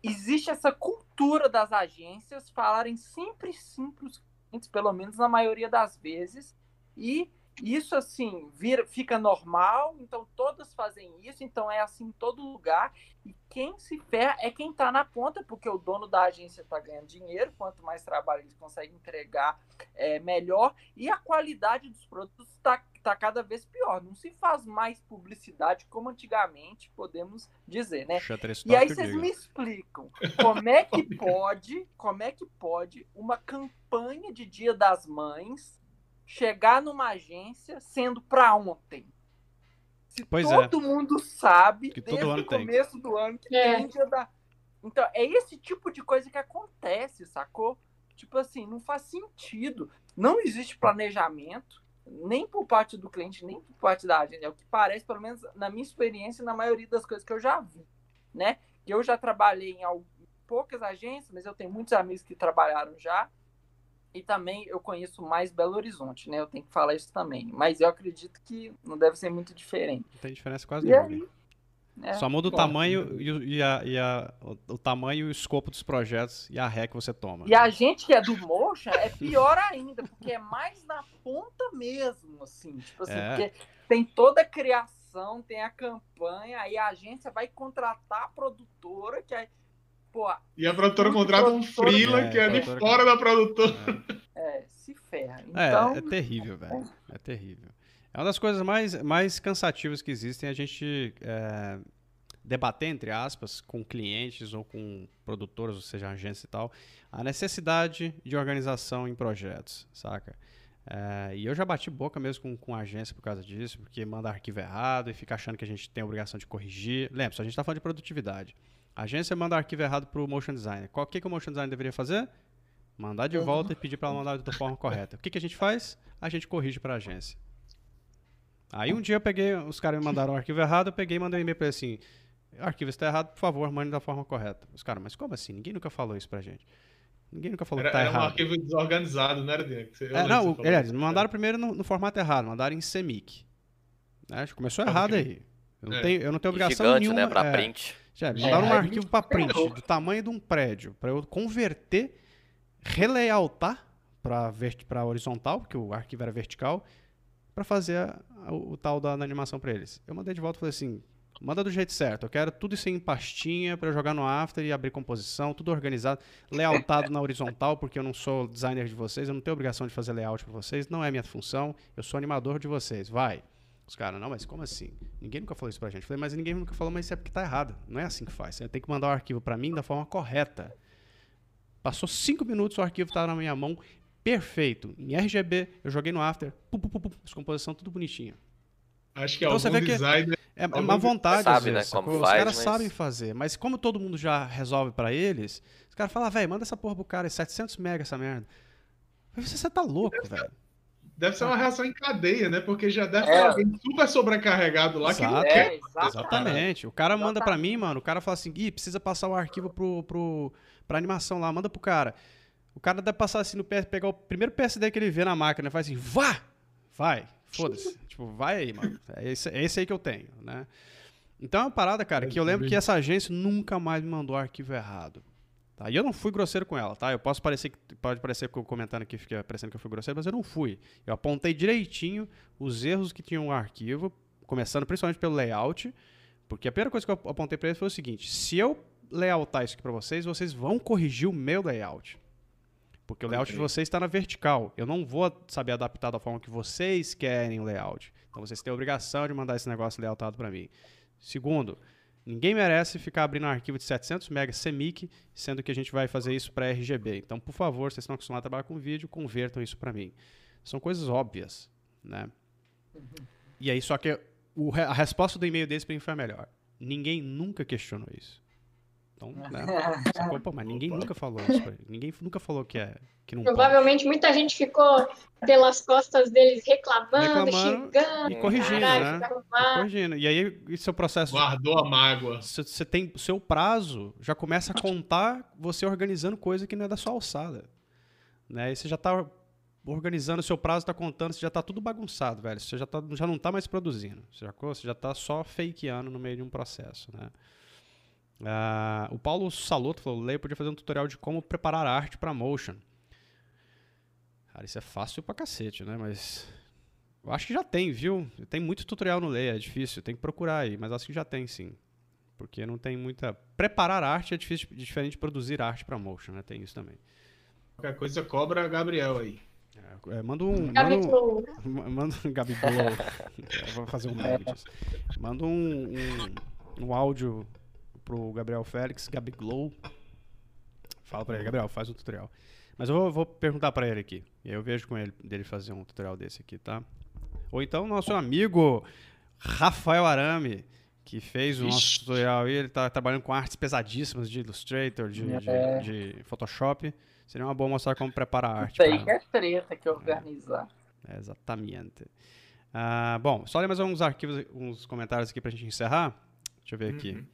existe essa cultura das agências falarem sempre sim para os clientes, pelo menos na maioria das vezes, e isso assim vira, fica normal, então todas fazem isso, então é assim em todo lugar, e quem se ferra é quem está na ponta, porque o dono da agência está ganhando dinheiro, quanto mais trabalho eles conseguem entregar, é melhor, e a qualidade dos produtos está tá cada vez pior. Não se faz mais publicidade como antigamente, podemos dizer, né? E aí vocês
digo.
me explicam como é que (laughs) pode, como é que pode uma campanha de Dia das Mães chegar numa agência sendo para ontem? Se
Pois é.
todo mundo sabe
Que todo
desde
ano
o
tem.
começo do ano que
É.
tem Dia da Então, é esse tipo de coisa que acontece, sacou? Tipo assim, não faz sentido. Não existe planejamento, nem por parte do cliente, nem por parte da agência. É o que parece, pelo menos na minha experiência, na maioria das coisas que eu já vi, né? Que eu já trabalhei em poucas agências, mas eu tenho muitos amigos que trabalharam já. E também eu conheço mais Belo Horizonte, né? Eu tenho que falar isso também. Mas eu acredito que não deve ser muito diferente.
Não tem diferença quase
E
nenhuma.
aí, né?
Só muda o
Claro.
tamanho e, o- e a, e a- o, o tamanho e o escopo dos projetos e a ré que você toma.
E a gente que é do motion é pior ainda, porque é mais na ponta mesmo, assim. Tipo assim,
É.
porque tem toda a criação, tem a campanha, aí a agência vai contratar a produtora, que aí, pô,
E a produtora contrata um freela
É,
que é de
produtora
fora da produtora.
é, se ferra.
É,
Então,
é terrível, velho. É terrível. É uma das coisas mais, mais cansativas que existem a gente é, debater, entre aspas, com clientes ou com produtores, ou seja, agência e tal, a necessidade de organização em projetos, saca? É, e eu já bati boca mesmo com, com a agência por causa disso, porque manda arquivo errado e fica achando que a gente tem a obrigação de corrigir. Lembra, a gente está falando de produtividade. A agência manda arquivo errado para o motion designer. Qual que, que o motion designer deveria fazer? Mandar de
Uhum.
volta e pedir para ela mandar da forma correta. O que, que a gente faz? A gente corrige para a agência. Aí um dia eu peguei, os caras me mandaram o arquivo errado, eu peguei e mandei um e-mail para ele assim: o arquivo está errado, por favor, mande da forma correta. Os caras, mas como assim? Ninguém nunca falou isso pra gente. Ninguém nunca falou
Era,
que tá
era um
errado.
arquivo desorganizado, não era, Diego?
É, não, o- me mandaram primeiro no, no formato errado, mandaram em CMYK. Né? Começou errado
crer.
aí. Eu não,
É.
tenho, eu não tenho obrigação
Gigante,
nenhuma.
né? Pra
é,
print.
Já, me mandaram um
É,
arquivo pra print
ferrou.
do tamanho de um prédio, pra eu converter, relayoutar pra horizontal, porque o arquivo era vertical, pra fazer a- a- o, tal da, da animação pra eles. Eu mandei de volta e falei assim, manda do jeito certo, eu quero tudo isso em pastinha eu jogar no After e abrir composição, tudo organizado, layoutado na horizontal, porque eu não sou designer de vocês, eu não tenho obrigação de fazer layout pra vocês, não é minha função, eu sou animador de vocês, vai. Os caras, não, mas como assim? Ninguém nunca falou isso pra gente. Eu falei, mas ninguém nunca falou, mas isso é porque tá errado. Não é assim que faz. Você tem que mandar o arquivo pra mim da forma correta. Passou cinco minutos, o arquivo tava na minha mão, perfeito. Em RGB, eu joguei no After, pu, pu, pu, pu, descomposição tudo bonitinho.
Acho que
Então
algum
você vê que-
designer.
É, é má vontade,
sabe,
às vezes,
né, como?
Os
faz,
caras
mas-
sabem fazer, mas como todo mundo já resolve pra eles, os caras falam, velho, manda essa porra pro cara, é 700 mega essa merda. Falei, Você tá louco, velho.
Deve ser uma reação em cadeia, né? Porque já deve
É.
ter alguém super sobrecarregado lá que não
Exato.
quer.
É, exatamente.
Exatamente. O cara manda pra
Exatamente.
mim, mano. O cara fala assim, Gui, precisa passar o arquivo pro, pro, pra animação lá, manda pro cara. O cara deve passar assim no PS, pegar o primeiro PSD que ele vê na máquina e faz assim, vá! Vai, foda-se. (laughs) tipo, vai aí, mano. É esse, é esse aí que eu tenho, né? Então é uma parada, cara, que eu lembro que essa agência nunca mais me mandou arquivo errado. Tá? E eu não fui grosseiro com ela, tá? Eu posso parecer que pode parecer que eu comentando aqui fica parecendo que eu fui grosseiro, mas eu não fui. Eu apontei direitinho os erros que tinham no arquivo, começando principalmente pelo layout, porque a primeira coisa que eu apontei para eles foi o seguinte: se eu layoutar isso aqui para vocês, vocês vão corrigir o meu layout. Porque o layout de vocês está na vertical. Eu não vou saber adaptar da forma que vocês querem o layout. Então vocês têm a obrigação de mandar esse negócio lealtado para mim. Segundo, ninguém merece ficar abrindo um arquivo de 700 MB CMYK, sendo que a gente vai fazer isso para RGB. Então, por favor, vocês estão acostumados a trabalhar com vídeo, convertam isso para mim. São coisas óbvias, né? E aí, só que o a resposta do e-mail deles para mim foi a melhor. Ninguém nunca questionou isso. Então, né? (laughs) Sacou? Pô, mas ninguém nunca falou isso. Ninguém nunca falou que, é, que não pode.
Provavelmente muita gente ficou pelas costas deles reclamando,
Reclamando
xingando,
E corrigindo,
caralho,
né? E corrigindo. E aí, esse seu processo
Guardou a mágoa.
Você tem o seu prazo, já começa a contar você organizando coisa que não é da sua alçada. Né? E você já tá organizando o seu prazo, tá contando, você já tá tudo bagunçado, velho. Você já, tá, já não tá mais produzindo. Você já, você já tá só fakeando no meio de um processo, né? Ah, o Paulo Saloto falou, Leia podia fazer um tutorial de como preparar arte para motion. Cara, isso é fácil pra cacete, né? Mas eu acho que já tem, viu? Tem muito tutorial no Leia, é difícil, tem que procurar aí, mas acho que já tem sim. Porque não tem muita. Preparar arte é difícil, diferente de produzir arte para motion, né? Tem isso também.
Qualquer coisa cobra Gabriel aí.
É, é, manda um. Manda
Gabi
um, (laughs) manda um Gabi Blow. (laughs) Eu Vou fazer um meme disso. Manda um, um, um áudio pro Gabriel Félix, Gabi Glow. Fala pra ele, Gabriel, faz um tutorial. Mas eu vou, vou perguntar pra ele aqui. E aí eu vejo com ele dele fazer um tutorial desse aqui, tá? Ou então nosso amigo Rafael Arame, que fez o nosso
Ixi.
tutorial aí. Ele tá trabalhando com artes pesadíssimas de Illustrator, de, de-
É.
de Photoshop. Seria uma boa mostrar como prepara a arte.
Isso aí
pra-
que é treta que organizar.
é, Exatamente. Ah, bom, só ler mais uns arquivos, uns comentários aqui pra gente encerrar. Deixa eu ver aqui.
Uhum.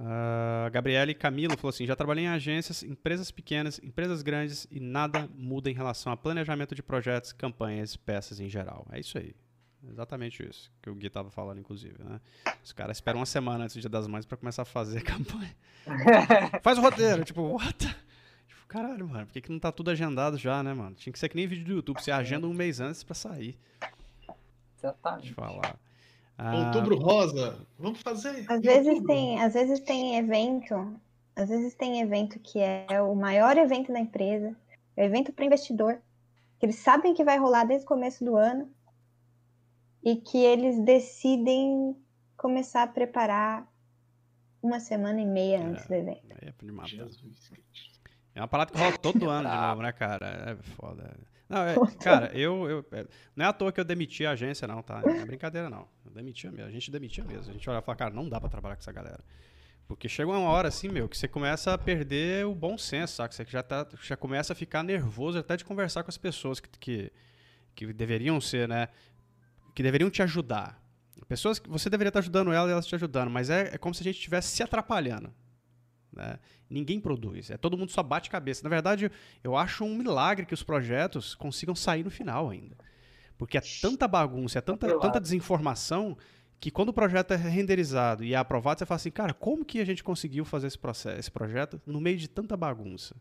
Ah, Gabriele Camilo falou assim: já trabalhei em agências, empresas pequenas, empresas grandes e nada muda em relação a planejamento de projetos, campanhas, peças em geral. É isso aí. Exatamente isso que o Gui tava falando, inclusive. Né? Os caras esperam uma semana antes do Dia das Mães pra começar a fazer (laughs) campanha. (laughs) Faz o roteiro, tipo, what? Tipo, caralho, mano, por que, que não tá tudo agendado já, né, mano? Tinha que ser que nem vídeo do YouTube, você agenda um mês antes pra sair. Deixa eu
Exatamente.
falar. Ah,
Outubro Rosa, vamos fazer.
Às vezes
outubro.
tem, às vezes tem evento, às vezes tem evento que é o maior evento da empresa, é evento para investidor, que eles sabem que vai rolar desde o começo do ano e que eles decidem começar a preparar uma semana e meia antes do evento.
é. É uma parada que rola todo (laughs) ano de novo, né, cara? É foda. Não, é- cara, eu, eu- é, Não é à toa que eu demiti a agência, não, tá? Não é brincadeira, não. Eu demitia mesmo. A gente demitia mesmo. A gente olha e fala, cara, não dá pra trabalhar com essa galera. Porque chega uma hora assim, meu, que você começa a perder o bom senso, saca? Você já, tá, já começa a ficar nervoso até de conversar com as pessoas que, que, que deveriam ser, né? Que deveriam te ajudar. Pessoas que você deveria estar ajudando elas e elas te ajudando, mas é, é como se a gente estivesse se atrapalhando. Né? Ninguém produz, é todo mundo só bate cabeça. Na verdade, eu acho um milagre que os projetos consigam sair no final ainda. Porque é tanta bagunça, é tanta, tanta desinformação que quando o projeto é renderizado e é aprovado, você fala assim, cara, como que a gente conseguiu fazer esse, processo, esse projeto no meio de tanta bagunça?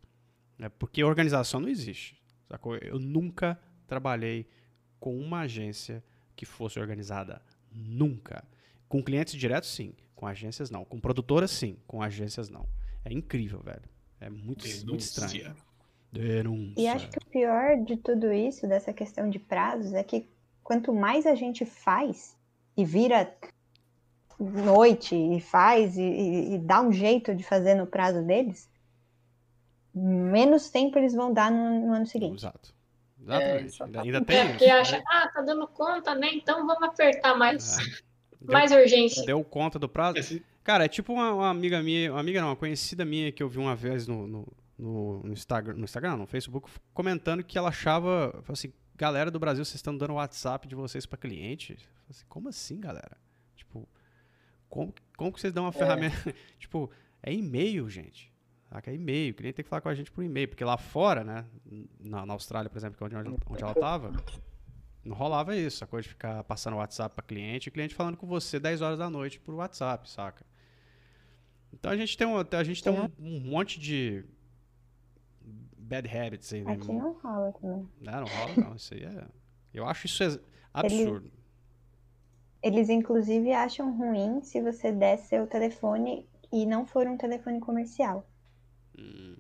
É porque organização não existe. Sacou? Eu nunca trabalhei com uma agência que fosse organizada. Nunca. Com clientes diretos, sim. Com agências, não. Com produtoras, sim. Com agências, não. É incrível, velho. É muito, muito estranho. Denúncia.
E acho que o pior de tudo isso, dessa questão de prazos, é que quanto mais a gente faz e vira noite e faz e, e- e dá um jeito de fazer no prazo deles, menos tempo eles vão dar no, no ano seguinte.
Exato. Exatamente.
exatamente.
ainda, ainda
É,
tem
porque
isso.
acha, ah, tá dando conta, né? Então vamos apertar mais,
É. Deu,
mais urgência.
deu conta do prazo. Cara, é tipo uma, uma amiga minha, uma amiga não, uma conhecida minha que eu vi uma vez no, no, no- no Instagram, no Instagram, não, no Facebook, comentando que ela achava, assim, galera do Brasil, vocês estão dando WhatsApp de vocês pra cliente? Eu falei assim, como assim, galera? Tipo, como, como que vocês dão uma ferramenta? (laughs) tipo, é e-mail, gente. Saca? É e-mail, o cliente tem que falar com a gente por e-mail, porque lá fora, né, na, na Austrália, por exemplo, que é onde, onde ela tava, não rolava isso, a coisa de ficar passando WhatsApp pra cliente e o cliente falando com você 10 horas da noite por WhatsApp, saca? Então a gente tem um, a gente tem um, um monte de bad habits aí, né?
Aqui não rola também.
Não, não rola não, isso aí é... Eu acho isso é absurdo.
Eles, inclusive, acham ruim se você der seu telefone e não for um telefone comercial.
Hum,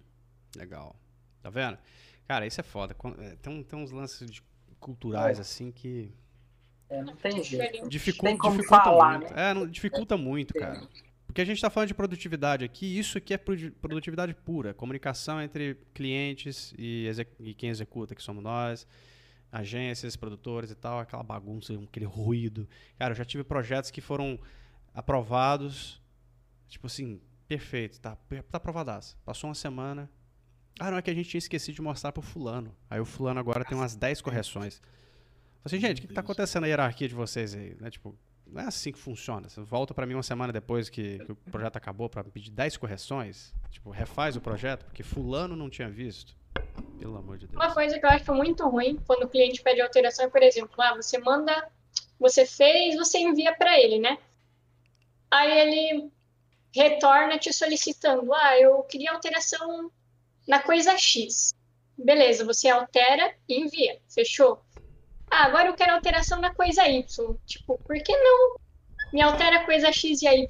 legal. Tá vendo? Cara, isso é foda. É, Tem, tem uns lances de- culturais assim que
É, não tem jeito.
Dificulta,
Tem como
dificulta
falar,
muito.
né?
É, não, dificulta muito, cara. Porque a gente está falando de produtividade aqui, isso aqui é produ- produtividade pura. Comunicação entre clientes e, e quem executa, que somos nós, agências, produtores e tal, aquela bagunça, aquele ruído. Cara, eu já tive projetos que foram aprovados, tipo assim, perfeito, tá, tá aprovadaço. Passou uma semana. Ah, não, é que a gente tinha esquecido de mostrar pro fulano. Aí o fulano agora tem umas 10 correções. Falei assim, gente, o que, que tá acontecendo na hierarquia de vocês aí? Né? Tipo, não é assim que funciona. Você volta pra mim uma semana depois que, que o projeto acabou me pedir 10 correções. Tipo, refaz o projeto, porque fulano não tinha visto. Pelo amor de Deus.
Uma coisa que eu acho muito ruim quando o cliente pede alteração é, por exemplo, ah, você manda, você fez, você envia para ele, né? Aí ele retorna te solicitando, ah, eu queria alteração na coisa X. Beleza, você altera e envia, fechou? Ah, agora eu quero alteração na coisa Y. Tipo, por que não me altera a coisa X e a Y?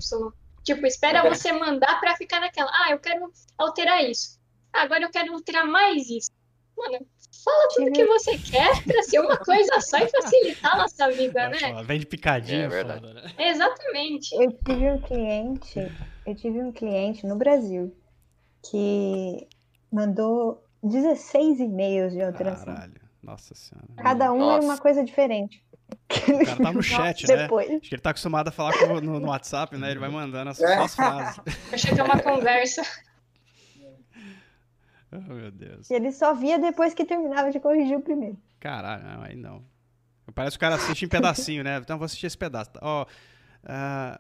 Tipo, espera você mandar para ficar naquela, ah, eu quero alterar isso. Ah, agora eu quero alterar mais isso. Mano, fala tudo que você quer pra ser uma coisa só e facilitar a nossa vida,
É
né?
foda, Vem de picadinho,
É verdade.
foda, né?
Exatamente.
Eu tive um cliente, eu tive um cliente no Brasil que mandou 16 e-mails de alteração.
Caralho. Nossa senhora.
Cada um era uma
Nossa.
coisa diferente.
O cara tá no (laughs) chat, né?
Depois.
Acho que ele tá acostumado a falar com- no, no WhatsApp, né? Ele vai mandando as,
É.
as frases. (laughs)
Achei que é uma conversa. (laughs)
Oh, meu Deus.
E ele só via depois que terminava de corrigir o primeiro.
Caralho, não, aí não. Parece que o cara assiste em pedacinho, né? Então, vou assistir esse pedaço. Ó, ah,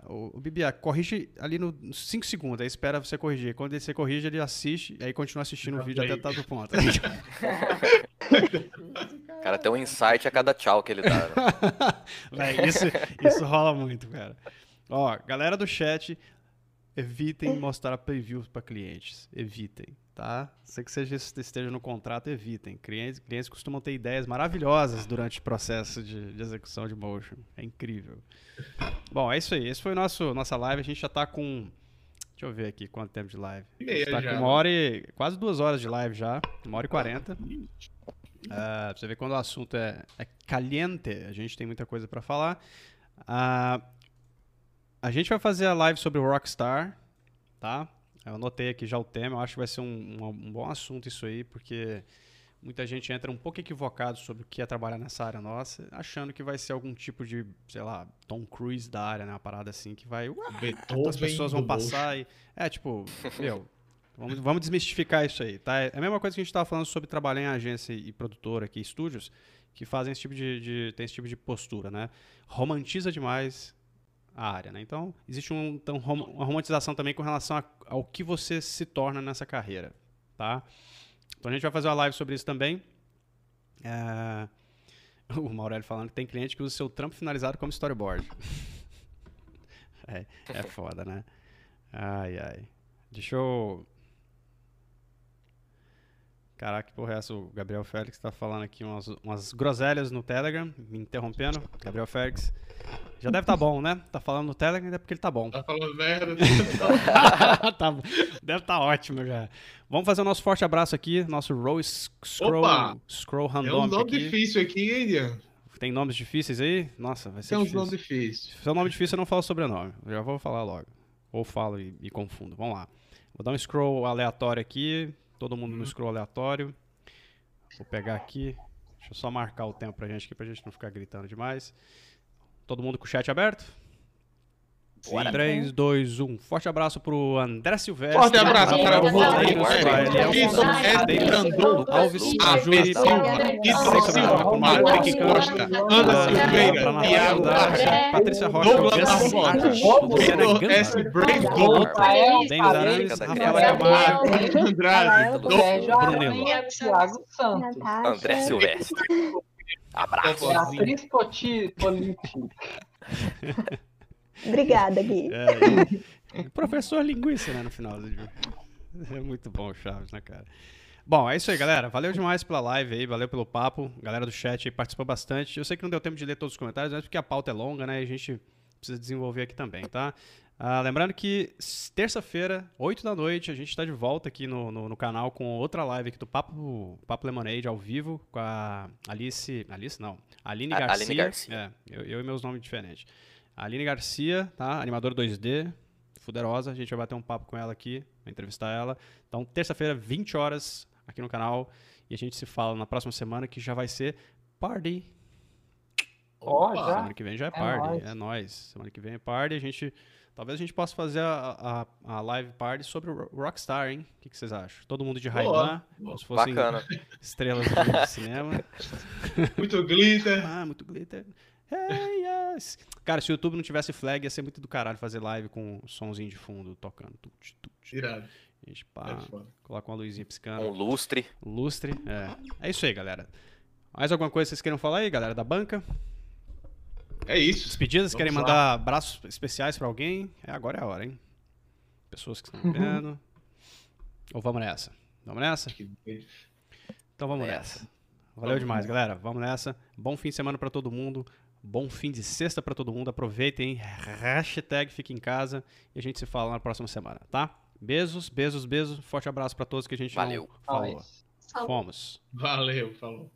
o, o Bibia, corrige ali nos 5 segundos, aí espera você corrigir. Quando você corrige, ele assiste, aí continua assistindo o vídeo até tá do ponto.
O (laughs) cara tem um insight a cada tchau que ele dá. né? (laughs)
Véi, isso, isso rola muito, cara. Ó, galera do chat, evitem mostrar previews para clientes. Evitem, tá? Sei que seja, esteja no contrato, evitem. Clientes, clientes costumam ter ideias maravilhosas durante o processo de, de execução de motion. É incrível. Bom, é isso aí. Esse foi o nosso nossa live. A gente já tá com. Deixa eu ver aqui quanto tempo de live. Tá
já.
com uma hora e. quase duas horas de live já. Uma hora e quarenta. Ah, pra você ver quando o assunto é, é caliente, a gente tem muita coisa pra falar. Ah, a gente vai fazer a live sobre o Rockstar, tá? Eu anotei aqui já o tema, eu acho que vai ser um, um- um bom assunto isso aí, porque muita gente entra um pouco equivocado sobre o que é trabalhar nessa área nossa, achando que vai ser algum tipo de, sei lá, Tom Cruise da área, né? Uma parada assim que vai.
Beethoven
As pessoas vão passar e. É, tipo, meu, vamos, vamos desmistificar isso aí, tá? É a mesma coisa que a gente tava falando sobre trabalhar em agência e produtora aqui, estúdios, que fazem esse tipo de, de- tem esse tipo de postura, né? Romantiza demais a área, né? Então, existe um, então, uma romantização também com relação a- ao que você se torna nessa carreira, tá? Então a gente vai fazer uma live sobre isso também. É, (laughs) O Maurélio falando que tem cliente que usa seu trampo finalizado como storyboard. (laughs) é, é foda, né? Ai, ai. Deixa eu. Caraca, que porra é essa? O Gabriel Félix tá falando aqui umas, umas groselhas no Telegram, me interrompendo. Gabriel Félix. Já deve tá bom, né? Tá falando no Telegram, é porque ele tá bom.
Tá falando merda. (laughs)
Tá- deve tá ótimo já. Vamos fazer o nosso forte abraço aqui, nosso Row Scroll,
Opa!
scroll
É um
Random
nome
aqui.
difícil aqui, hein, Ian?
Tem nomes difíceis aí? Nossa, vai ser
Tem uns
difícil.
nomes difíceis.
Se é um nome difícil, eu não falo sobrenome. Eu já vou falar logo. Ou falo e, e confundo. Vamos lá. Vou dar um scroll aleatório aqui. Todo mundo no scroll aleatório. Vou pegar aqui. Deixa eu só marcar o tempo pra gente aqui, pra gente não ficar gritando demais. Todo mundo com o chat aberto?
Bora.
3, 2, 1. Forte abraço pro André Silvestre.
Forte abraço para é
David
Brandon.
Alves,
Ah,
Júri,
Silva, Ítalo Silva, Patrick Costa, Ana Silveira, Thiago Larcha,
Patrícia Rocha,
Douglas Arrocha,
Luciana
S. Brandon,
Rafael,
Denis Arantes, Rafael. Camargo,
Andrade,
Brunello.
Thiago Santos.
André Silvestre. Abraço.
Beatriz Poti- Politi. (laughs)
Obrigada, Gui.
É, e- professor linguiça, né, no final do dia. É muito bom o Chaves, né, cara? Bom, é isso aí, galera. Valeu demais pela live aí, valeu pelo papo. Galera do chat aí participou bastante. Eu sei que não deu tempo de ler todos os comentários, mas porque a pauta é longa, né? E a gente precisa desenvolver aqui também, tá? Ah, lembrando que terça-feira, 8 da noite, a gente está de volta aqui no, no, no, canal com outra live aqui do Papo, Papo Lemonade ao vivo com a Alice. Alice não. Aline Garcia.
Aline Garcia.
É, eu, eu, e meus nomes diferentes. Aline Garcia, tá? Animadora 2D, fuderosa. A gente vai bater um papo com ela aqui, vai entrevistar ela. Então, terça-feira, 20 horas, aqui no canal. E a gente se fala na próxima semana que já vai ser Party.
Ó, já?
Semana que vem já é,
É
Party.
nóis.
É nóis. Semana que vem é Party. A gente. Talvez a gente possa fazer a, a, a live party sobre o Ro- Rockstar, hein? O que, que vocês acham? Todo mundo de
boa.
como se fossem
Bacana.
estrelas do (laughs) cinema.
Muito glitter.
Ah, muito glitter. Hey, yes. Cara, se o YouTube não tivesse flag, ia ser muito do caralho fazer live com um sonzinho de fundo tocando. Tut, tut.
Irado.
A gente
É
pá,
foda.
coloca uma luzinha
Um
piscando.
lustre.
Lustre. É. é isso aí, galera. Mais alguma coisa que vocês queiram falar aí, galera, da banca?
É isso.
Despedidas,
Vamos
querem
lá.
mandar abraços especiais pra alguém? É, agora é a hora, hein? Pessoas que estão vendo. Ou vamos nessa? Vamos nessa? Então vamos
Nessa.
nessa. Valeu
Vamos
demais, galera. Vamos nessa. Bom fim de semana pra todo mundo. Bom fim de sexta pra todo mundo. Aproveitem. Hashtag fique em casa. E a gente se fala na próxima semana, tá? Beijos, beijos, beijos. Forte abraço pra todos que a gente
Valeu.
não.
Falou.
Fomos.
Valeu, falou.